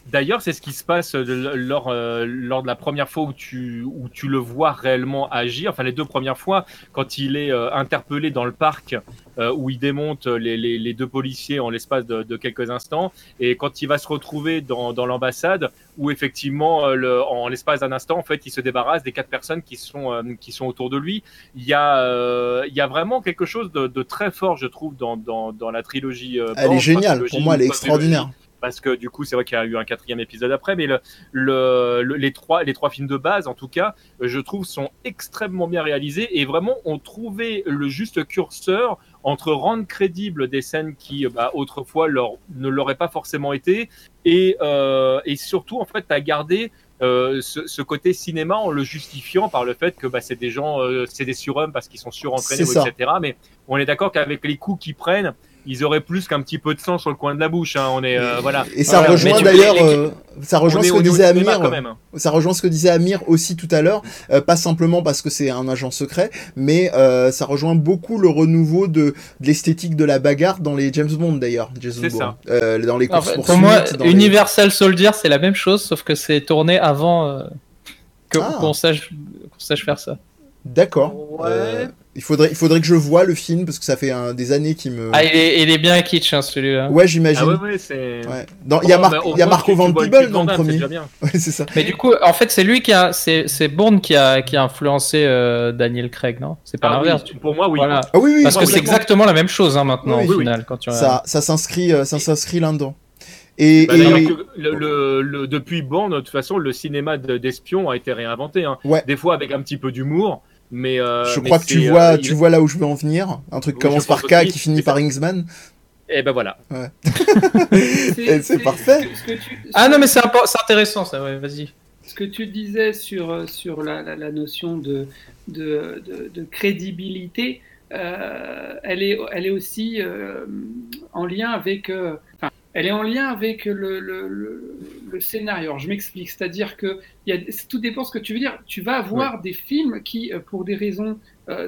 D'ailleurs, c'est ce qui se passe de- lors, euh, lors de la première fois où tu, où tu le vois réellement agir. Enfin, les deux premières fois, quand il est euh, interpellé dans le parc, euh, où il démonte les, les, les deux policiers en l'espace de, de quelques instants, et quand il va se retrouver dans, dans l'ambassade, où effectivement, euh, le, en l'espace d'un instant, en fait, il se débarrasse des quatre personnes qui sont, euh, qui sont autour de lui. Il y a, euh, il y a vraiment quelque chose de, de très fort, je trouve, dans, dans, dans la trilogie. euh, Elle est géniale, pour moi elle est pas trilogie, extraordinaire. Parce que du coup c'est vrai qu'il y a eu un quatrième épisode après mais le, le, le- les trois les trois films de base en tout cas je trouve sont extrêmement bien réalisés. Et vraiment ont trouvé le juste curseur entre rendre crédibles des scènes qui bah, autrefois leur, ne l'auraient pas forcément été. Et, euh, et surtout en fait à garder euh, ce, ce côté cinéma en le justifiant par le fait que bah, c'est des gens, euh, c'est des surhommes parce qu'ils sont surentraînés, etc. Mais on est d'accord qu'avec les coups qu'ils prennent, ils auraient plus qu'un petit peu de sang sur le coin de la bouche. hein. On est euh, voilà. Et ça Voilà. rejoint d'ailleurs, euh, ça rejoint ce que disait Amir. quand même. hein. Ça rejoint ce que disait Amir aussi tout à l'heure, euh, pas simplement parce que c'est un agent secret, mais euh, ça rejoint beaucoup le renouveau de, de l'esthétique de la bagarre dans les James Bond d'ailleurs, Jason C'est. Euh, dans les En courses fait, poursuites. pour moi, dans les- Universal Soldier, c'est la même chose, sauf que c'est tourné avant euh, que- Ah. qu'on sache, qu'on sache faire ça. D'accord. Ouais. Il faudrait, il faudrait que je voie le film parce que ça fait un- des années qu'il me. Ah, il est, il est bien kitsch, hein, celui-là. Ouais, j'imagine. Ah ouais, ouais, c'est. Ouais. Dans- Il y a, Bon, Mar- bah, au il y a moins, Marco Van vois le Peebles dans le premier. Ouais, c'est ça. Mais du coup, en fait, c'est lui qui a, c'est, c'est Bourne qui a, qui a influencé euh, Daniel Craig, non? C'est pas Ah oui, l'inverse. pour moi, oui. Voilà. Ah oui, oui. Parce que c'est exactement la même chose hein, maintenant Oui, au oui. final quand tu Ça, ça s'inscrit, euh, ça s'inscrit là-dedans. Et, Bah, et- d'ailleurs que le, le- le- depuis Bourne, de toute façon, le cinéma de- d'espion a été réinventé. hein. Ouais. Des fois avec un petit peu d'humour, mais. euh, je mais crois que tu c'est, vois, euh, tu il- vois là où je veux en venir. Un truc Oui, qui commence par K aussi. qui finit par ça- Ingsman. Et ben voilà. C'est parfait. Ce que tu- Ah non, mais c'est, intéressant ça, ouais, vas-y. ce que tu disais sur, euh, sur la, la- la notion de, de, de- de crédibilité, euh, elle, est, elle est aussi euh, en lien avec. Elle est en lien avec le, le, le- le scénario. Alors, je m'explique, c'est-à-dire que il y a, tout dépend de ce que tu veux dire. Tu vas avoir des films qui, euh, pour des raisons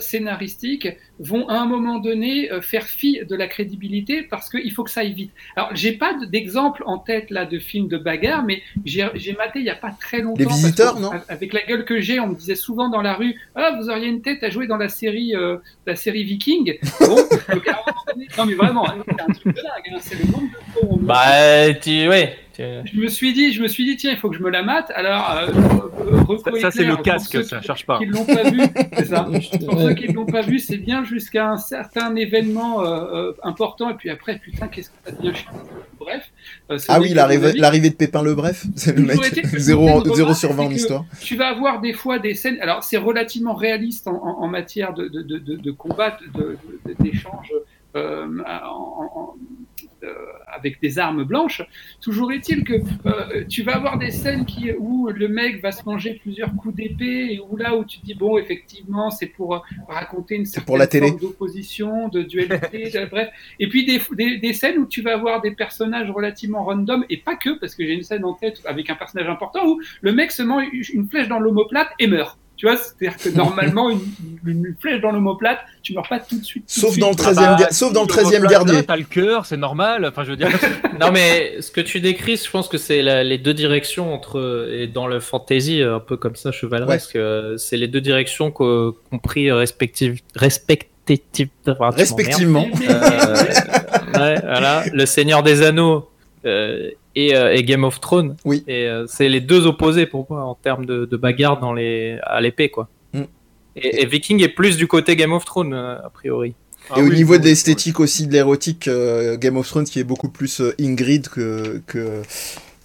scénaristiques, vont à un moment donné euh, faire fi de la crédibilité parce qu'il faut que ça aille vite. Alors, j'ai pas d'exemple en tête là de films de bagarre, mais j'ai maté il y a pas très longtemps. parce Visiteurs, que, non Avec la gueule que j'ai, on me disait souvent dans la rue Ah, vous auriez une tête à jouer dans la série, euh, la série Viking. Bon, donc, à un moment donné- non, mais vraiment, hein, c'est un truc de dingue. hein, c'est le nombre de fois où on Bah, tu, ouais. Je me suis dit, je me suis dit, tiens, il faut que je me la mate. Alors, euh, euh, Ça, ça, c'est le pour casque, ceux ça qui- cherche pas. qui ne l'ont pas vu, c'est ça. Pour ceux qui ne l'ont pas vu, c'est bien jusqu'à un certain événement euh, important, et puis après, putain, qu'est-ce que ça devient chiant. Bref. euh, Ah oui, l'arrivée de Pépin le Bref. C'est le mec. est-il que 0, une remarque, 0 sur 20 en histoire. Tu vas avoir des fois des scènes. Alors, c'est relativement réaliste en, en- en matière de, de, de, de, de combat, de- de- d'échange euh, en- en- avec des armes blanches. Toujours est-il que euh, tu vas avoir des scènes qui, où le mec va se manger plusieurs coups d'épée et où là où tu te dis bon effectivement c'est pour euh, raconter une certaine pour la télé. forme d'opposition, de dualité, de- bref. Et puis des, des, des scènes où tu vas avoir des personnages relativement random et pas que parce que j'ai une scène en tête avec un personnage important où le mec se met une flèche dans l'omoplate et meurt. Tu vois, c'est-à-dire que normalement, une, une flèche dans l'omoplate, tu meurs pas tout de suite. tout Sauf suite. dans le Ah 13e, bah, sauf dans le le 13e replace gardien. là, T'as le cœur, c'est normal. Enfin, je veux dire. Non, mais ce que tu décris, je pense que c'est les deux directions entre. Et dans le fantasy, un peu comme ça, chevaleresque, euh, c'est les deux directions qu'ont pris respective, respective, enfin, tu Respectivement. Euh, ouais, voilà. Le Seigneur des Anneaux euh, et, euh, et Game of Thrones. Oui. Et euh, c'est les deux opposés pour moi en termes de, de bagarre dans les, à l'épée, quoi. Mm. Et, et Viking est plus du côté Game of Thrones, a priori. Ah Et au oui, niveau oui, de oui. l'esthétique aussi, de l'érotique, euh, Game of Thrones qui est beaucoup plus euh, Ingrid que, que,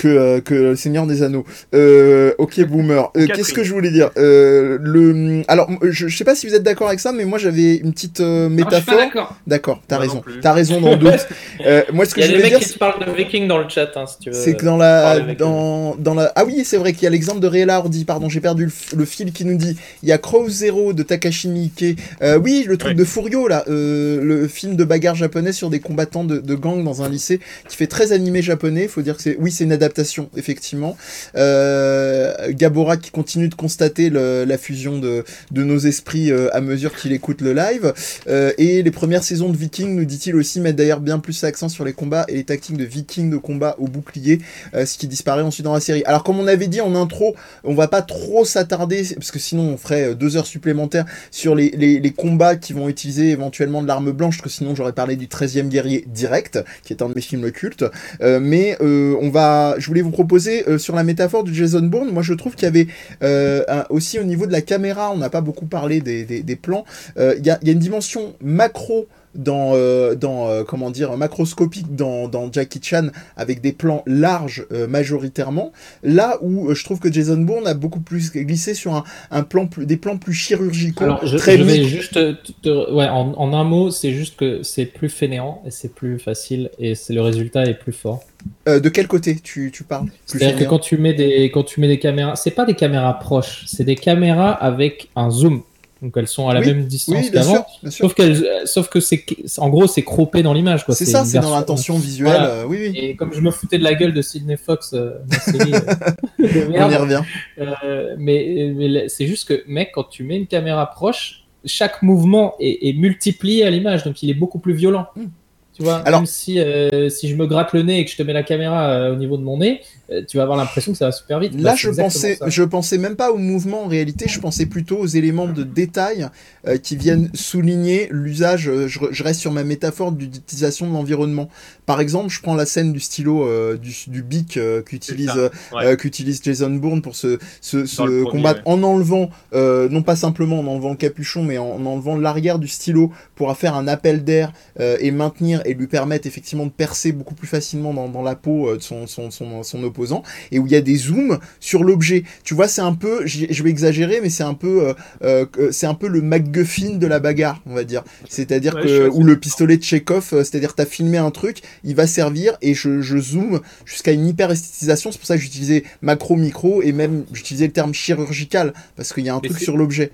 que, euh, que le Seigneur des Anneaux. Euh, ok, boomer. Euh. Qu'est-ce que je voulais dire? Euh, le... Alors, je, je sais pas si vous êtes d'accord avec ça, mais moi j'avais une petite euh, je métaphore. d'accord. D'accord, t'as raison. T'as raison dans le doute. Euh, moi, ce que Il y a je des voulais mecs dire, qui parlent de Viking dans le chat, hein, si tu veux. c'est que dans la, dans, dans la, ah oui, c'est vrai qu'il y a l'exemple de Réla Hardy, pardon, j'ai perdu le, le fil qui nous dit, il y a Crow Zero de Takashi Miike, euh, oui, le truc de Furio, là, euh, le film de bagarre japonais sur des combattants de, de gang dans un lycée, qui fait très animé japonais, faut dire que c'est, oui, c'est une adaptation, effectivement, euh, Gabora qui continue de constater la fusion de, nos esprits euh, à mesure qu'il écoute le live, euh, et les premières saisons de Viking, nous dit-il aussi, mettent d'ailleurs bien plus l'accent sur les combats et les tactiques de Viking de combat au bouclier, euh, ce qui disparaît ensuite dans la série. Alors comme on avait dit en intro, on va pas trop s'attarder, parce que sinon on ferait deux heures supplémentaires sur les, combats qui vont utiliser éventuellement de l'arme blanche, parce que sinon j'aurais parlé du 13e guerrier direct, qui est un de mes films cultes. Mais on va, je voulais vous proposer euh, sur la métaphore du Jason Bourne, moi je trouve qu'il y avait euh, un- aussi au niveau de la caméra, on n'a pas beaucoup parlé des, des, des plans, euh, il y, a, il y a une dimension macro dans, euh, dans euh, comment dire macroscopique dans, dans Jackie Chan avec des plans larges euh, majoritairement là où je trouve que Jason Bourne a beaucoup plus glissé sur un, un plan plus, des plans plus chirurgicaux Alors, je, très je vais juste te- te- ouais, en, en un mot, c'est juste que c'est plus fainéant et c'est plus facile et c'est le résultat est plus fort. Euh, de quel côté tu, tu parles C'est-à-dire que quand tu mets des quand tu mets des caméras, c'est pas des caméras proches, c'est des caméras avec un zoom. Donc elles sont à la Oui, même distance Oui, bien qu'avant. Sauf, qu'elles- sauf que c'est en gros c'est croppé dans l'image. quoi. C'est ça, c'est dans l'intention visuelle. Voilà. euh, oui. Et comme je me foutais de la gueule de Sidney Fox, euh, série, On y revient. mais, mais c'est juste que, mec, quand tu mets une caméra proche, chaque mouvement est, est multiplié à l'image, donc il est beaucoup plus violent. Hmm. Tu vois, Alors- même si, euh, si je me gratte le nez et que je te mets la caméra euh, au niveau de mon nez, tu vas avoir l'impression que ça va super vite. Là, Bah, je pensais, ça. je pensais même pas au mouvement en réalité, je pensais plutôt aux éléments de détail euh, qui viennent souligner l'usage. euh, je, je reste sur ma métaphore d'utilisation de l'environnement. Par exemple, je prends la scène du stylo euh, du, du bic euh, qu'utilise euh, ouais. euh, qu'utilise Jason Bourne pour se, se, premier, combattre ouais. en enlevant, euh, non pas simplement en enlevant le capuchon, mais en, en enlevant l'arrière du stylo pour faire un appel d'air euh, et maintenir et lui permettre effectivement de percer beaucoup plus facilement dans, dans la peau euh, de son, son, son, son opposant et où il y a des zooms sur l'objet. Tu vois, c'est un peu, je vais exagérer, mais c'est un peu, euh, euh, c'est un peu le MacGuffin de la bagarre, on va dire. C'est-à-dire Ouais, que, ou le pistolet de Chekhov, euh, c'est-à-dire t'as filmé un truc, il va servir et je, je zoome jusqu'à une hyper esthétisation. C'est pour ça que j'utilisais macro, micro et même j'utilisais le terme chirurgical parce qu'il y a un Mais truc sur l'objet.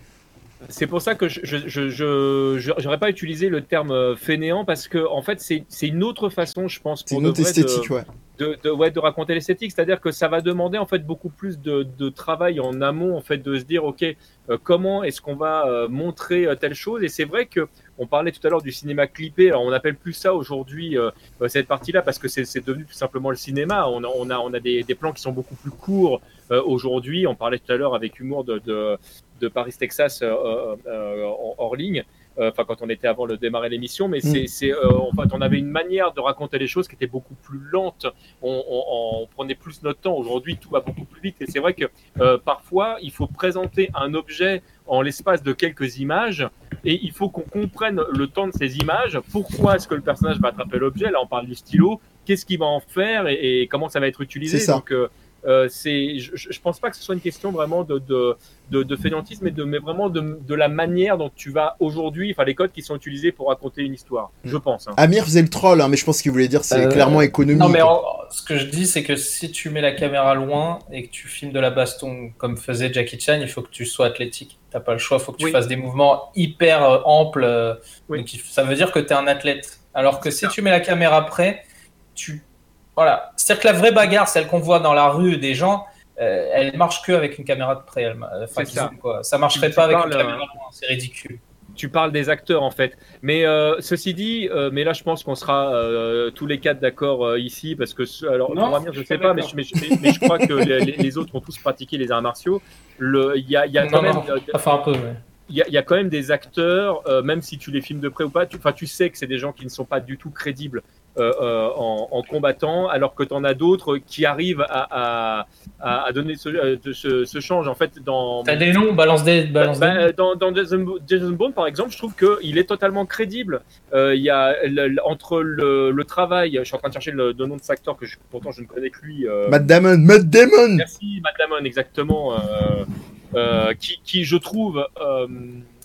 C'est pour ça que je je- je- je- je- j'aurais pas utilisé le terme fainéant parce que en fait c'est une autre façon, je pense, C'est pour une autre vrai de- esthétique, ouais. De, de, ouais, de raconter l'esthétique. C'est-à-dire que ça va demander en fait beaucoup plus de, de travail en amont, en fait, de se dire, ok, euh, comment est-ce qu'on va euh, montrer euh, telle chose? Et c'est vrai que on parlait tout à l'heure du cinéma clippé. Alors on n'appelle plus ça aujourd'hui euh, euh, cette partie-là parce que c'est devenu tout simplement le cinéma. On a, on a, on a des, des plans qui sont beaucoup plus courts aujourd'hui. On parlait tout à l'heure avec humour de, de, Paris Texas en- hors ligne. Euh, Enfin, quand on était avant de démarrer l'émission, mais c'est, c'est, euh, en fait, on avait une manière de raconter les choses qui était beaucoup plus lente on, on- on prenait plus notre temps. Aujourd'hui, tout va beaucoup plus vite. Et c'est vrai que euh, parfois, il faut présenter un objet en l'espace de quelques images et il faut qu'on comprenne le temps de ces images. Pourquoi est-ce que le personnage va attraper l'objet? Là, on parle du stylo. Qu'est-ce qu'il va en faire et, et comment ça va être utilisé? C'est ça. Donc, euh, c'est, je, je pense pas que ce soit une question vraiment de, de, de, de fainéantisme, mais, de, mais vraiment de, de la manière dont tu vas aujourd'hui, enfin les codes qui sont utilisés pour raconter une histoire, je pense. hein. Amir faisait le troll, hein, mais je pense qu'il voulait dire c'est Euh, clairement économique. Non, mais en- ce que je dis, c'est que si tu mets la caméra loin et que tu filmes de la baston comme faisait Jackie Chan, il faut que tu sois athlétique. T'as pas le choix, il faut que tu Oui. fasses des mouvements hyper euh, amples. Oui. donc ça veut dire que tu es un athlète. Alors que si tu mets la caméra près, tu. Voilà. C'est-à-dire que la vraie bagarre, celle qu'on voit dans la rue des gens, euh, elle marche que avec une caméra de près. elle- Enfin, ça. quoi. Ça marcherait Tu pas avec parles, une euh, caméra loin, c'est ridicule. tu parles des acteurs en fait. Mais euh, ceci dit, euh, mais là je pense qu'on sera euh, tous les quatre d'accord euh, ici parce que ce- alors Non, je suis sais pas mais, je- mais, je- mais je crois que les, autres ont tous pratiqué les arts martiaux. Il y a, il y a quand Non, même, non. euh, Enfin, un peu, mais. il y, a, il y a quand même des acteurs, euh, même si tu les filmes de près ou pas, tu, enfin, tu sais que c'est des gens qui ne sont pas du tout crédibles euh, euh, en, en combattant, alors que tu en as d'autres qui arrivent à, à, à, à donner ce, euh, de ce, ce change. En fait, dans, T'as des noms, balance des. Balance bah, des... euh, dans, dans Jason, Bo- Jason Bourne, par exemple, je trouve qu'il est totalement crédible. Euh, Il y a entre le, le travail, je suis en train de chercher le, le nom de cet acteur que je, pourtant je ne connais que lui. euh, Matt Damon, Matt Damon Merci, Matt Damon, exactement. euh, euh, qui, qui, je trouve, euh,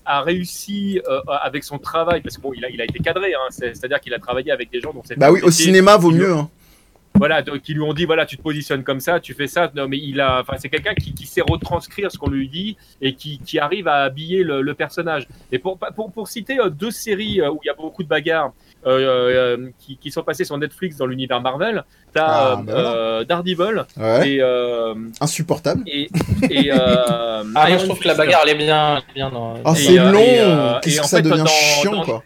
a réussi euh, avec son travail, parce que bon, il a, il a été cadré, hein, c'est- c'est-à-dire qu'il a travaillé avec des gens dont c'est Bah oui, au cinéma, vaut mieux. hein. Voilà, donc, qui lui ont dit voilà, tu te positionnes comme ça, tu fais ça. Non, mais il a, enfin, c'est quelqu'un qui, qui sait retranscrire ce qu'on lui dit et qui, qui arrive à habiller le, le personnage. Et pour, pour, pour citer euh, deux séries euh, où il y a beaucoup de bagarres euh, euh, qui, qui sont passées sur Netflix dans l'univers Marvel, t'as Ah, voilà. euh, Daredevil Ouais, et, euh, insupportable. et, et euh, Ah, moi, je trouve que la bagarre, elle est bien, elle est bien dans. Ah, c'est long et, euh, Qu'est-ce que en ça fait, devient dans- chiant, dans- quoi.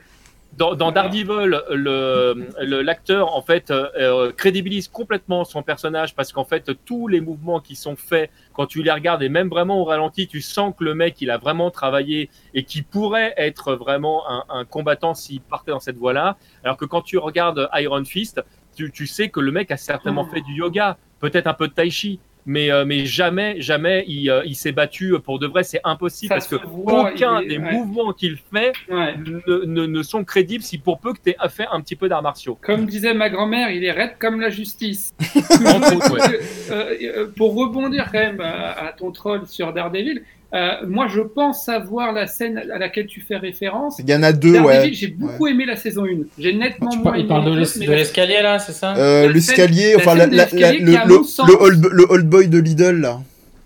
Dans, dans Daredevil, le le- l'acteur en fait euh, crédibilise complètement son personnage parce qu'en fait tous les mouvements qui sont faits quand tu les regardes et même vraiment au ralenti, tu sens que le mec il a vraiment travaillé et qui pourrait être vraiment un, un combattant s'il partait dans cette voie-là. Alors que quand tu regardes Iron Fist, tu, tu sais que le mec a certainement fait du yoga, peut-être un peu de tai chi. Mais, euh, mais jamais, jamais il, euh, il s'est battu pour de vrai, c'est impossible Ça parce que voit, aucun est- des ouais. mouvements qu'il fait Ouais. ne, ne, ne sont crédibles si pour peu que tu aies fait un petit peu d'arts martiaux. Comme disait ma grand-mère, il est raide comme la justice. Entre autres, ouais. Euh, pour rebondir quand même à, à ton troll sur Daredevil, euh, moi je pense savoir la scène à laquelle tu fais référence. Il y en a deux, ouais. j'ai beaucoup aimé la saison 1. J'ai nettement Tu moins parles, aimé parle de l'escalier là, c'est ça? Euh, L'escalier, enfin, la le, le, sens- le old, le old boy de Lidl, là.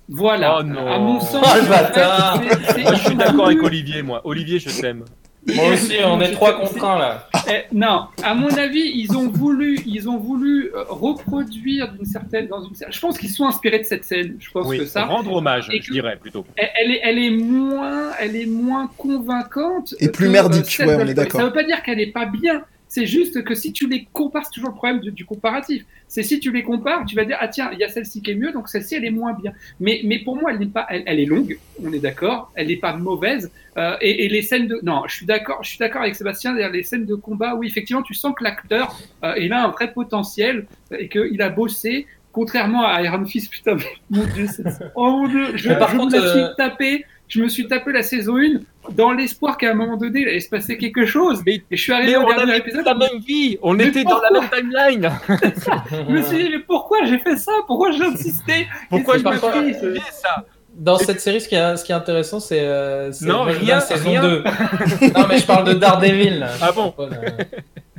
Voilà. Oh non. À mon sens, Oh, le bâtard. Moi, je suis d'accord avec Olivier, moi. Olivier, je t'aime. Moi aussi, on est trois contre un là. Eh, non, à mon avis, ils ont voulu, ils ont voulu euh, reproduire d'une certaine, dans une, je pense qu'ils sont inspirés de cette scène. Je pense Oui, que ça, rendre hommage, je dirais plutôt. elle, elle est, elle est moins, elle est moins convaincante. Et plus que, merdique, celle ouais, on est d'accord. Ça veut pas dire qu'elle est pas bien. C'est juste que si tu les compares, c'est toujours le problème du, du comparatif. C'est si tu les compares, tu vas dire ah tiens, il y a celle-ci qui est mieux, donc celle-ci elle est moins bien. Mais mais pour moi, elle n'est pas, elle, elle est longue, on est d'accord. Elle n'est pas mauvaise. Euh, et, et les scènes de, non, je suis d'accord, je suis d'accord avec Sébastien. Les scènes de combat, oui, effectivement, tu sens que l'acteur, euh, il a un vrai potentiel et qu'il a bossé. Contrairement à Iron Fist, putain, mon dieu, c'est- oh mon dieu, je, par je contre, me suis euh, tapé, je me suis tapé la saison 1 dans l'espoir qu'à un moment donné, il allait se passer quelque chose. Mais, Et je suis arrivé mais au on dernier avait épisode, la même vie, on Mais était dans la même timeline. je me suis dit, mais pourquoi j'ai fait ça? Pourquoi j'ai insisté Pourquoi je me suis fait ça? Dans cette série, ce qui est, ce qui est intéressant, c'est. euh, Non, rien, saison rien. 2. non, mais je parle de Daredevil. Là. Ah bon? Pas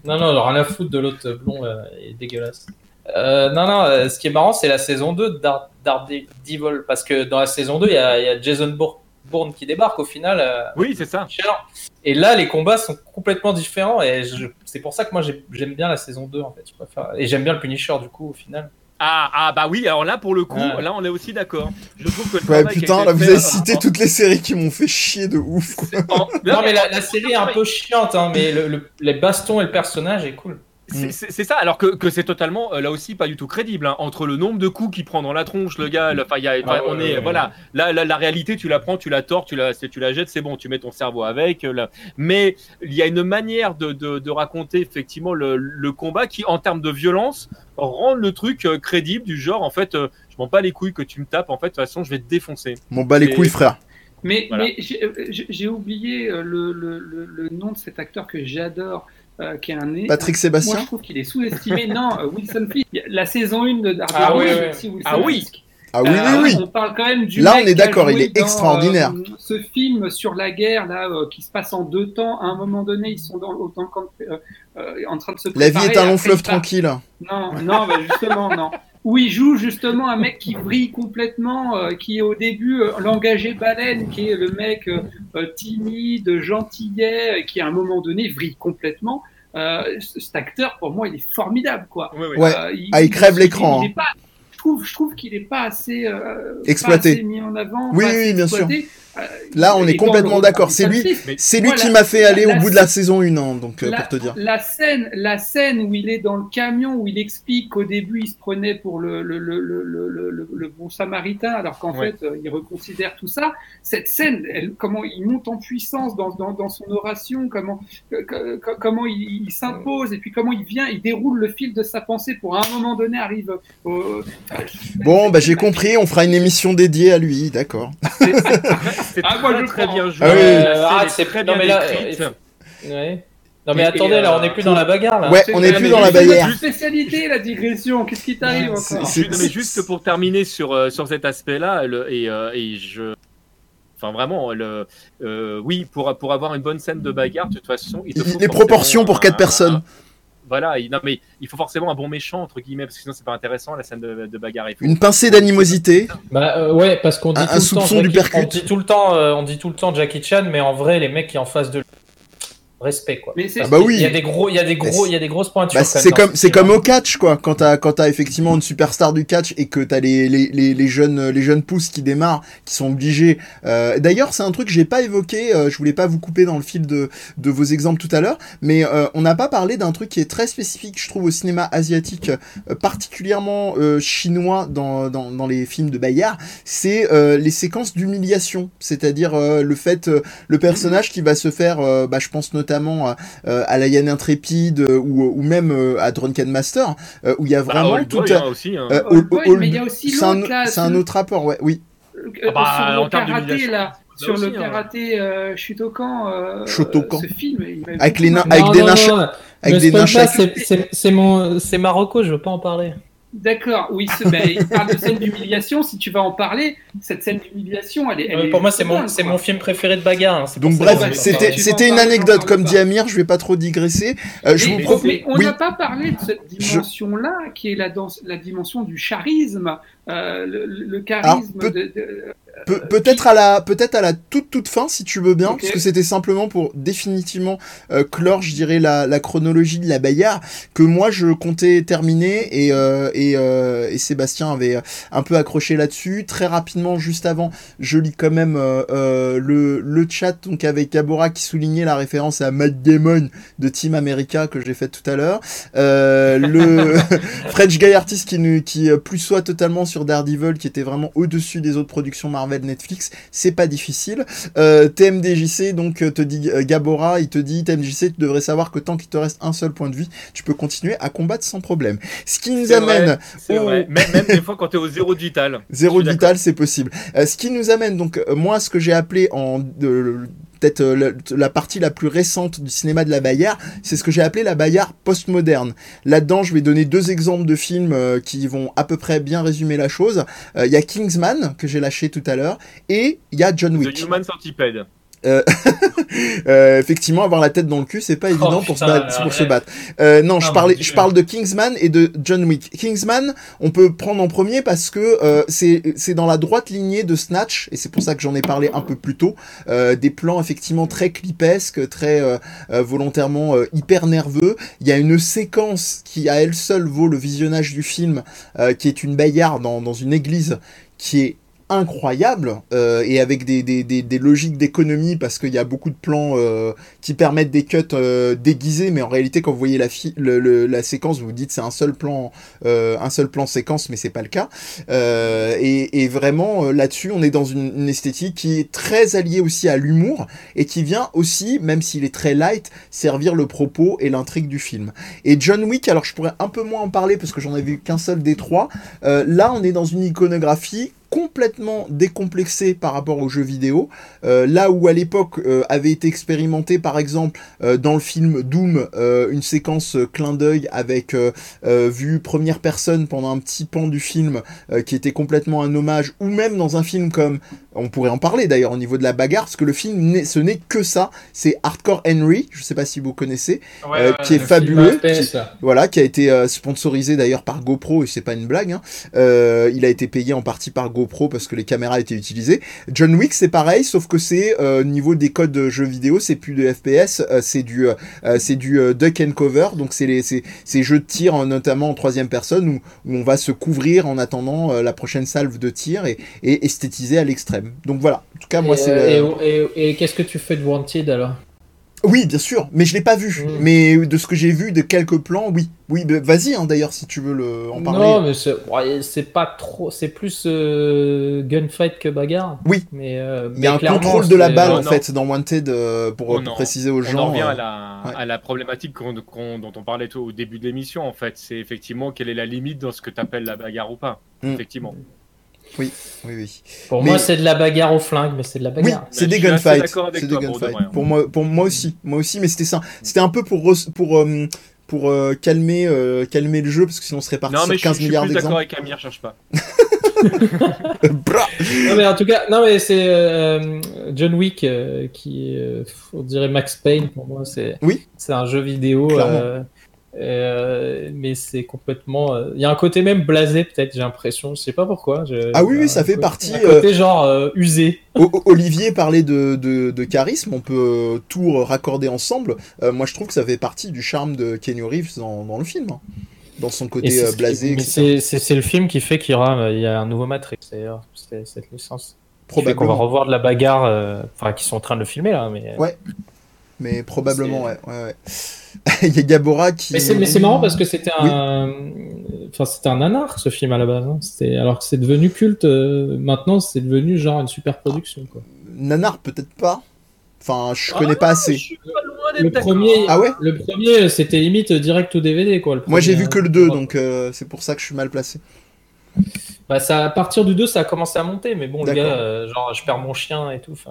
Non, non, rien à foutre de l'autre blond là, et dégueulasse. Euh, non, non, euh, ce qui est marrant, c'est la saison 2 de Dar- Daredevil. Parce que dans la saison 2, il y y a Jason Bour- Bourne qui débarque au final. euh, Oui, c'est ça. Et là, les combats sont complètement différents. Et je- c'est pour ça que moi, j'ai- j'aime bien la saison 2, en fait. Je préfère... Et j'aime bien le Punisher, du coup, au final. Ah, ah, bah oui, alors là, pour le coup, Ouais. là, on est aussi d'accord. Je trouve que le Ouais, putain, là, vous avez cité toutes les séries qui m'ont fait chier de ouf. quoi. Non, mais la, la série est un peu chiante, hein, mais le, le- les bastons et le personnage est cool. C'est- C'est ça, alors que, que c'est totalement, euh, là aussi, pas du tout crédible. hein. Entre le nombre de coups qu'il prend dans la tronche, le gars, le- enfin, il y a- Ah ouais, on ouais, est, ouais. voilà, là, la, la réalité, tu la prends, tu la tords, tu la, tu la jettes, c'est bon, tu mets ton cerveau avec. euh, là. Mais il y a une manière de, de, de raconter effectivement le, le combat qui, en termes de violence, rend le truc euh, crédible, du genre, en fait, euh, je m'en bats les couilles que tu me tapes, en fait, de toute façon, je vais te défoncer. Bon, bah les Et- couilles, frère. Mais, Voilà. mais j'ai oublié le, le, le, le nom de cet acteur que j'adore, euh, qui est un. Patrick Moi, Sébastien je trouve qu'il est sous-estimé. non, euh, Wilson Fisk. La saison 1 de Daredevil, Ah oui, c'est oui. aussi Wilson Ah oui. Fisk. Ah oui, Euh, oui, oui. On parle quand même du Là, mec on est d'accord, il est dans, extraordinaire. euh, ce film sur la guerre là, euh, qui se passe en deux temps. À un moment donné, ils sont dans, dans euh, euh, en train de se La vie est un long fleuve tranquille. Non, non, bah justement, non. Où il joue justement un mec qui brille complètement, euh, qui est au début euh, l'engagé baleine, qui est le mec euh, euh, timide, gentillet, qui à un moment donné vrille complètement. Euh, cet acteur, pour moi, il est formidable, quoi. Oui. Ouais. Euh, Ah, il crève l'écran, il est pas- Je trouve, je trouve qu'il est pas assez euh, Exploité. pas assez mis en avant. Oui, oui, bien sûr. exploité. Euh, Là, on est complètement d'accord. C'est lui- C'est lui Voilà. qui m'a fait aller La- au bout de la saison 1, hein, donc euh, la, pour te dire. la scène, la scène où il est dans le camion, où il explique qu'au début il se prenait pour le, le, le, le, le, le- le bon samaritain, alors qu'en Ouais. fait euh, il reconsidère tout ça. Cette scène, elle, comment il monte en puissance dans, dans, dans son oration, comment, que- que- que- comment il, il s'impose, et puis comment il vient, il déroule le fil de sa pensée pour à un moment donné arrive au. Bon, bah j'ai compris, on fera une émission dédiée à lui, d'accord. C'est Ah, moi, très, très bien joué. Ah oui. Euh, est c'est- très non, bien mais là. Ouais. Non, mais Et- attendez, et, là, euh, on n'est plus dans la bagarre, là. Ouais, C'est- on n'est Ah, plus dans la c'est bagarre. spécialité, la digression. Qu'est-ce qui t'arrive encore mais juste pour terminer sur, euh, sur cet aspect-là, et, euh, et je. Enfin, vraiment, le, euh, oui, pour, pour avoir une bonne scène de bagarre, de toute façon, il te faut les proportions pour quatre un- personnes. Voilà, il, non, mais il faut forcément un bon méchant, entre guillemets, parce que sinon, c'est pas intéressant la scène de, de bagarre. Une pincée d'animosité. Bah euh, ouais, parce qu'on dit Un- tout un le temps Jackie- du percute. on dit tout le temps, euh, on dit tout le temps Jackie Chan, mais en vrai, les mecs qui en face de lui, respect quoi. Mais Ah bah oui. y a des gros, il y a des gros, il y a des grosses pointures. Bah, c'est comme ce c'est comme hein. au catch quoi quand t'as quand t'as effectivement une superstar du catch et que t'as les, les, les, les jeunes les jeunes pousses qui démarrent qui sont obligés euh, d'ailleurs c'est un truc que j'ai pas évoqué euh, je voulais pas vous couper dans le fil de, de vos exemples tout à l'heure mais euh, on n'a pas parlé d'un truc qui est très spécifique je trouve au cinéma asiatique euh, particulièrement euh, chinois dans, dans, dans les films de Bayard c'est euh, les séquences d'humiliation c'est-à-dire euh, le fait euh, le personnage qui va se faire euh, bah, je pense notamment à, euh, à la Yann Intrépide euh, ou, ou même euh, à Drunken Master euh, où il y a Bah, vraiment tout Boy, un- hein, aussi. hein. euh, Old Boy, Old- mais il y a aussi c'est un, l'autre, là, c'est un celui- autre rapport ouais oui Ah bah, sur le karaté là, ça sur aussi, le hein. karaté euh, Shotokan, euh, Shotokan. ce film, il m'avait Avec les nains- marqué. avec Non, des nains avec des c'est Marocco, je veux pas en parler. D'accord, oui, ce- ben, il parle de scène d'humiliation. Si tu vas en parler, cette scène d'humiliation, elle est. elle Ouais, est pour moi, c'est mon, film préféré de bagarre. hein, Donc bref, c'était une anecdote comme dit. Amir, je vais pas trop digresser. Euh, je Mais- vous propose mais on oui. n'a pas parlé de cette dimension-là, qui est la, dans- la dimension du charisme, euh, le, le charisme peut- de, de- Pe- peut-être à la peut-être à la toute toute fin si tu veux bien Ok. parce que c'était simplement pour définitivement euh, clore je dirais la, la chronologie de la bagarre que moi je comptais terminer et euh, et, euh, et Sébastien avait un peu accroché là-dessus très rapidement juste avant je lis quand même euh, euh, le le chat donc avec Gabora qui soulignait la référence à Matt Damon de Team America que j'ai fait tout à l'heure euh, le French Guy Artist qui, qui euh, plus soit totalement sur Daredevil, qui était vraiment au-dessus des autres productions Marvel Netflix, c'est pas difficile. Euh, TMDJC, donc, euh, te dit euh, Gabora, il te dit TMDJC, tu devrais savoir que tant qu'il te reste un seul point de vie, tu peux continuer à combattre sans problème. Ce qui nous amène vrai, C'est au- vrai. Même, même des fois quand t'es au zéro de vital. Zéro vital, c'est possible. Euh, ce qui nous amène donc, moi, ce que j'ai appelé en de- peut-être euh, la, la partie la plus récente du cinéma de la bagarre, c'est ce que j'ai appelé la bagarre postmoderne. Là-dedans, je vais donner deux exemples de films euh, qui vont à peu près bien résumer la chose. Euh, Il y a Kingsman que j'ai lâché tout à l'heure et il y a John The Wick. Human Centipede. Euh, effectivement, avoir la tête dans le cul, c'est pas évident pour, se, Oh, battre- pour se battre. Euh, non, Ah, je mon parlais, je parle de Kingsman et de John Wick. Kingsman, on peut prendre en premier parce que euh, c'est c'est dans la droite lignée de Snatch et c'est pour ça que j'en ai parlé un peu plus tôt. Euh, des plans effectivement très clipesques, très euh, euh, volontairement euh, hyper nerveux. Il y a une séquence qui à elle seule vaut le visionnage du film, euh, qui est une bagarre dans, dans une église qui est incroyable euh, et avec des, des, des, logiques d'économie parce qu'il y a beaucoup de plans euh, qui permettent des cuts euh, déguisés mais en réalité quand vous voyez la, le, la séquence vous vous dites c'est un seul plan un seul plan séquence mais c'est pas le cas. Et, vraiment là-dessus on est dans une, une esthétique qui est très alliée aussi à l'humour et qui vient aussi même s'il est très light servir le propos et l'intrigue du film. Et John Wick alors je pourrais un peu moins en parler parce que j'en ai vu qu'un seul des trois. Là on est dans une iconographie complètement décomplexé par rapport aux jeux vidéo. Euh, là où à l'époque euh, avait été expérimenté par exemple euh, dans le film Doom une séquence clin d'œil avec vue première personne pendant un petit pan du film qui était complètement un hommage ou même dans un film comme on pourrait en parler d'ailleurs au niveau de la bagarre parce que le film ce n'est que ça c'est Hardcore Henry je sais pas si vous connaissez Ouais, Euh, qui est Le fabuleux, là. voilà, qui a été euh, sponsorisé d'ailleurs par GoPro et c'est pas une blague. hein. Euh, il a été payé en partie par GoPro parce que les caméras étaient utilisées. John Wick c'est pareil, sauf que c'est euh, niveau des codes de jeux vidéo, c'est plus de FPS, c'est du c'est du duck and cover, donc c'est les c'est ces jeux de tir en- notamment en troisième personne où, où on va se couvrir en attendant la prochaine salve de tir et, et esthétiser à l'extrême. Donc voilà. En tout cas moi c'est euh, le- et- et- et qu'est-ce que tu fais de Wanted alors? Oui, bien sûr, mais je l'ai pas vu. Mm. Mais de ce que j'ai vu de quelques plans, oui. Oui, bah, vas-y hein, d'ailleurs si tu veux le, en parler. Non, mais c'est ouais, c'est pas trop. C'est plus euh, gunfight que bagarre. Oui. Mais euh, Il y a mais un contrôle de la balle Non, en non. fait dans Wanted euh, pour, Oh pour préciser aux On gens. en revient euh, à la, ouais. à la problématique qu'on- qu'on- dont on parlait au début de l'émission, en fait. C'est effectivement quelle est la limite dans ce que tu appelles la bagarre ou pas. Mm. Effectivement. Oui, oui. Pour Mais- moi, c'est de la bagarre au flingue, mais c'est de la Oui, bagarre. c'est Mais des je gunfights. C'est des pour gunfights. Pour moi, pour moi aussi, moi aussi, mais c'était ça. C'était un peu pour pour euh, pour euh, calmer euh, calmer le jeu parce que sinon on serait parti Non, mais sur je, 15 suis- je suis milliards plus d'accord d'exemples. avec Amir, cherche pas. Non, mais en tout cas, non, mais c'est euh, John Wick euh, qui est, euh, on dirait Max Payne pour moi. C'est Oui. c'est un jeu vidéo. Clairement. Euh, mais c'est complètement. euh, Il y a un côté même blasé, peut-être, j'ai l'impression. Je sais pas pourquoi. je- Ah oui, ça fait côté- partie, Un côté genre euh, usé. O- O- Olivier parlait de, de, de charisme, on peut tout raccorder ensemble. Moi, je trouve que ça fait partie du charme de Kenny Reeves dans, dans le film, hein. dans son côté blasé, c'est- le film qui fait qu'il y aura il y a un nouveau Matrix d'ailleurs, cette licence. Fait qu'on va Probablement. revoir de la bagarre, enfin qui sont en train de le filmer là, mais. Ouais. Mais probablement, ouais. ouais, ouais. Il y a Gabora qui. Mais c'est, mais c'est marrant parce que c'était un, enfin c'était un nanar ce film à la base. hein. C'était alors que c'est devenu culte. euh, maintenant c'est devenu genre une super production quoi. Nanar, peut-être pas. Enfin, je Ah connais pas assez. Je suis pas loin d'être Le premier, Ah ouais le premier c'était limite direct au DVD quoi. le Moi, j'ai vu que hein. le 2, donc euh, c'est pour ça que je suis mal placé. Bah ça, à partir du 2 ça a commencé à monter, mais bon le gars, euh, genre je perds mon chien et tout.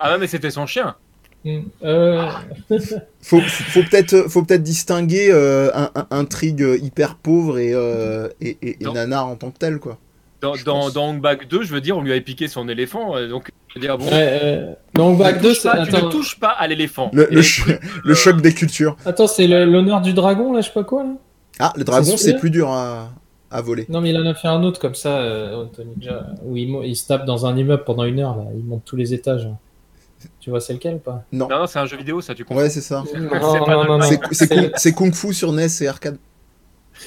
Ah ouais, mais c'était son chien. Euh, Faut, faut peut-être faut peut-être distinguer euh, un, un- intrigue hyper pauvre et, euh, et, et- et Non. nanar en tant que tel, quoi. Dans, dans, dans Hong Bak 2, je veux dire, on lui avait piqué son éléphant. euh, Donc, je veux dire, bon. ouais, euh, donc Back tu, 2, touches c'est pas, tu ne touches pas à l'éléphant. Le, cho- euh, choc des cultures. attends, c'est l'honneur du dragon là, je sais pas quoi là? Ah, le dragon, C'est plus dur à, à voler. Non, mais il en a fait un autre comme ça, euh, Anthony où il, se tape dans un immeuble pendant une heure là, il monte tous les étages. Tu vois c'est lequel ou pas Non. Non, non, c'est un jeu vidéo, ça, tu comprends. Ouais, c'est ça. C'est kung, Fu sur NES et arcade.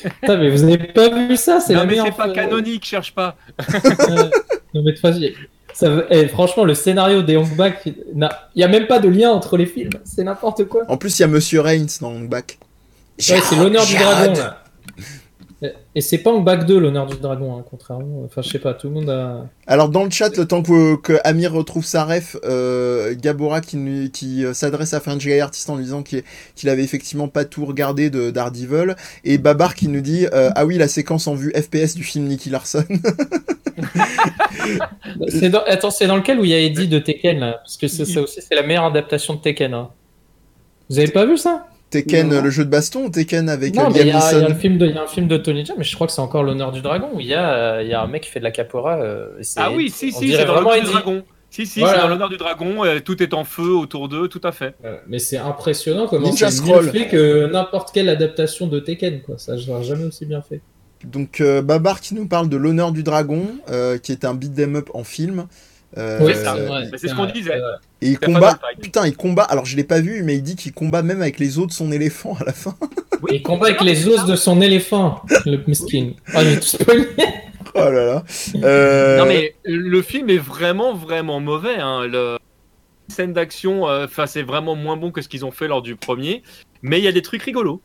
Putain, mais vous avez pas vu ça C'est Non, la mais c'est pas canonique, cherche pas. Non, mais de toute façon, ça, eh, franchement, le scénario des Hong Bak, il n'y a même pas de lien entre les films. C'est n'importe quoi. En plus, il y a Monsieur Reigns dans Hong Bak. Ouais, c'est l'honneur du dragon. Là. Et- c'est pas Hong Bak 2, l'honneur du dragon, hein, contrairement. Enfin, je sais pas, tout le monde a. Alors dans le chat, le temps que, que Amir retrouve sa ref, euh, Gabora qui, qui euh, s'adresse à French Guy Artist en lui disant qu'il qu'il avait effectivement pas tout regardé de Daredevil, et Babar qui nous dit euh, ah oui la séquence en vue FPS du film Nicky Larson. Dans... Attends, c'est dans lequel où il y a Eddie de Tekken là? Parce que c'est- ça aussi, c'est la meilleure adaptation de Tekken. hein. Vous avez pas vu ça? Tekken, Non. euh, le jeu de baston, ou Tekken avec Non, euh, mais il y, Liam a- il y a Neeson le film de- il y a un film de Tony Jaa, mais je crois que c'est encore l'honneur du dragon où il y a, euh, il y a un mec qui fait de la euh, c'est- Ah oui, si, si, c'est dans vraiment l'honneur du dragon. Si, si, Voilà. c'est dans l'honneur du dragon, euh, tout est en feu autour d'eux, tout à fait. Euh, Mais c'est impressionnant comment c'est mieux fait que n'importe quelle adaptation de Tekken. Quoi. Ça, je l'aurais jamais aussi bien fait. Donc euh, Babar qui nous parle de l'honneur du dragon, euh, qui est un beat 'em up en film. Euh, Oui, c'est ce qu'on disait. Et il combat. Putain, il combat. Alors je l'ai pas vu, mais il dit qu'il combat même avec les os de son éléphant à la fin. Il combat avec les os de son éléphant, le miskin. Ah, j'ai tout spoilé. Oh là là. Euh, Non mais le film est vraiment vraiment mauvais. Hein. Le scène d'action, euh, enfin c'est vraiment moins bon que ce qu'ils ont fait lors du premier. Mais il y a des trucs rigolos.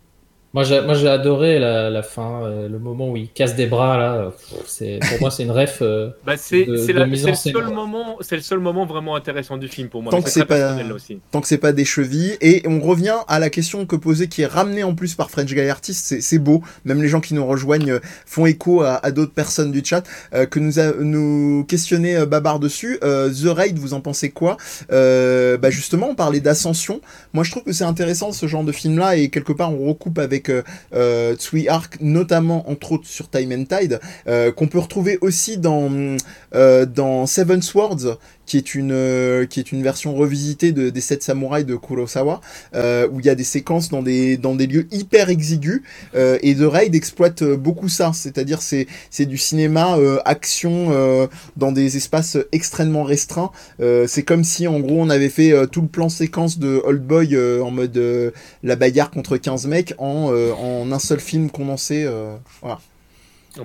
Moi, j'ai, moi, j'ai adoré la, la fin, euh, le moment où il casse des bras là. Pff, C'est, pour moi, c'est une ref. euh, Bah c'est De- c'est de la- mise c'est en le seul moment, c'est le seul moment vraiment intéressant du film pour moi. Tant que c'est pas- là aussi. tant que c'est pas des chevilles. Et on revient à la question que posait, qui est ramenée en plus par French Guy Artist. C'est, c'est beau. Même les gens qui nous rejoignent euh, font écho à, à d'autres personnes du chat euh, que nous a, nous questionnait euh, Babar dessus. Euh, The Raid, vous en pensez quoi? Euh, Bah justement, on parlait d'ascension. Moi, je trouve que c'est intéressant ce genre de film-là et quelque part on recoupe avec euh, euh, Tsui Arc, notamment entre autres sur Time and Tide, euh, qu'on peut retrouver aussi dans euh, dans Seven Swords, qui est une euh, qui est une version revisitée de, des sept samouraïs de Kurosawa, euh, où il y a des séquences dans des dans des lieux hyper exigus euh, et The Raid exploite euh, beaucoup ça, c'est-à-dire c'est c'est du cinéma euh, action euh, dans des espaces extrêmement restreints. Euh, c'est comme si en gros on avait fait euh, tout le plan séquence de Old Boy euh, en mode euh, la bagarre contre 15 mecs en euh, en un seul film condensé. euh, voilà.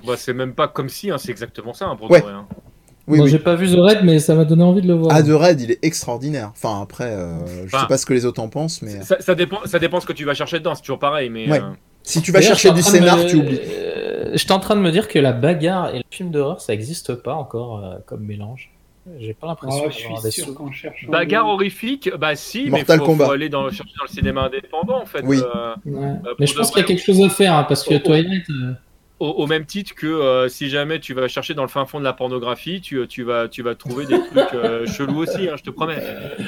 Bah, c'est même pas comme si, hein, c'est exactement ça hein, pour Ouais. vrai, hein. Oui, Bon, oui. j'ai pas vu The Raid, mais ça m'a donné envie de le voir. Ah, The Raid, il est extraordinaire. Enfin, après, euh, je Enfin, sais pas ce que les autres en pensent, mais Ça, ça dépend, ça dépend ce que tu vas chercher dedans, c'est toujours pareil. Mais Ouais. euh, si tu vas chercher du scénar, me- tu oublies. Euh, J'étais en train de me dire que la bagarre et le film d'horreur, ça existe pas encore euh, comme mélange. J'ai pas l'impression Ah, je d'avoir suis des sûr bagarre horrifique, bah si, Mortal mais faut, Kombat. faut aller dans, chercher dans le cinéma indépendant en fait. Oui. euh, Ouais. Mais je pense qu'il y a quelque chose à faire hein, parce que. Twilight. Euh, au, au même titre que euh, si jamais tu vas chercher dans le fin fond de la pornographie, tu, tu, vas, tu vas trouver des trucs euh, chelous aussi, hein, je te promets. Mais-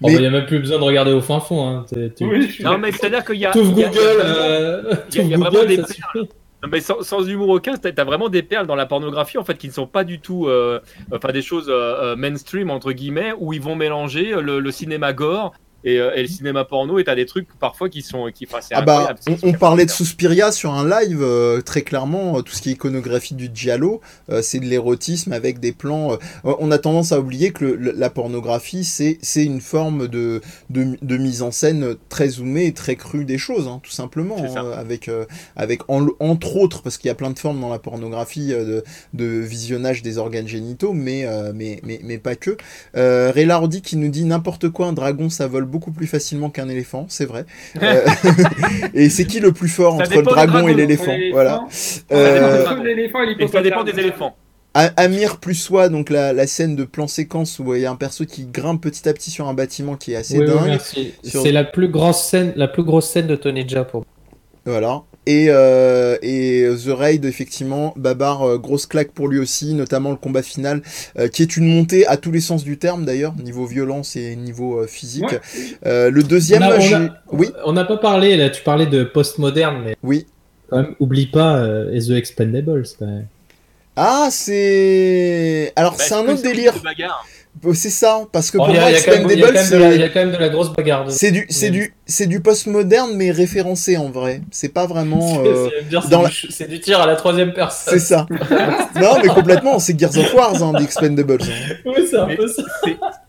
bah, il y a même plus besoin de regarder au fin fond. Hein. Tu- Non, mais c'est-à-dire qu'il y a. T'ouvres il y a- Google, euh, il y a- t'ouvres il y a vraiment Google, des ça perles. suffit. Non, mais sans, sans humour aucun, t'as as vraiment des perles dans la pornographie en fait qui ne sont pas du tout, euh, enfin des choses euh, euh, mainstream entre guillemets où ils vont mélanger le, le cinéma gore et, euh, et le cinéma porno et t'as des trucs parfois qui sont, qui, enfin, Ah bah, on, parlait de. Suspiria sur un live, euh, très clairement, euh, tout ce qui est iconographie du giallo, euh, c'est de l'érotisme avec des plans... euh, on a tendance à oublier que le- le- la pornographie, c'est c'est une forme de, de, de mise en scène très zoomée et très crue des choses, hein, tout simplement, hein, avec, euh, avec en- entre autres, parce qu'il y a plein de formes dans la pornographie euh, de, de visionnage des organes génitaux, mais, euh, mais, mais, mais pas que. Euh, Ray Lardy qui nous dit n'importe quoi, un dragon ça vole beaucoup plus facilement qu'un éléphant, c'est vrai. Euh, et c'est qui le plus fort Ça entre le dragon dragon, et l'éléphant Voilà. Ça Euh, dépend et ça des éléphants. A- Amir plus soi, donc la, la scène de plan séquence où il y a un perso qui grimpe petit à petit sur un bâtiment qui est assez Oui, oui, dingue. Sur- C'est la plus grosse scène, la plus grosse scène de Tony Jaa pour. Voilà. Et, euh, et The Raid, effectivement, Babar, euh, grosse claque pour lui aussi, notamment le combat final, euh, qui est une montée à tous les sens du terme d'ailleurs, niveau violence et niveau euh, physique. Ouais. Euh, le deuxième, On a- on j'ai- a- oui, On n'a pas parlé, là, tu parlais de post-moderne, mais oui. quand même, oublie pas euh, The Expendables. quand même. Ah, c'est. Alors, Bah, c'est un autre délire. De C'est ça, parce que Bon, pour moi, il y a quand même- il y a quand Expendables, même de la- il y a quand même de la grosse bagarre. C'est du, c'est du, c'est du post-moderne, mais référencé en vrai. C'est pas vraiment. euh, C'est- du- tir à la troisième personne. C'est ça. non, mais complètement, c'est Gears of War, hein, The Expendables. hein. Oui, c'est un Mais- peu ça.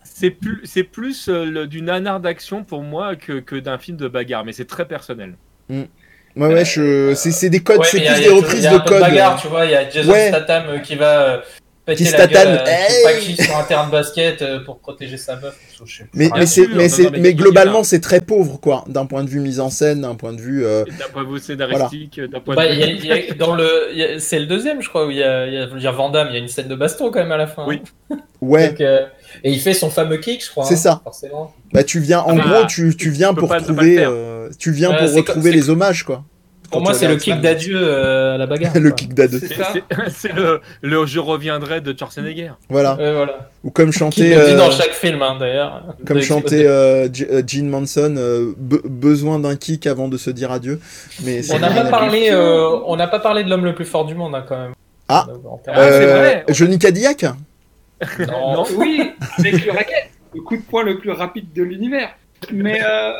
C'est- plus, c'est plus euh, du nanar d'action pour moi que, que d'un film de bagarre, mais c'est très personnel. Ouais, ouais, je... c'est c'est des codes, Ouais, c'est mais il y a- plus des a- reprises il y a de un peu codes. bagarre, tu vois, il y a Jason Ouais. Statham euh, qui va euh, péter Qui la gueule, euh, hey sur un terrain de basket euh, pour protéger sa meuf. Mais, Bien mais, c'est, sûr, mais, non, c'est, non, mais mais c'est globalement, c'est très pauvre, quoi, d'un point de vue mise en scène, d'un point de vue. euh, D'un point de vue scénaristique, d'un point Bah, de y a- vue. y a- dans le, c'est le deuxième, je crois, où il y a, il y a, Van Damme, il y a une scène de baston quand même à la fin. Oui. hein. Ouais, Donc, euh, et il fait son fameux kick, je crois. C'est hein, ça. Forcément. bah tu viens, en Ah, gros, tu, tu viens pour trouver, euh, tu viens c'est retrouver les hommages, quoi. Pour moi, c'est le kick d'adieu euh, à la bagarre. le quoi. kick d'ad. C'est le, le je reviendrai de Schwarzenegger. Voilà. Ouais, voilà. Ou comme dit euh, dans chaque film, hein, d'ailleurs. comme chantait euh, euh, Gene Manson, euh, be- besoin d'un kick avant de se dire adieu. Mais On n'a pas parlé, euh, on n'a pas parlé de l'homme le plus fort du monde, hein, quand même. Ah. Ah, c'est Euh, vrai. Johnny Cadillac? Non. Non. Oui, avec le racket, le coup de poing le plus rapide de l'univers. Mais euh,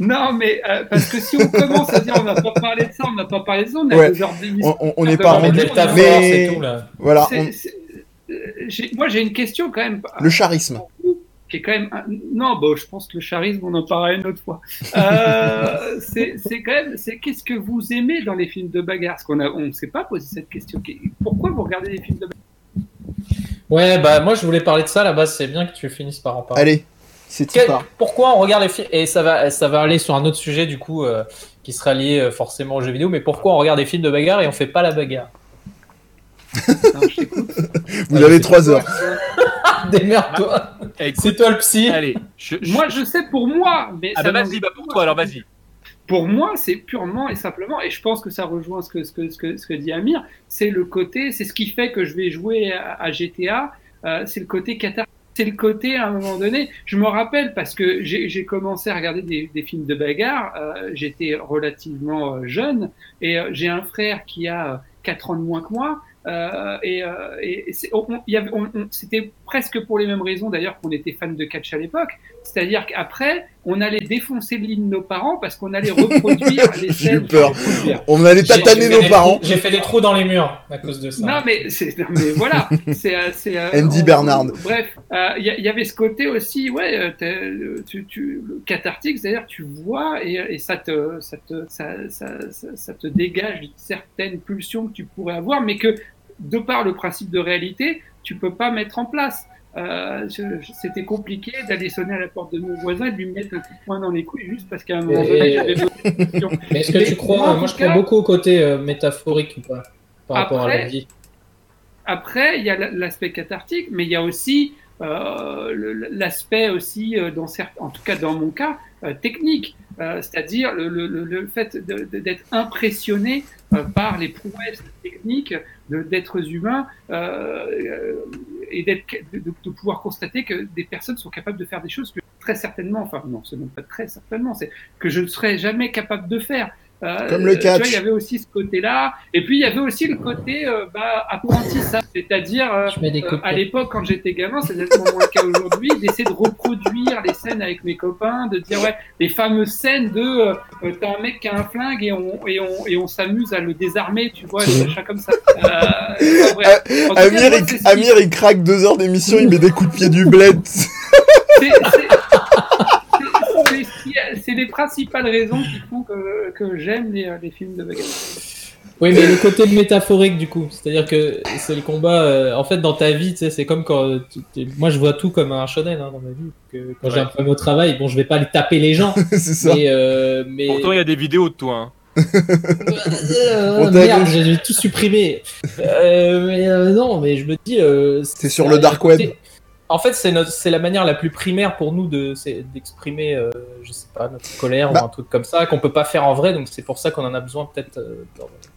non, mais euh, parce que si on commence à dire on n'a pas parlé de ça, on n'a pas parlé de ça, on a Ouais. deux heures d'émission. On- n'est Ah, pas bah, rendu. Mais tout, là. voilà, on- euh, moi j'ai une question quand même. le charisme. qui est quand même un- non bon je pense que le charisme on en parlera une autre fois euh, c'est c'est quand même c'est qu'est-ce que vous aimez dans les films de bagarre? Parce qu'on a on ne s'est pas posé cette question pourquoi vous regardez les films de bagarre? Ouais, bah moi je voulais parler de ça là-bas, c'est bien que tu finisses par en parler. Allez, c'est part. pourquoi on regarde les films Et ça va, ça va aller sur un autre sujet du coup euh, qui sera lié euh, forcément aux jeux vidéo, mais pourquoi on regarde des films de bagarre et on fait pas la bagarre? Non, je t'écoute. Vous Allez, avez c'est trois heures. Démerde-toi écoute, C'est toi le psy allez. Je, je- moi je sais pour moi mais Ah ça bah vas-y, bah pour toi alors vas-y. pour moi, c'est purement et simplement, et je pense que ça rejoint ce que, ce que, ce que, ce que dit Amir, c'est le côté, c'est ce qui fait que je vais jouer à, à GTA, euh, c'est le côté Qatar. C'est le côté, à un moment donné, je me rappelle parce que j'ai commencé à regarder des, films de bagarre, euh, j'étais relativement euh, jeune, et euh, j'ai un frère qui a 4 ans de moins que moi, et, c'était presque pour les mêmes raisons d'ailleurs qu'on était fan de catch à l'époque, c'est-à-dire qu'après, on allait défoncer le lit de nos parents parce qu'on allait reproduire les J'ai eu scènes. peur. On allait tataner nos parents. J'ai fait des trous dans les murs à cause de ça. Non mais c'est non, mais voilà c'est euh, c'est euh, Andy on- Bernard. bref euh, il y, il y avait ce côté aussi ouais euh, t'es- euh, tu tu le cathartique c'est-à-dire tu vois et, et ça te ça te ça, ça, ça, ça te dégage certaines pulsions que tu pourrais avoir mais que de par le principe de réalité tu peux pas mettre en place euh, c'était compliqué d'aller sonner à la porte de mon voisin et de lui mettre un coup de poing dans les couilles juste parce qu'à un moment donné j'avais. Mais est-ce que tu crois moi, je crois beaucoup au côté euh, métaphorique ou pas par rapport à la vie. Après, il y a la- l'aspect cathartique, mais il y a aussi euh, l'aspect aussi, dans certains, en tout cas dans mon cas, technique, c'est-à-dire le, le, le- le fait d'être impressionné par les prouesses techniques d'êtres humains et de- de pouvoir constater que des personnes sont capables de faire des choses que très certainement, enfin non, c'est même pas très certainement, c'est que je ne serais jamais capable de faire. Euh, Comme le tu vois, catch. il y avait aussi ce côté-là, et puis il y avait aussi le côté euh, bah, apprentissage, c'est-à-dire euh, euh, à l'époque, quand j'étais gamin, c'est exactement le cas aujourd'hui, d'essayer de reproduire les scènes avec mes copains, de dire, ouais, les fameuses scènes de t'as un mec qui a un flingue et on, et on, et on s'amuse à le désarmer, tu vois, des machins comme ça. Euh, Amir, il, Amir, craque deux heures d'émission, il met des coups de pied du bled. c'est- c'est- les principales raisons qui font que, que j'aime les, les films de bagarre. Oui, mais le côté métaphorique du coup, c'est-à-dire que c'est le combat. euh, en fait, dans ta vie, tu sais, c'est comme quand. euh, t'es- moi, je vois tout comme un shonen hein, dans ma vie. Que quand j'ai un problème au travail, bon, je vais pas aller taper les gens, c'est ça. mais. euh, mais... Pourtant il y a des vidéos de toi. hein. Euh, merde, j'ai tout supprimé. Euh, mais euh, non, mais je me dis. euh, C'est sur le dark côté- web. En fait, c'est la manière la plus primaire pour nous de d'exprimer, euh, je sais pas, notre colère Bah. ou un truc comme ça qu'on peut pas faire en vrai. Donc c'est pour ça qu'on en a besoin peut-être. euh,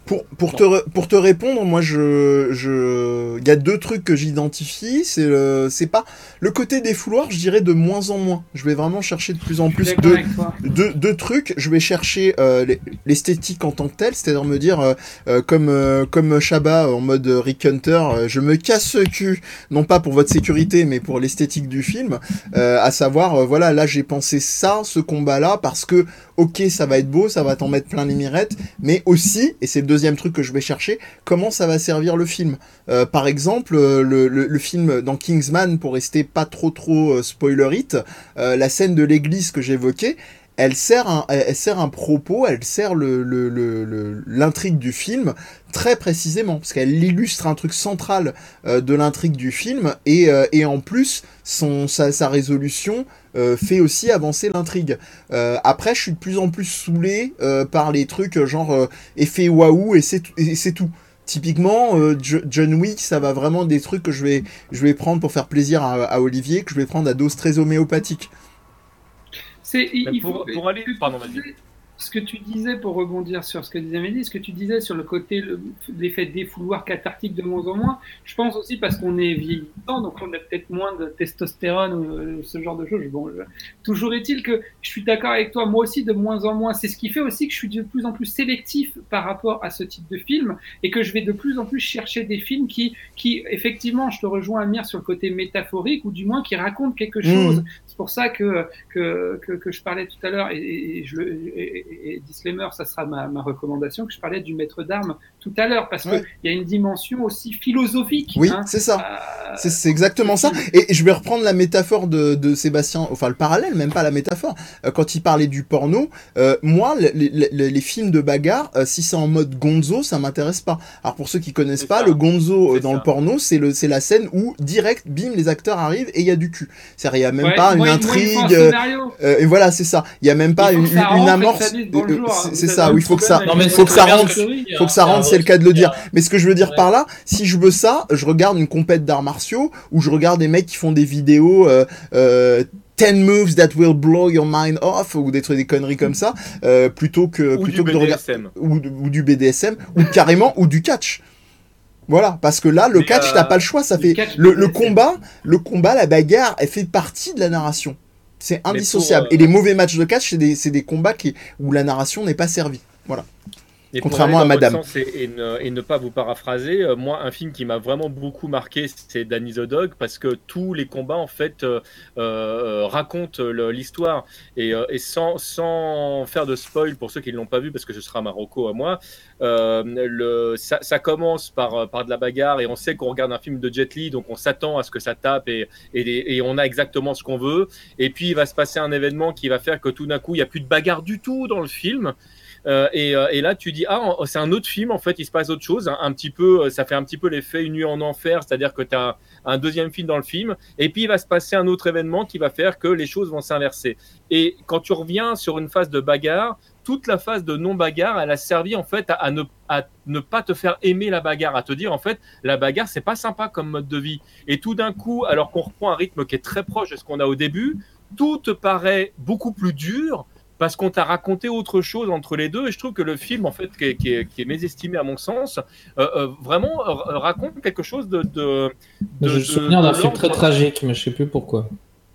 Pour, pour, te, pour te répondre, moi, je, je, il y a deux trucs que j'identifie. C'est le, c'est pas le côté des fouloirs, je dirais de moins en moins. Je vais vraiment chercher de plus en plus d'accord de, avec toi. deux, deux trucs. Je vais chercher euh, l'es- l'esthétique en tant que telle, c'est-à-dire me dire, euh, euh, comme, euh, comme Shabba en mode Rick Hunter, je me casse le cul, non pas pour votre sécurité, mais pour l'esthétique du film. À savoir, voilà, là j'ai pensé ça, ce combat-là, parce que, ok, ça va être beau, ça va t'en mettre plein les mirettes, mais aussi, et c'est le deuxième truc que je vais chercher, comment ça va servir le film. Euh, par exemple, euh, le, film dans Kingsman, pour rester pas trop trop euh, spoilerite, la scène de l'église que j'évoquais, elle sert un, elle sert un propos, elle sert l'intrigue du film très précisément, parce qu'elle illustre un truc central de l'intrigue du film, et, en plus, son, sa résolution euh, fait aussi avancer l'intrigue. Euh, après, je suis de plus en plus saoulé euh, par les trucs genre euh, effet waouh, et c'est tout- et c'est tout. Typiquement, euh, Jo- John Wick, ça va vraiment des trucs que je vais, je vais prendre pour faire plaisir à, à Olivier, que je vais prendre à dose très homéopathique. C'est, pour- faut- pour aller- pardon, vas-y. Ce que tu disais pour rebondir sur ce que disait Amélie, ce que tu disais sur le côté, le- l'effet défouloir cathartique de moins en moins, je pense aussi parce qu'on est vieillissant, donc on a peut-être moins de testostérone ou euh, ce genre de choses. Bon, je- Toujours est-il que je suis d'accord avec toi, moi aussi de moins en moins. C'est ce qui fait aussi que je suis de plus en plus sélectif par rapport à ce type de film et que je vais de plus en plus chercher des films qui, qui effectivement, je te rejoins Amir sur le côté métaphorique ou du moins qui racontent quelque Mhm. chose. C'est pour ça que, que, que, que je parlais tout à l'heure, et, et, et je et, et- disclaimer, ça sera ma, ma recommandation, que je parlais du maître d'armes tout à l'heure, parce Ouais. qu'il y a une dimension aussi philosophique. Oui, hein, c'est ça. à- C'est c'est exactement ça. Et je vais reprendre la métaphore de, de Sébastien, enfin le parallèle, même pas la métaphore. Euh, quand il parlait du porno, euh, moi, les, les- les- les films de bagarre, euh, si c'est en mode gonzo, ça m'intéresse pas. Alors pour ceux qui connaissent pas, ça. le gonzo euh, dans ça. le porno, c'est le c'est la scène où direct, bim, les acteurs arrivent et il y a du cul. C'est-à-dire, il y a même Ouais, pas moi, une intrigue. euh, euh, et voilà, c'est ça. Il y a même pas une, une- amorce. euh, hein. c'est ça. Oui, faut que ça. faut que ça rentre- dis, faut hein. que ça rentre, c'est le cas de le dire. Mais ce que je veux dire par là, si je veux ça, je regarde une compète d'arts martiaux où je regarde des mecs qui font des vidéos euh, euh, 10 moves that will blow your mind off ou des trucs des conneries comme ça euh, plutôt que Ou plutôt du que de regarder ou, ou du BDSM ou carrément ou du catch. Voilà, parce que là le Mais, catch euh, t'as pas le choix, ça fait catch le, combat, le combat, la bagarre, elle fait partie de la narration. C'est pour, indissociable. euh, Et les mauvais matchs de catch, c'est des, des combats qui, où la narration n'est pas servie. Voilà. Et Contrairement à Madame. Et, et ne, et ne pas vous paraphraser, euh, moi, un film qui m'a vraiment beaucoup marqué, c'est Danny the Dog, parce que tous les combats, en fait, euh, euh, racontent l'histoire. Et, et sans, sans faire de spoil pour ceux qui ne l'ont pas vu, parce que ce sera Marocco à moi, euh, le, ça, ça commence par, par de la bagarre, et on sait qu'on regarde un film de Jet Li, donc on s'attend à ce que ça tape, et, et on a exactement ce qu'on veut. Et puis, il va se passer un événement qui va faire que tout d'un coup, il n'y a plus de bagarre du tout dans le film. Euh, et, euh, et là, tu dis, ah, c'est un autre film, en fait, il se passe autre chose. Un, un petit peu, euh, ça fait un petit peu l'effet Une nuit en enfer, c'est-à-dire que tu as un deuxième film dans le film, et puis il va se passer un autre événement qui va faire que les choses vont s'inverser. Et quand tu reviens sur une phase de bagarre, toute la phase de non-bagarre, elle a servi en fait à, à ne, à ne pas te faire aimer la bagarre, à te dire en fait, la bagarre, c'est pas sympa comme mode de vie. Et tout d'un coup, alors qu'on reprend un rythme qui est très proche de ce qu'on a au début, tout te paraît beaucoup plus dur parce qu'on t'a raconté autre chose entre les deux. Et je trouve que le film, en fait, qui est, qui est, qui est mésestimé à mon sens, euh, euh, vraiment euh, raconte quelque chose de. de, de J'ai le de- souvenir d'un film très tragique, mais je sais plus pourquoi.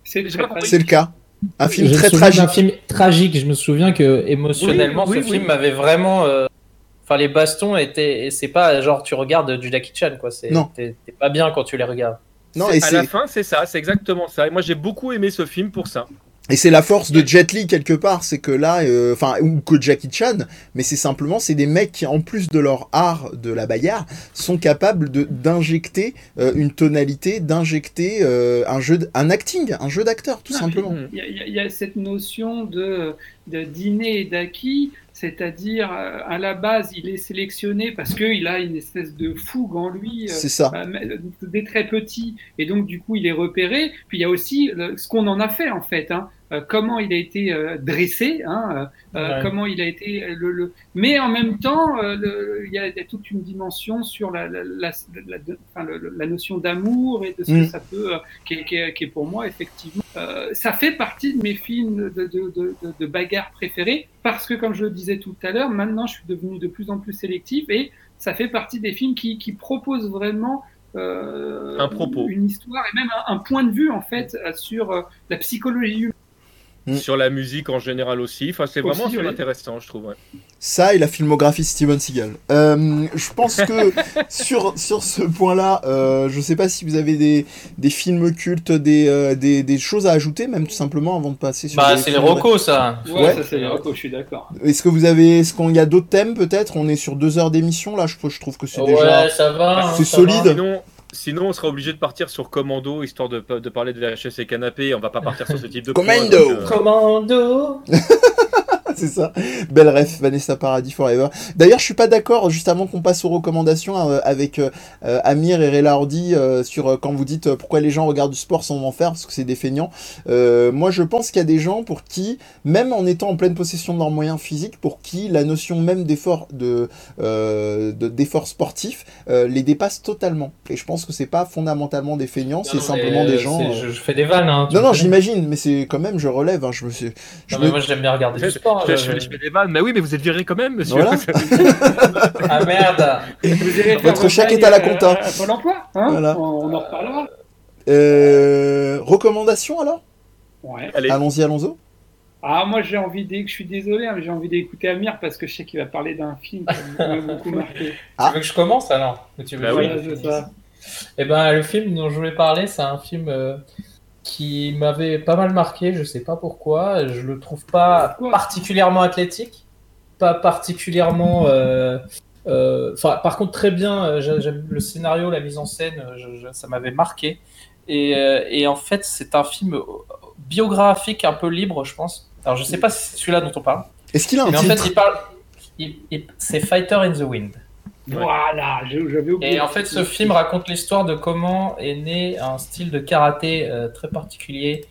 C'est le cas. Un film très tragique. film tragique. Je me souviens que émotionnellement, Oui, oui, ce oui. film m'avait vraiment. euh, Enfin, les bastons étaient. C'est pas genre tu regardes du Jackie Chan, quoi. C'est- Non. T'es pas bien quand tu les regardes. Non, et à la fin, c'est ça, c'est exactement ça. Et moi, j'ai beaucoup aimé ce film pour ça. Et c'est la force de Jet Li quelque part, c'est que là, euh, enfin ou que Jackie Chan, mais c'est simplement c'est des mecs qui en plus de leur art de la bagarre sont capables de d'injecter euh, une tonalité, d'injecter euh, un jeu, un acting, un jeu d'acteur tout Non, simplement. Il y, a- y cette notion de, de dîner et d'acquis, c'est-à-dire à la base, il est sélectionné parce qu'il a une espèce de fougue en lui. C'est ça. euh, dès très petit, et donc du coup il est repéré. Puis il y a aussi le- ce qu'on en a fait en fait. Hein. Euh, comment il a été euh, dressé, hein, euh, Ouais. comment il a été le, le... mais en même temps euh, le- il y, a, il y a toute une dimension sur la, la, la, la, notion d'amour et de ce Mm. que ça peut euh, qui, est, qui, est, qui est pour moi effectivement euh, ça fait partie de mes films de, de, de, de, de bagarre préférés parce que comme je le disais tout à l'heure maintenant je suis devenu de plus en plus sélectif et ça fait partie des films qui, qui proposent vraiment euh, Un propos. une histoire et même un, un point de vue en fait sur euh, la psychologie humaine. Mm. Sur la musique en général aussi. Enfin, c'est vraiment oui. intéressant, je trouve. ouais. Ça et la filmographie de Steven Seagal. Euh, je pense que sur, sur ce point-là, euh, je sais pas si vous avez des, des films cultes, des, euh, des, des choses à ajouter, même tout simplement avant de passer sur Bah, c'est les recos, ça. Ouais. ça c'est les recos, je suis d'accord. Est-ce que vous avez, est-ce qu'il y a d'autres thèmes peut-être? On est sur deux heures d'émission là, je, je trouve que c'est Ouais, déjà. ça va. hein, C'est ça solide. va. Sinon, sinon, on sera obligé de partir sur Commando, histoire de, de parler de VHS et canapé. On va pas partir sur ce type de Commando. donc, euh, Commando. c'est ça. Belle ref, Vanessa Paradis Forever. D'ailleurs, je suis pas d'accord, juste avant qu'on passe aux recommandations, euh, avec euh, euh, Amir et euh, sur euh, quand vous dites euh, pourquoi les gens regardent du sport sans en faire, parce que c'est des feignants. Euh, moi, je pense qu'il y a des gens pour qui, même en étant en pleine possession de leurs moyens physiques, pour qui la notion même d'effort de, euh, de- d'effort sportif euh, les dépasse totalement. Et je pense que c'est pas fondamentalement des feignants, c'est simplement des gens. euh, Je, je fais des vannes. Hein, Non, non, j'imagine, mais c'est quand même, je relève. hein, je me suis. je Non, me- mais moi, j'aime bien regarder du sport. Je, je- je- je fais des vannes, mais oui, mais vous êtes viré quand même, monsieur. Voilà. Ah merde. Vous irez faire Votre chèque est à la euh, compta. à Pôle emploi, hein Voilà. on, on en reparlera. Euh, recommandations alors? Ouais. Allons-y, allons-y. Ah, moi j'ai envie d'é- je suis désolé, hein, mais j'ai envie d'écouter Amir parce que je sais qu'il va parler d'un film qui m'a beaucoup marqué. Ah. Tu veux que je commence alors? Tu veux Bah oui. ça. Eh ben, le film dont je voulais parler, c'est un film euh, qui m'avait pas mal marqué, je sais pas pourquoi. Je le trouve pas Pourquoi? particulièrement athlétique, pas particulièrement. euh, euh, Enfin, par contre, très bien. euh, j'ai- J'aime le scénario, la mise en scène, je- je- ça m'avait marqué. Et, euh, et en fait, c'est un film biographique, un peu libre, je pense. Alors, je sais pas si c'est celui-là dont on parle. Est-ce qu'il a un Mais en titre? fait, il parle. il- il- C'est Fighter in the Wind. Voilà, j'avais oublié. Et en fait, ce film raconte l'histoire de comment est né un style de karaté euh, très particulier.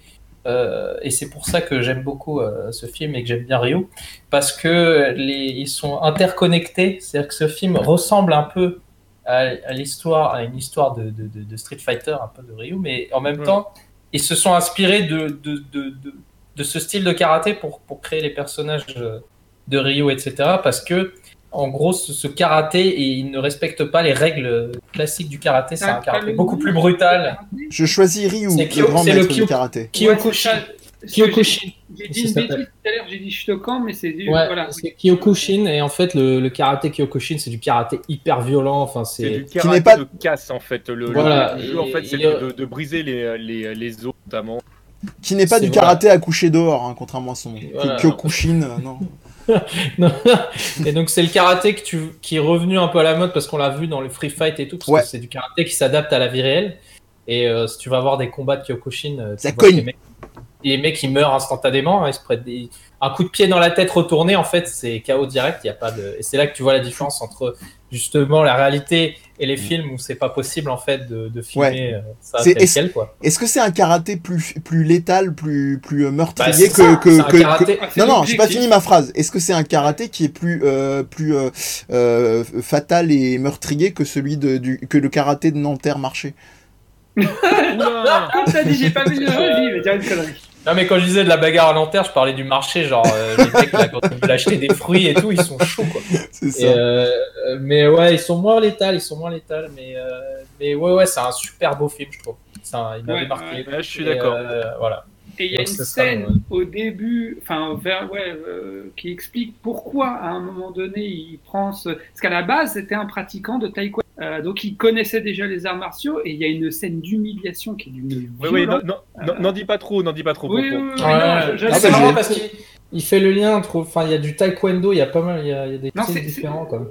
Euh, et c'est pour ça que j'aime beaucoup euh, ce film et que j'aime bien Ryu. Parce que les, ils sont interconnectés. C'est-à-dire que ce film ressemble un peu à, à l'histoire, à une histoire de, de- de- de Street Fighter, un peu de Ryu. Mais en même Ouais. temps, ils se sont inspirés de, de, de, de- de ce style de karaté pour, pour créer les personnages de Ryu, etc. Parce que en gros, ce, ce karaté, et il ne respecte pas les règles classiques du karaté. C'est un karaté beaucoup plus brutal. Je choisis Ryu, C'est le Kyo- grand le maître du Kyo- karaté. Kyokushin. J'ai dit une bêtise tout à l'heure, j'ai dit Shotokan, mais c'est du. Ouais, voilà. c'est Kyokushin. Et en fait, le, le karaté Kyokushin, c'est du karaté hyper violent. Enfin, c'est c'est. du Qui karaté n'est pas- de casse en fait. Le, le- Voilà, le jeu en fait, c'est de, de briser les, les, les os notamment. Qui n'est pas du karaté à coucher dehors, hein, contrairement à son. Voilà. Kyokushin, euh, non. Et donc, c'est le karaté que tu, qui est revenu un peu à la mode parce qu'on l'a vu dans le free fight et tout. Parce Ouais. que c'est du karaté qui s'adapte à la vie réelle. Et euh, si tu vas voir des combats de Kyokushin, euh, Ça cogne. Les mecs, les mecs, ils meurent instantanément. hein, ils se prennent des- Un coup de pied dans la tête retourné, en fait, c'est KO direct. Il y a pas de... Et c'est là que tu vois la différence entre justement la réalité et les films où c'est pas possible en fait de, de filmer euh, ça C'est- tel est-ce- quel quoi. Est-ce que c'est un karaté plus, plus létal, plus, plus euh, Bah, meurtrier que, ça, que, karaté- Non, non, j'ai pas fini ma phrase. Est-ce que c'est un karaté qui est plus, euh, plus euh, euh, fatal et meurtrier que celui de, du, que le karaté de Nanterre marché? Comme t'as dit, j'ai pas vu le jeu, dire une connerie. Non mais quand je disais de la bagarre à l'enterre, je parlais du marché, genre euh, les mecs là, quand ils veulent acheter des fruits et tout, ils sont chauds quoi. C'est ça. euh, mais ouais, ils sont moins létals, ils sont moins létals, mais euh, mais ouais ouais, c'est un super beau film je trouve. Un- il m'avait Ouais, marqué. Ouais, je suis d'accord. euh, voilà. Et il y a Donc, une scène ouais. au début, enfin, vers, ouais, euh, qui explique pourquoi, à un moment donné, il prend ce. Parce qu'à la base, c'était un pratiquant de taekwondo. Euh, donc, il connaissait déjà les arts martiaux, et il y a une scène d'humiliation qui est d'une Oui, oui, non, violence. non, non, n'en dis pas trop, n'en dis pas trop. Oui, Ouais, Ah, c'est j'ai- marrant parce qu'il il fait le lien entre, enfin il y a du taekwondo, il y a pas mal, il y a, il y a des Non, différents quoi.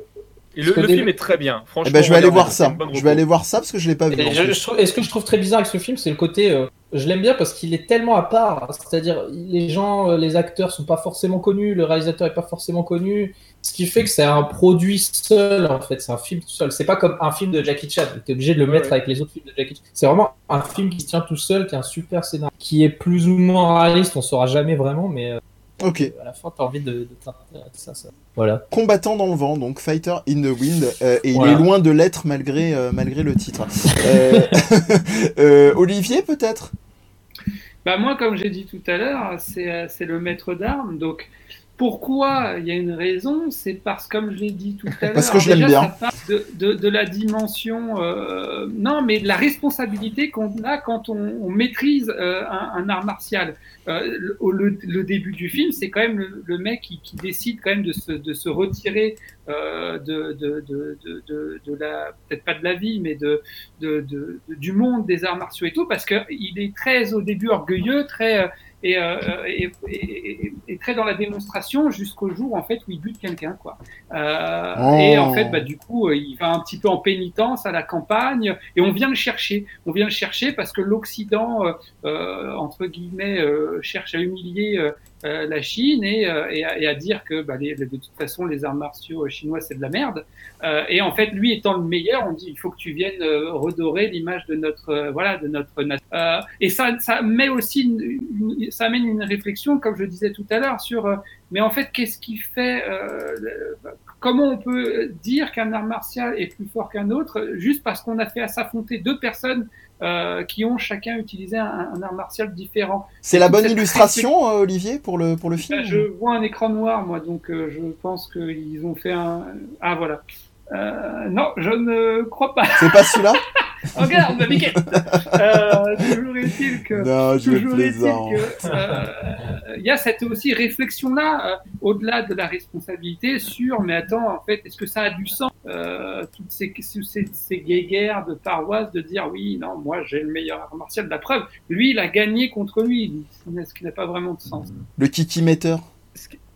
Et le, le des- film est très bien. Eh Franchement, ben, je vais aller voir ça. Je vais aller voir ça parce que je l'ai pas vu. Et en je- plus. je trouve- et ce que je trouve très bizarre avec ce film, c'est le côté. euh, je l'aime bien parce qu'il est tellement à part. C'est-à-dire, les gens, euh, les acteurs sont pas forcément connus, le réalisateur est pas forcément connu. Ce qui fait que c'est un produit seul, en fait. C'est un film tout seul. C'est pas comme un film de Jackie Chan. Tu es obligé de le mettre avec les autres films de Jackie Chan. C'est vraiment un film qui se tient tout seul, qui a un super scénario, qui est plus ou moins réaliste. On saura jamais vraiment, mais euh, Ok. à la fin, t'as envie de, de t'intéresser à ça, ça. Voilà. Combattant dans le vent, donc Fighter in the Wind, euh, et il est loin de l'être malgré, euh, malgré le titre. Euh, euh, Olivier, peut-être? Bah moi, comme j'ai dit tout à l'heure, c'est c'est le maître d'armes. Donc, pourquoi Il y a une raison, c'est parce, comme je l'ai dit tout à l'heure, Parce que je l'aime déjà, bien. ça part De, de, de la dimension, euh, non, mais de la responsabilité qu'on a quand on, on maîtrise euh, un, un art martial. Euh, le, au- le, le début du film, c'est quand même le, le mec qui, qui décide quand même de se, de se retirer euh, de, la, peut-être pas de la vie, mais de, du monde des arts martiaux et tout, parce que il est très au début orgueilleux, très euh, et, euh, et, et, et- très dans la démonstration jusqu'au jour en fait où il bute quelqu'un quoi. Euh, Oh. Et en fait bah du coup euh, il va un petit peu en pénitence à la campagne et on vient le chercher, on vient le chercher parce que l'Occident euh, euh, entre guillemets euh, cherche à humilier euh, la Chine et, euh, et, à, et à dire que bah, les, de toute façon les arts martiaux euh, chinois c'est de la merde. Euh, et en fait, lui étant le meilleur, on dit il faut que tu viennes euh, redorer l'image de notre voilà de notre et ça ça met aussi une, une- ça amène une réflexion comme je disais tout à l'heure sur mais en fait qu'est-ce qui fait comment on peut dire qu'un art martial est plus fort qu'un autre juste parce qu'on a fait à s'affronter deux personnes euh, qui ont chacun utilisé un, un art martial différent. C'est la bonne illustration, euh, Olivier, pour le, pour le film Bah, je vois un écran noir, moi, donc euh, je pense qu'ils ont fait un. Ah, voilà. Euh, non, je ne crois pas. C'est pas celui-là? Regarde, ma biquette euh, Toujours est-il que. Non, je Toujours est-il que. euh, Il y a cette aussi réflexion-là, euh, au-delà de la responsabilité, sur mais attends, en fait, est-ce que ça a du sens euh, Toutes ces, ces, ces guéguerres de paroisse de dire oui, non, moi j'ai le meilleur art martial. La preuve, lui, il a gagné contre lui, ce qui n'a pas vraiment de sens. Le kiki metteur.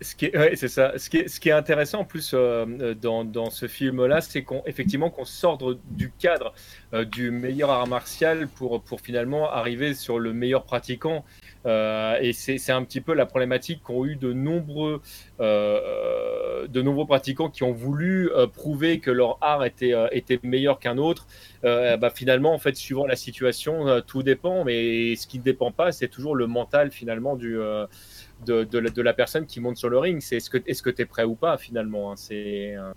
Ce qui, est, ouais, c'est ça. Ce qui est, ce qui est intéressant en plus euh, euh, dans, dans ce film-là, c'est qu'on effectivement qu'on sort du cadre euh, du meilleur art martial pour, pour finalement arriver sur le meilleur pratiquant. Euh, et c'est un petit peu la problématique qu'ont eu de nombreux, euh, de nombreux pratiquants qui ont voulu euh, prouver que leur art était, euh, était meilleur qu'un autre. Euh, bah, finalement, en fait, suivant la situation, euh, tout dépend. Mais ce qui ne dépend pas, c'est toujours le mental finalement du, euh, de, de, la, de la personne qui monte sur le ring. C'est est-ce que est-ce que tu es prêt ou pas finalement. hein. C'est euh,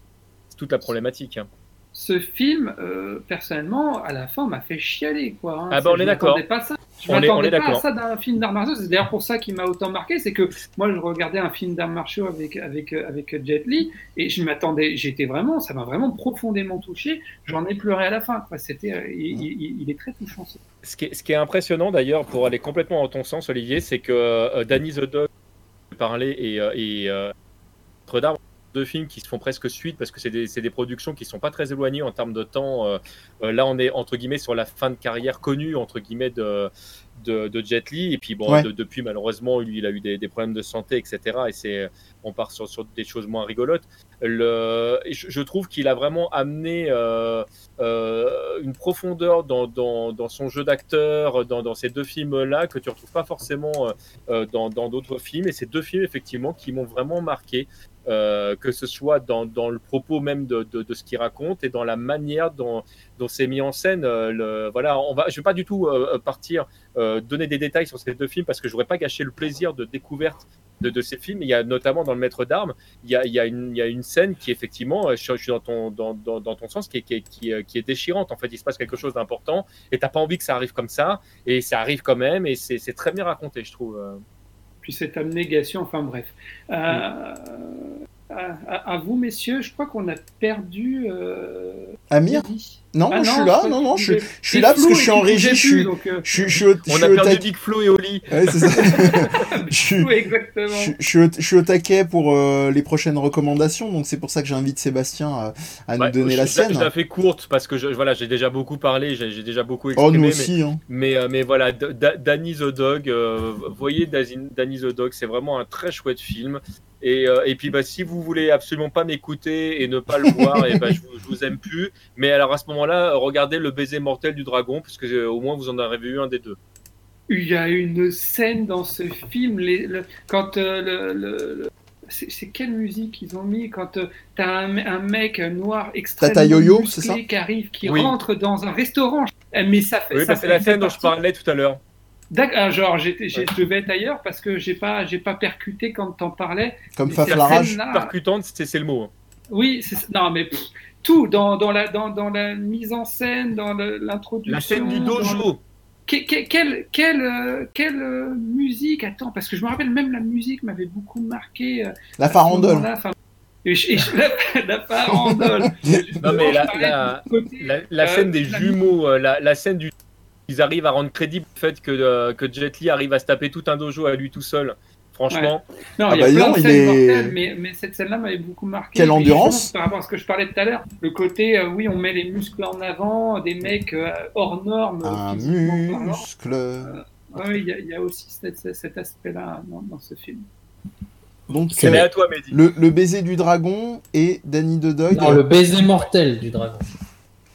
c'est toute la problématique. hein. ce film, euh, personnellement, à la fin, m'a fait chialer, quoi. hein. Ah bah, on est d'accord. pas ça. Je On m'attendais pas à ça d'un film d'arts martiaux. C'est d'ailleurs pour ça qu'il m'a autant marqué, c'est que moi, je regardais un film d'arts martiaux avec avec avec Jet Li et je m'attendais, j'étais vraiment, ça m'a vraiment profondément touché. J'en ai pleuré à la fin. quoi. C'était, euh, il, il- il est très touchant. ce- qui est, ce qui est impressionnant d'ailleurs, pour aller complètement dans ton sens, Olivier, c'est que euh, Danny the Dog parlait et, euh, et euh, deux films qui se font presque suite parce que c'est des, des productions qui sont pas très éloignées en termes de temps. Euh, euh, là, on est entre guillemets sur la fin de carrière connue entre guillemets de, de, de Jet Li. Et puis bon, Ouais. de- depuis malheureusement, lui, il a eu des, des problèmes de santé, etc. Et c'est, on part sur, sur des choses moins rigolotes. Le, je, je trouve qu'il a vraiment amené euh, euh, une profondeur dans, dans, dans son jeu d'acteur, dans, dans ces deux films-là, que tu retrouves pas forcément euh, dans d'autres films. Et ces deux films, effectivement, qui m'ont vraiment marqué, euh, que ce soit dans, le propos même de, ce qu'il raconte et dans la manière dont, c'est mis en scène. euh, le, voilà, je vais pas du tout euh, partir donner des détails sur ces deux films parce que je voudrais pas gâcher le plaisir de découverte de, ces films. Il y a notamment dans Le Maître d'Armes, il y a, une- scène qui effectivement, je, suis dans ton, sens, qui est, qui, est, déchirante. En fait, il se passe quelque chose d'important et t'as pas envie que ça arrive comme ça et ça arrive quand même et c'est très bien raconté, je trouve. Puis cette abnégation, enfin bref. Euh, à, à- à vous, messieurs, je crois qu'on a perdu. Euh, Amir. Non, Ah je suis là, je non, non, je, suis là parce que je suis en régie, je plus, suis, donc, euh, je, suis- je suis au, je On a perdu. Big Flo et Oli. Ouais, c'est ça. je, suis, flou, exactement. je, je suis au, je suis au taquet pour euh, les prochaines recommandations, donc c'est pour ça que j'invite Sébastien à, à Ouais, nous donner je, la sienne. Je la fais courte parce que je, voilà, j'ai déjà beaucoup parlé, j'ai j'ai déjà beaucoup Oh, exprimé. nous mais- aussi, hein. Mais, euh, mais voilà, Da- Danny the Dog, euh, voyez Danny the Dog, c'est vraiment un très chouette film. Et, euh, et puis bah, si vous voulez absolument pas m'écouter et ne pas le voir, et bah, je, vous, je vous aime plus. Mais alors à ce moment-là, regardez le baiser mortel du dragon, parce que euh, au moins vous en avez vu un des deux. Il y a une scène dans ce film, les- le- quand euh, le, le- le- c'est quelle musique ils ont mis quand euh, t'as un, un mec noir extrêmement Tata Yo-Yo, musclé c'est ça qui arrive, qui Oui. rentre dans un restaurant. Euh, Mais ça fait. Oui, bah, c'est la scène dont je parlais tout à l'heure. D'accord, ah, genre j'étais, j'ai- Ouais. je devais être ailleurs parce que j'ai pas, j'ai pas percuté quand t'en parlais. Comme Mais Faf cette la rage. scène-là- Percutante, c'est le mot. hein. Oui, c'est- non mais pff, tout dans, dans la dans, dans la mise en scène, dans l'introduction. La scène du dojo. Que- que- quelle, quelle, euh, quelle euh, musique Attends, parce que je me rappelle même la musique m'avait beaucoup marqué. euh, La farandole. moment-là, enfin, et je- et je- la, la farandole. Non mais la, Euh, scène des la- jumeaux, la, la scène du... Ils arrivent à rendre crédible le fait que, euh, que Jet Li arrive à se taper tout un dojo à lui tout seul. Franchement, Non, Ah il y a bah plein non, de scènes est- mortelles, mais, mais cette scène-là m'avait beaucoup marqué. Quelle endurance. Par rapport à ce que je parlais tout à l'heure, le côté, euh, oui, on met les muscles en avant, des mecs euh, hors normes. Un parlant. muscle. Ouais, il y, a- il y a aussi cet, cet aspect-là dans, dans ce film. Donc, c'est euh, à toi Mehdi. le, le baiser du dragon et Danny the Dog. Non, le baiser mortel du dragon.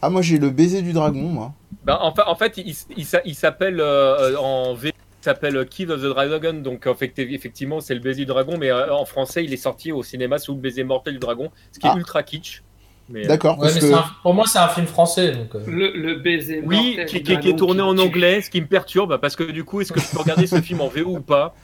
Ah, moi j'ai le baiser du dragon, moi. Ben, en, fa- en fait, il, il s'a- il s'appelle euh, en V, s'appelle Kid of the Dragon, donc effectivement, c'est le baiser du dragon, mais euh, en français, il est sorti au cinéma sous le baiser mortel du dragon, ce qui est Ah. ultra kitsch. Mais, euh, D'accord, Ouais, que. pour moi, c'est un film français. Donc, euh, Le, le baiser oui, mortel qui, qui- qui est tourné en anglais, ce qui me perturbe, parce que du coup, est-ce que je peux regarder ce film en VO ou pas?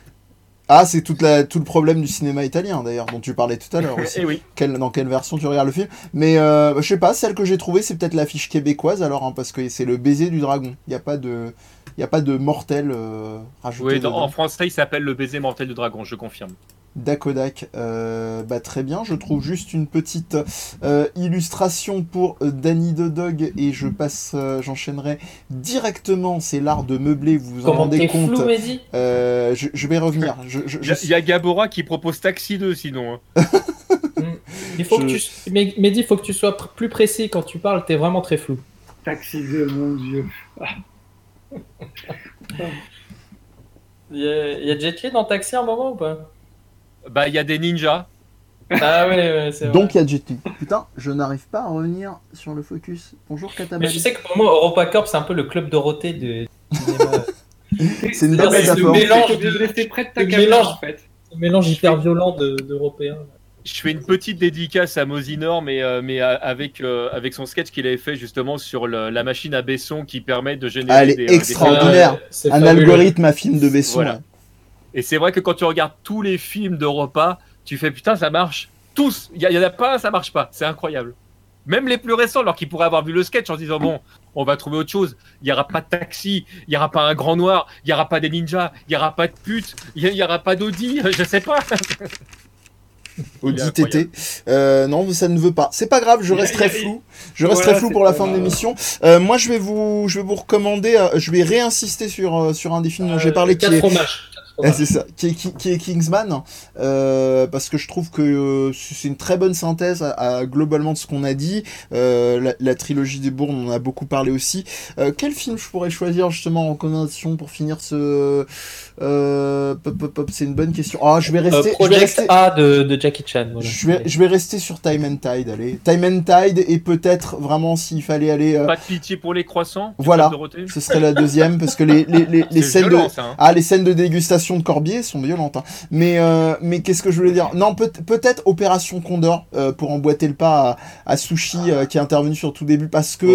Ah, c'est tout le problème du cinéma italien d'ailleurs, dont tu parlais tout à l'heure aussi. Eh oui. Quelle- dans quelle version tu regardes le film? Mais euh, je sais pas, celle que j'ai trouvée, c'est peut-être l'affiche québécoise alors, hein, parce que c'est le baiser du dragon. Il n'y a pas de. Il a pas de mortel euh, rajouté. Oui, dans- en français, il s'appelle le baiser mortel du dragon, je confirme. Dakodak, euh, bah très bien. Je trouve juste une petite euh, illustration pour euh, Danny the Dog et je passe, euh, j'enchaînerai directement. C'est l'art de meubler. Vous vous en rendez compte flou, Mehdi Euh, je, je vais revenir. Je, je- Il je- y, a- il y a Gabora qui propose Taxi 2 sinon. hein. Il faut Je- que tu... Mais- Mehdi, il faut que tu sois pr- plus précis quand tu parles. T'es vraiment très flou. Taxi 2, mon dieu. Il y a, il y a Jet Li dans Taxi à un moment ou pas? Bah, il y a des ninjas. Ah ouais, ouais c'est vrai. Donc il y a Jet Li. Putain, je n'arrive pas à revenir sur le focus. Bonjour Mais Katamari. tu sais que pour moi, EuropaCorp, c'est un peu le club Dorothée de du cinéma. C'est une bonne c'est le métaphore. mélange de de- rester près de ta le caméra, mélange. en fait. Un mélange hyper violent de- d'Européens. Je fais une petite dédicace à Mosinor, mais, euh, mais euh, avec, euh, avec son sketch qu'il avait fait justement sur le- la machine à Besson qui permet de générer Ah, elle est des, des- extraordinaire. Un fabuleux. algorithme à film de Besson. Voilà. Et c'est vrai que quand tu regardes tous les films d'Europa, tu fais putain, ça marche. Tous. Il n'y en a pas un, ça marche pas. C'est incroyable. Même les plus récents, alors qu'ils pourraient avoir vu le sketch en se disant bon, on va trouver autre chose. Il n'y aura pas de taxi, il n'y aura pas un grand noir, il n'y aura pas des ninjas, il n'y aura pas de putes, il n'y aura pas d'Audi, je sais pas. Audi est TT. Euh, non, ça ne veut pas. C'est pas grave, je resterai flou. Je resterai Voilà, flou pour la fin de l'émission. Euh, moi, je vais vous, je vais vous recommander. euh, je vais réinsister sur sur un des films dont j'ai parlé, qui Quatre est, fromages. Ah, fromages. c'est ça, qui est, qui, qui est Kingsman, euh, parce que je trouve que euh, c'est une très bonne synthèse à, à globalement de ce qu'on a dit. Euh, la, la trilogie des bournes, on en a beaucoup parlé aussi. Euh, quel film je pourrais choisir justement en recommandation pour finir ce euh, pop, pop, pop, C'est une bonne question. Ah, je vais Euh, rester. je vais Project rester- A de, de Jackie Chan. voilà. je vais, je vais rester sur Time and Tide, allez. Time and Tide, et peut-être vraiment s'il fallait aller. euh, Pas de pitié pour les croissants. Voilà. Ce serait la deuxième, parce que les, les, les, les scènes de. ça, hein. Ah, les scènes de dégustation de Corbier sont violentes. hein. Mais, euh, mais qu'est-ce que je voulais dire? Non, peut- peut-être Opération Condor euh, pour emboîter le pas à, à Sushi euh, qui est intervenu sur tout début parce que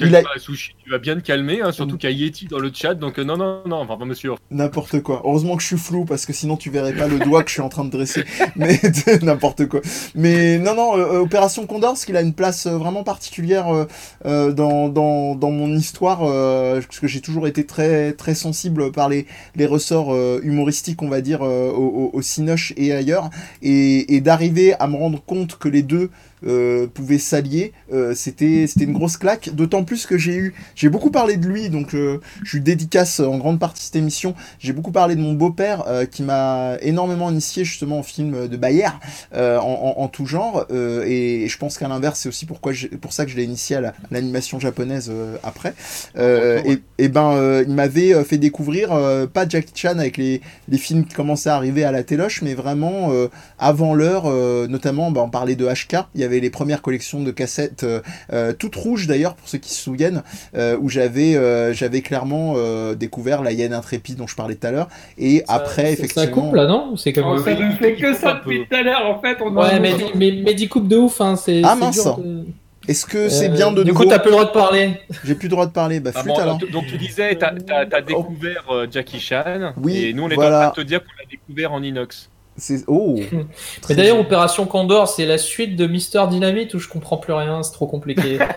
il a- pas à sushi, tu vas bien te calmer, hein, surtout qu'il y a Yeti dans le chat, donc non, non, non, enfin, monsieur. n'importe quoi. Heureusement que je suis flou parce que sinon tu verrais pas le doigt que je suis en train de dresser. Mais n'importe quoi. Mais non, non, Opération Condor, parce qu'il a une place vraiment particulière dans, dans, dans mon histoire, parce que j'ai toujours été très, très sensible par les, les ressorts euh, humoristiques, on va dire, euh, au, au, Cinoche et ailleurs, et d'arriver à me rendre compte que les deux euh, pouvaient s'allier. Euh, c'était c'était une grosse claque. D'autant plus que j'ai eu j'ai beaucoup parlé de lui, donc euh, je suis dédicace en grande partie cette émission. J'ai beaucoup parlé de mon beau-père euh, qui m'a énormément initié justement en film de Bayer en, en- en tout genre. et, et je pense qu'à l'inverse, c'est aussi pourquoi pour ça que je l'ai initié à la- à l'animation japonaise après. Et, et ben, il m'avait fait découvrir pas Jackie Chan avec les, les films qui commençaient à arriver à la téloche, mais vraiment avant l'heure, notamment, bah, on parlait de HK, il y avait les premières collections de cassettes, euh, euh, toutes rouges d'ailleurs, pour ceux qui se souviennent, euh, où j'avais euh, j'avais clairement euh, découvert la hyène intrépide dont je parlais tout à l'heure, et Ça- après, effectivement... Ça coupe là, non C'est comme. Oh, ça ne fait que ça depuis tout à l'heure, en fait. On Ouais, en- mais, mais, mais dis coupe de ouf, hein, c'est. Ah, mince. de- Est-ce que c'est Euh, bien de Du nouveau coup, t'as plus le droit de parler. J'ai plus le droit de parler, bah Ah flûte bon, alors. donc, tu disais, t'as as, découvert euh, Jackie Chan, Oui, et nous on est voilà. en train de te dire qu'on l'a découvert en inox. C'est... Oh Mais d'ailleurs. Opération Condor, c'est la suite de Mister Dynamite où je comprends plus rien, c'est trop compliqué.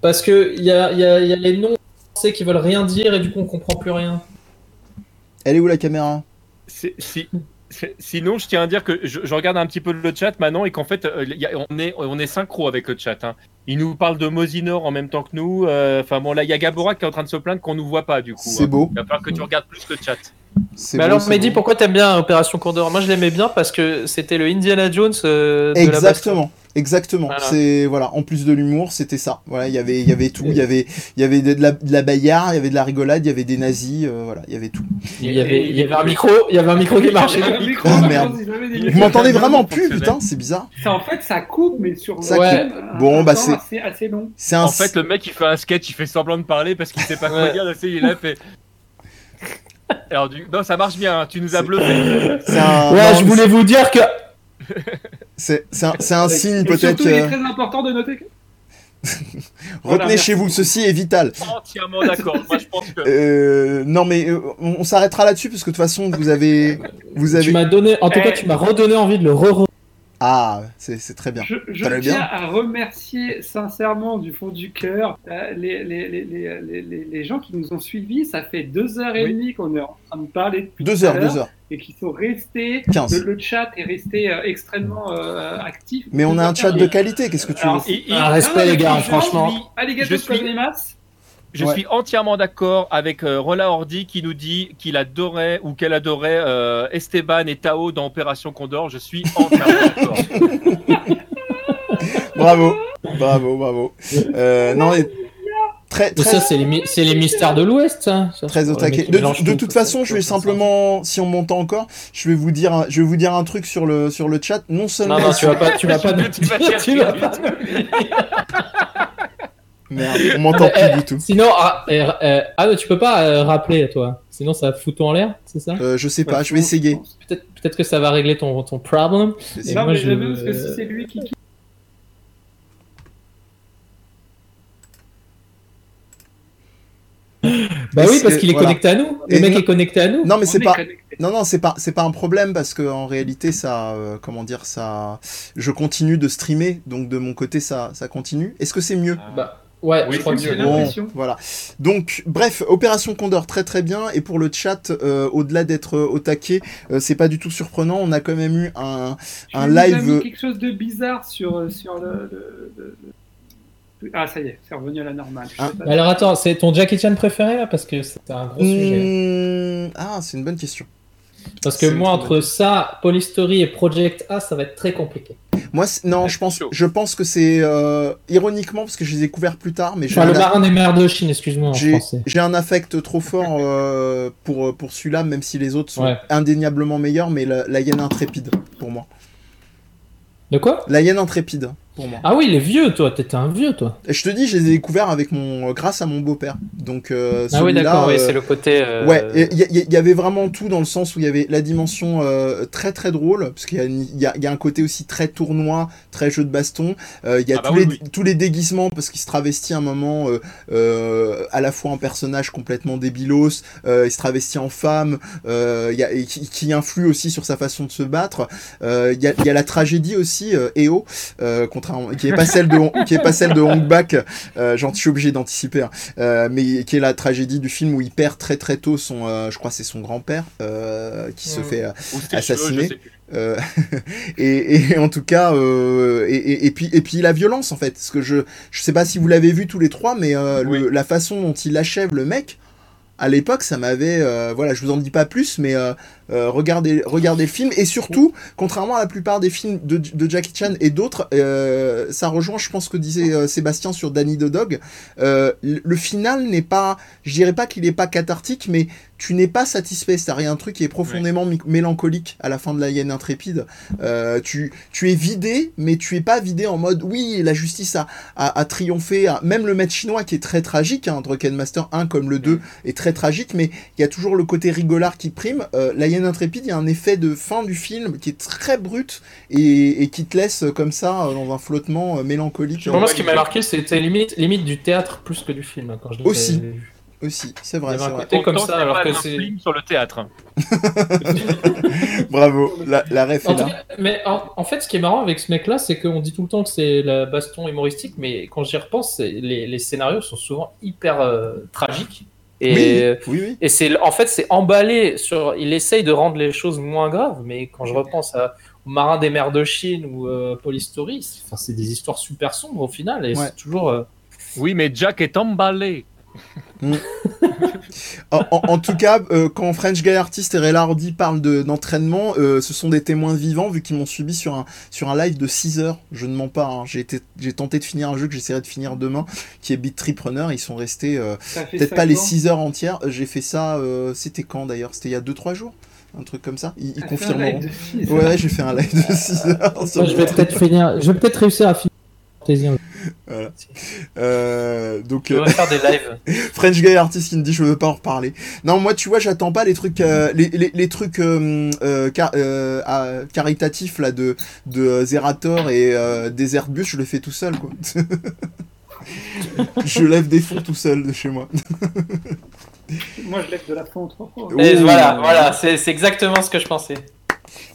Parce que il y a, il y, a, il y a les noms français qui veulent rien dire et du coup on comprend plus rien. Elle est où la caméra? C'est- si- c'est- Sinon, je tiens à dire que je, je regarde un petit peu le chat maintenant et qu'en fait, euh, il y a- on, est, on est synchro avec le chat. Hein. Il nous parle de Mosinor en même temps que nous. euh, Enfin bon, là, il y a Gabora qui est en train de se plaindre qu'on nous voit pas du coup. C'est hein. beau. Il va falloir que tu regardes plus le chat. Mais beau, alors, beau. pourquoi t'aimes bien Opération Condor Moi je l'aimais bien parce que c'était le Indiana Jones euh, de la baston. Exactement, exactement. Voilà. C'est voilà, en plus de l'humour, c'était ça. Voilà, il y avait, il y avait tout. Il y avait, il y avait de la, de la bagarre, il y avait de la rigolade, il y avait des nazis. euh, voilà, il y avait tout. Il y avait, il y avait un micro, il y avait un micro qui marchait. Micro, par merde. Vous m'entendez vraiment plus, putain, c'est bizarre. Ça, en fait, ça coupe, mais sur Ça Ouais. un- Bon, bah, c'est- assez, assez long. C'est un. En fait, le mec, il fait un sketch, il fait semblant de parler parce qu'il sait pas quoi dire. là, il a fait. Alors, du... non, ça marche bien, hein, tu nous as bluffé. un. Ouais, non, je voulais vous dire que. C'est c'est un, c'est un signe peut-être. surtout, il est très important de noter que Retenez Voilà, chez vous, ceci est vital. Entièrement d'accord. Moi, je pense que. Euh, non mais euh, on, on s'arrêtera là-dessus parce que de toute façon vous avez, vous Tu m'as donné, en tout cas, Eh. tu m'as redonné envie de le re Ah, c'est très bien. Je, je bien. tiens à remercier sincèrement du fond du cœur euh, les, les, les, les, les, les- les gens qui nous ont suivis. Ça fait deux heures et Oui. demie qu'on est en train de parler depuis Deux heures, deux heures, et qui sont restés. 15. Le, le chat est resté euh, extrêmement euh, actif. Mais on a un chat de qualité. Qu'est-ce que tu veux Alors, Et- et- Un respect, les gars, franchement. Arigato Je suis- gozaimasu. Je Ouais. suis entièrement d'accord avec euh, Rola Ordi qui nous dit qu'il adorait ou qu'elle adorait euh, Esteban et Tao dans Opération Condor. Je suis entièrement d'accord. Bravo, bravo, bravo. Euh, non, et très, ça, c'est les, mi- c'est les mystères de l'Ouest, ça. Très au taquet. De, toute façon, je vais simplement, si on monte encore, je vais vous dire, un- je vais vous dire un truc sur le sur le chat. Non seulement, Non, non, tu vas pas, tu vas pas, Tu vas pas. Merde, on m'entend plus du tout. Sinon, ah, euh, ah, mais tu peux pas euh, rappeler, toi. Sinon, ça fout tout en l'air, c'est ça? Euh, je sais pas, je vais essayer. Peut-être que ça va régler ton, ton vais Et. Non, moi, mais je- parce que si c'est lui qui Bah oui, parce qu'il est voilà. connecté à nous. Le Et mec non- est connecté à nous. Non, mais on c'est est pas. connecté. Non, non, c'est pas, c'est pas un problème parce que en réalité, ça, euh, comment dire, ça, je continue de streamer, donc de mon côté, ça, ça continue. Est-ce que c'est mieux? Bah, ouais, Oui, je crois que c'est. Bon, voilà. Donc, bref, Opération Condor, très très bien. Et pour le chat, euh, au-delà d'être euh, au taquet, euh, c'est pas du tout surprenant. On a quand même eu un, un live- mis quelque chose de bizarre sur, sur le, le- le- le- Ah, ça y est, c'est revenu à la normale. Ah. Alors attends, c'est ton Jackie Chan préféré là Parce que c'est un gros sujet. Hmm, Ah, c'est une bonne question. Parce que moi, entre ça, Polystory et Project A, ça va être très compliqué. Moi, non, je pense, je pense que c'est euh, ironiquement parce que je les ai découverts plus tard, mais Enfin, le marin des mers de Chine, excuse-moi j'ai- un affect trop fort euh, pour pour celui-là, même si les autres sont Ouais. indéniablement meilleurs. Mais la, la hyène intrépide pour moi. De quoi? La hyène intrépide pour moi. Ah oui, les vieux, toi. T'étais un vieux, toi. Et je te dis, je les ai découverts avec mon, grâce à mon beau-père. Donc euh, Ah oui, d'accord. Oui, euh, c'est le côté. euh, Ouais, il y, y- y avait vraiment tout dans le sens où il y avait la dimension euh, très très drôle, parce qu'il y, a une- il y, a, il y a un côté aussi très tournoi, très jeu de baston. Euh, Il y a Ah bah tous, oui, les, oui. tous les déguisements, parce qu'il se travestit à un moment euh, euh, à la fois en personnage complètement débilos, euh, il se travestit en femme, euh, il y a, et qui, qui influe aussi sur sa façon de se battre. Euh, Il y, a, il y a la tragédie aussi, euh, EO, euh, contrairement, qui est pas celle de, Hong- qui est pas celle de Hong Bak. Euh, j'en suis obligé d'anticiper, hein. Euh, mais qui est la tragédie du film où il perd très très tôt son, euh, je crois c'est son grand-père euh, qui se fait euh, cheveux, euh, et, et en tout cas, euh, et, et- et puis et puis la violence en fait, parce que je je sais pas si vous l'avez vu tous les trois, mais euh, le- la façon dont il achève le mec. À l'époque, ça m'avait, euh, voilà, je vous en dis pas plus, mais euh, euh, regardez, regardez le film et surtout, contrairement à la plupart des films de, de Jackie Chan et d'autres, euh, ça rejoint, je pense, ce que disait euh, Sébastien sur Danny the Dog. Le final n'est pas, je dirais pas qu'il est pas cathartique, mais tu n'es pas satisfait. C'est-à-dire, un truc qui est profondément mélancolique à la fin de la hyène intrépide. Tu, tu es vidé, mais tu es pas vidé en mode oui, la justice a, a, a triomphé. a- Même le maître chinois qui est très tragique, hein, Drunken Master 1 comme le 2 est très tragique, mais il y a toujours le côté rigolard qui prime. La intrépide, il y a un effet de fin du film qui est très brut et, et qui te laisse comme ça euh, dans un flottement euh, mélancolique. Moi, ce qui m'a marqué, c'était limite, limite du théâtre plus que du film. hein, Quand je l'ai Aussi. Aussi, c'est vrai, c'est un vrai. côté comme ça, alors pas que un c'est. film sur le théâtre. Bravo, la, la ref est En là. cas, mais en, en fait, ce qui est marrant avec ce mec-là, c'est qu'on dit tout le temps que c'est la baston humoristique, mais quand j'y repense, les scénarios sont souvent hyper euh, tragiques. Et, Oui, oui, oui. et c'est en fait c'est emballé sur. Il essaye de rendre les choses moins graves, mais quand je repense à, au Marin des mers de Chine ou euh, Polystory, c'est enfin, c'est des histoires super sombres au final, et Ouais. c'est toujours. euh, Oui, mais Jack est emballé. En, en- en tout cas, euh, quand French Guy Artist et Ray Hardy parlent de- d'entraînement, euh, ce sont des témoins vivants vu qu'ils m'ont suivi sur un, sur un live de 6 heures. Je ne mens pas. hein. J'ai tenté de finir un jeu que j'essaierai de finir demain, qui est Beat Trip Runner. Ils sont restés euh, peut-être pas les ans. 6 heures entières. J'ai fait ça, euh, c'était quand d'ailleurs? C'était il y a 2-3 jours? Un truc comme ça Ils, ils confirmeront. live de six Ouais, j'ai fait un live de 6 heures. sur Moi, je vais peut-être finir. Je vais peut-être réussir à finir. Fantasien. Euh, donc, on euh, va faire des lives. French Guy Artist qui me dit je veux pas en reparler. Non, moi tu vois, j'attends pas les trucs, euh, les, les, les trucs euh, euh, car- euh, à- caritatifs là de de Zerator et euh, des Airbus, je le fais tout seul quoi. je lève des fonds tout seul de chez moi. Moi, je lève de la fonte trois fois. Et voilà, voilà, c'est exactement ce que je pensais.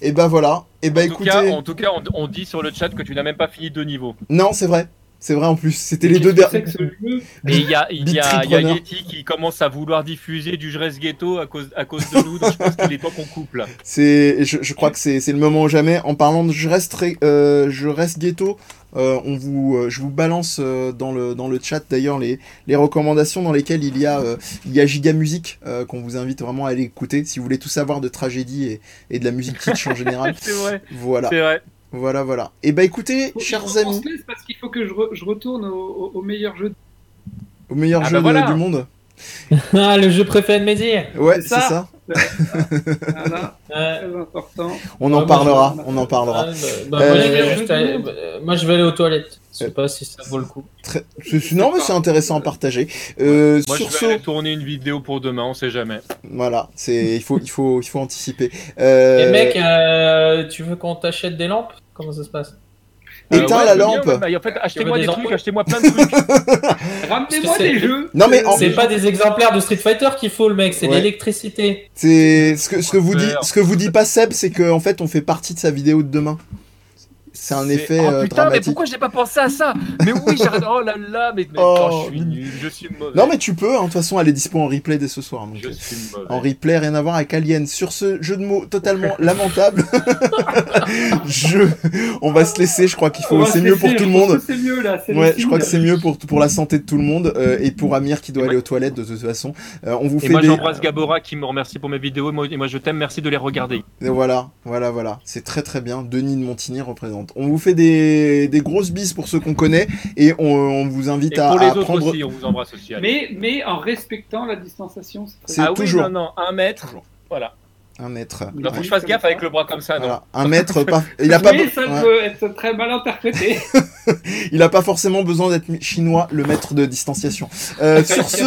Et bah voilà. Et bah en, tout écoutez, cas, en tout cas, on, on dit sur le chat que tu n'as même pas fini deux niveaux. non c'est vrai, c'est vrai en plus. C'était les deux derniers. Et il y a, il y a, y a. Yeti qui commence à vouloir diffuser du Je reste ghetto à cause, à cause de nous, donc je pense qu'il est temps qu'on coupe là. C'est, je, je crois que c'est, c'est le moment ou jamais. En parlant de ré- euh, je reste ghetto. Euh, on vous, euh, je vous balance euh, dans le dans le chat d'ailleurs les, les recommandations dans lesquelles il y a euh, il y a Giga Music euh, qu'on vous invite vraiment à aller écouter si vous voulez tout savoir de tragédie et, et de la musique kitsch en général. C'est vrai, Voilà, c'est vrai. voilà, voilà. Et bah écoutez, Faut- chers amis, parce qu'il faut que je, re- je retourne au, au- au meilleur jeu. au meilleur Ah jeu bah voilà. du monde. Ah, le jeu préféré de Médir. Ouais, C'est c'est ça. Voilà, Euh, très important. On en parlera, on en parlera. ah, bah, bah, Euh, moi, je vais aller- monde. bah, moi, je vais aller aux toilettes. Je sais pas si ça vaut le coup. Très... c'est- Non, mais c'est intéressant à partager. Euh, Moi, sur je vais ce, aller tourner une vidéo pour demain, on sait jamais. voilà, c'est il faut il faut il faut anticiper. Euh, Et mec, euh, tu veux qu'on t'achète des lampes? Comment ça se passe? Éteins ouais, la bien, lampe. bah, en fait, achetez-moi des des trucs, achetez-moi plein de trucs. Ramenez-moi des jeux. Non, mais en- C'est pas des exemplaires de Street Fighter qu'il faut, le mec, c'est Ouais. l'électricité. C'est ce que ce que vous dit ce que vous dit pas Seb, c'est que en fait on fait partie de sa vidéo de demain. C'est un effet oh, putain, mais pourquoi j'ai pas pensé à ça Mais oui, j'arrête. Oh là là, mais, mais Oh. oh, je suis nul, je suis mauvais. Non mais tu peux, hein, de toute façon elle est dispo en replay dès ce soir. donc, je euh, suis mauvais. en replay, rien à voir avec Alien. Sur ce jeu de mots totalement lamentable, je, on va se laisser. Je crois qu'il faut, c'est mieux pour tout le je monde. C'est mieux là. Ouais, je crois que c'est mieux pour pour la santé de tout le monde euh, et pour Amir qui doit Et aller moi- aux toilettes de toute façon. Euh, on vous Et fait moi, des j'embrasse Gabora qui me remercie pour mes vidéos. Et moi, et moi, je t'aime, merci de les regarder. Et Voilà, voilà, voilà. C'est très très bien. Denis de Montigny représente. On vous fait des, des grosses bises pour ceux qu'on connaît et on, on vous invite Et à, pour les à autres prendre. aussi, on vous embrasse aussi. allez. Mais, mais en respectant la distanciation. c'est très ah oui, toujours. non, non, un mètre. Voilà. Un mètre. Il faut que je fasse gaffe avec le bras comme ça, non Voilà. Un mètre, pas. Il a pas, Oui, ça ouais. peut être très mal interprété. Il a pas forcément besoin d'être chinois, le mètre de distanciation. Euh, sur ce,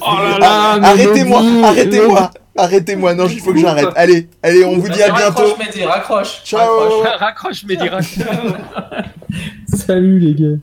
Oh arrêtez-moi, arrêtez-moi, arrêtez-moi. Non, il faut que j'arrête. Allez, allez, on vous dit à bientôt. Raccroche, Mehdi, raccroche. Ciao. Raccroche. Mehdi, raccroche. Salut les gars.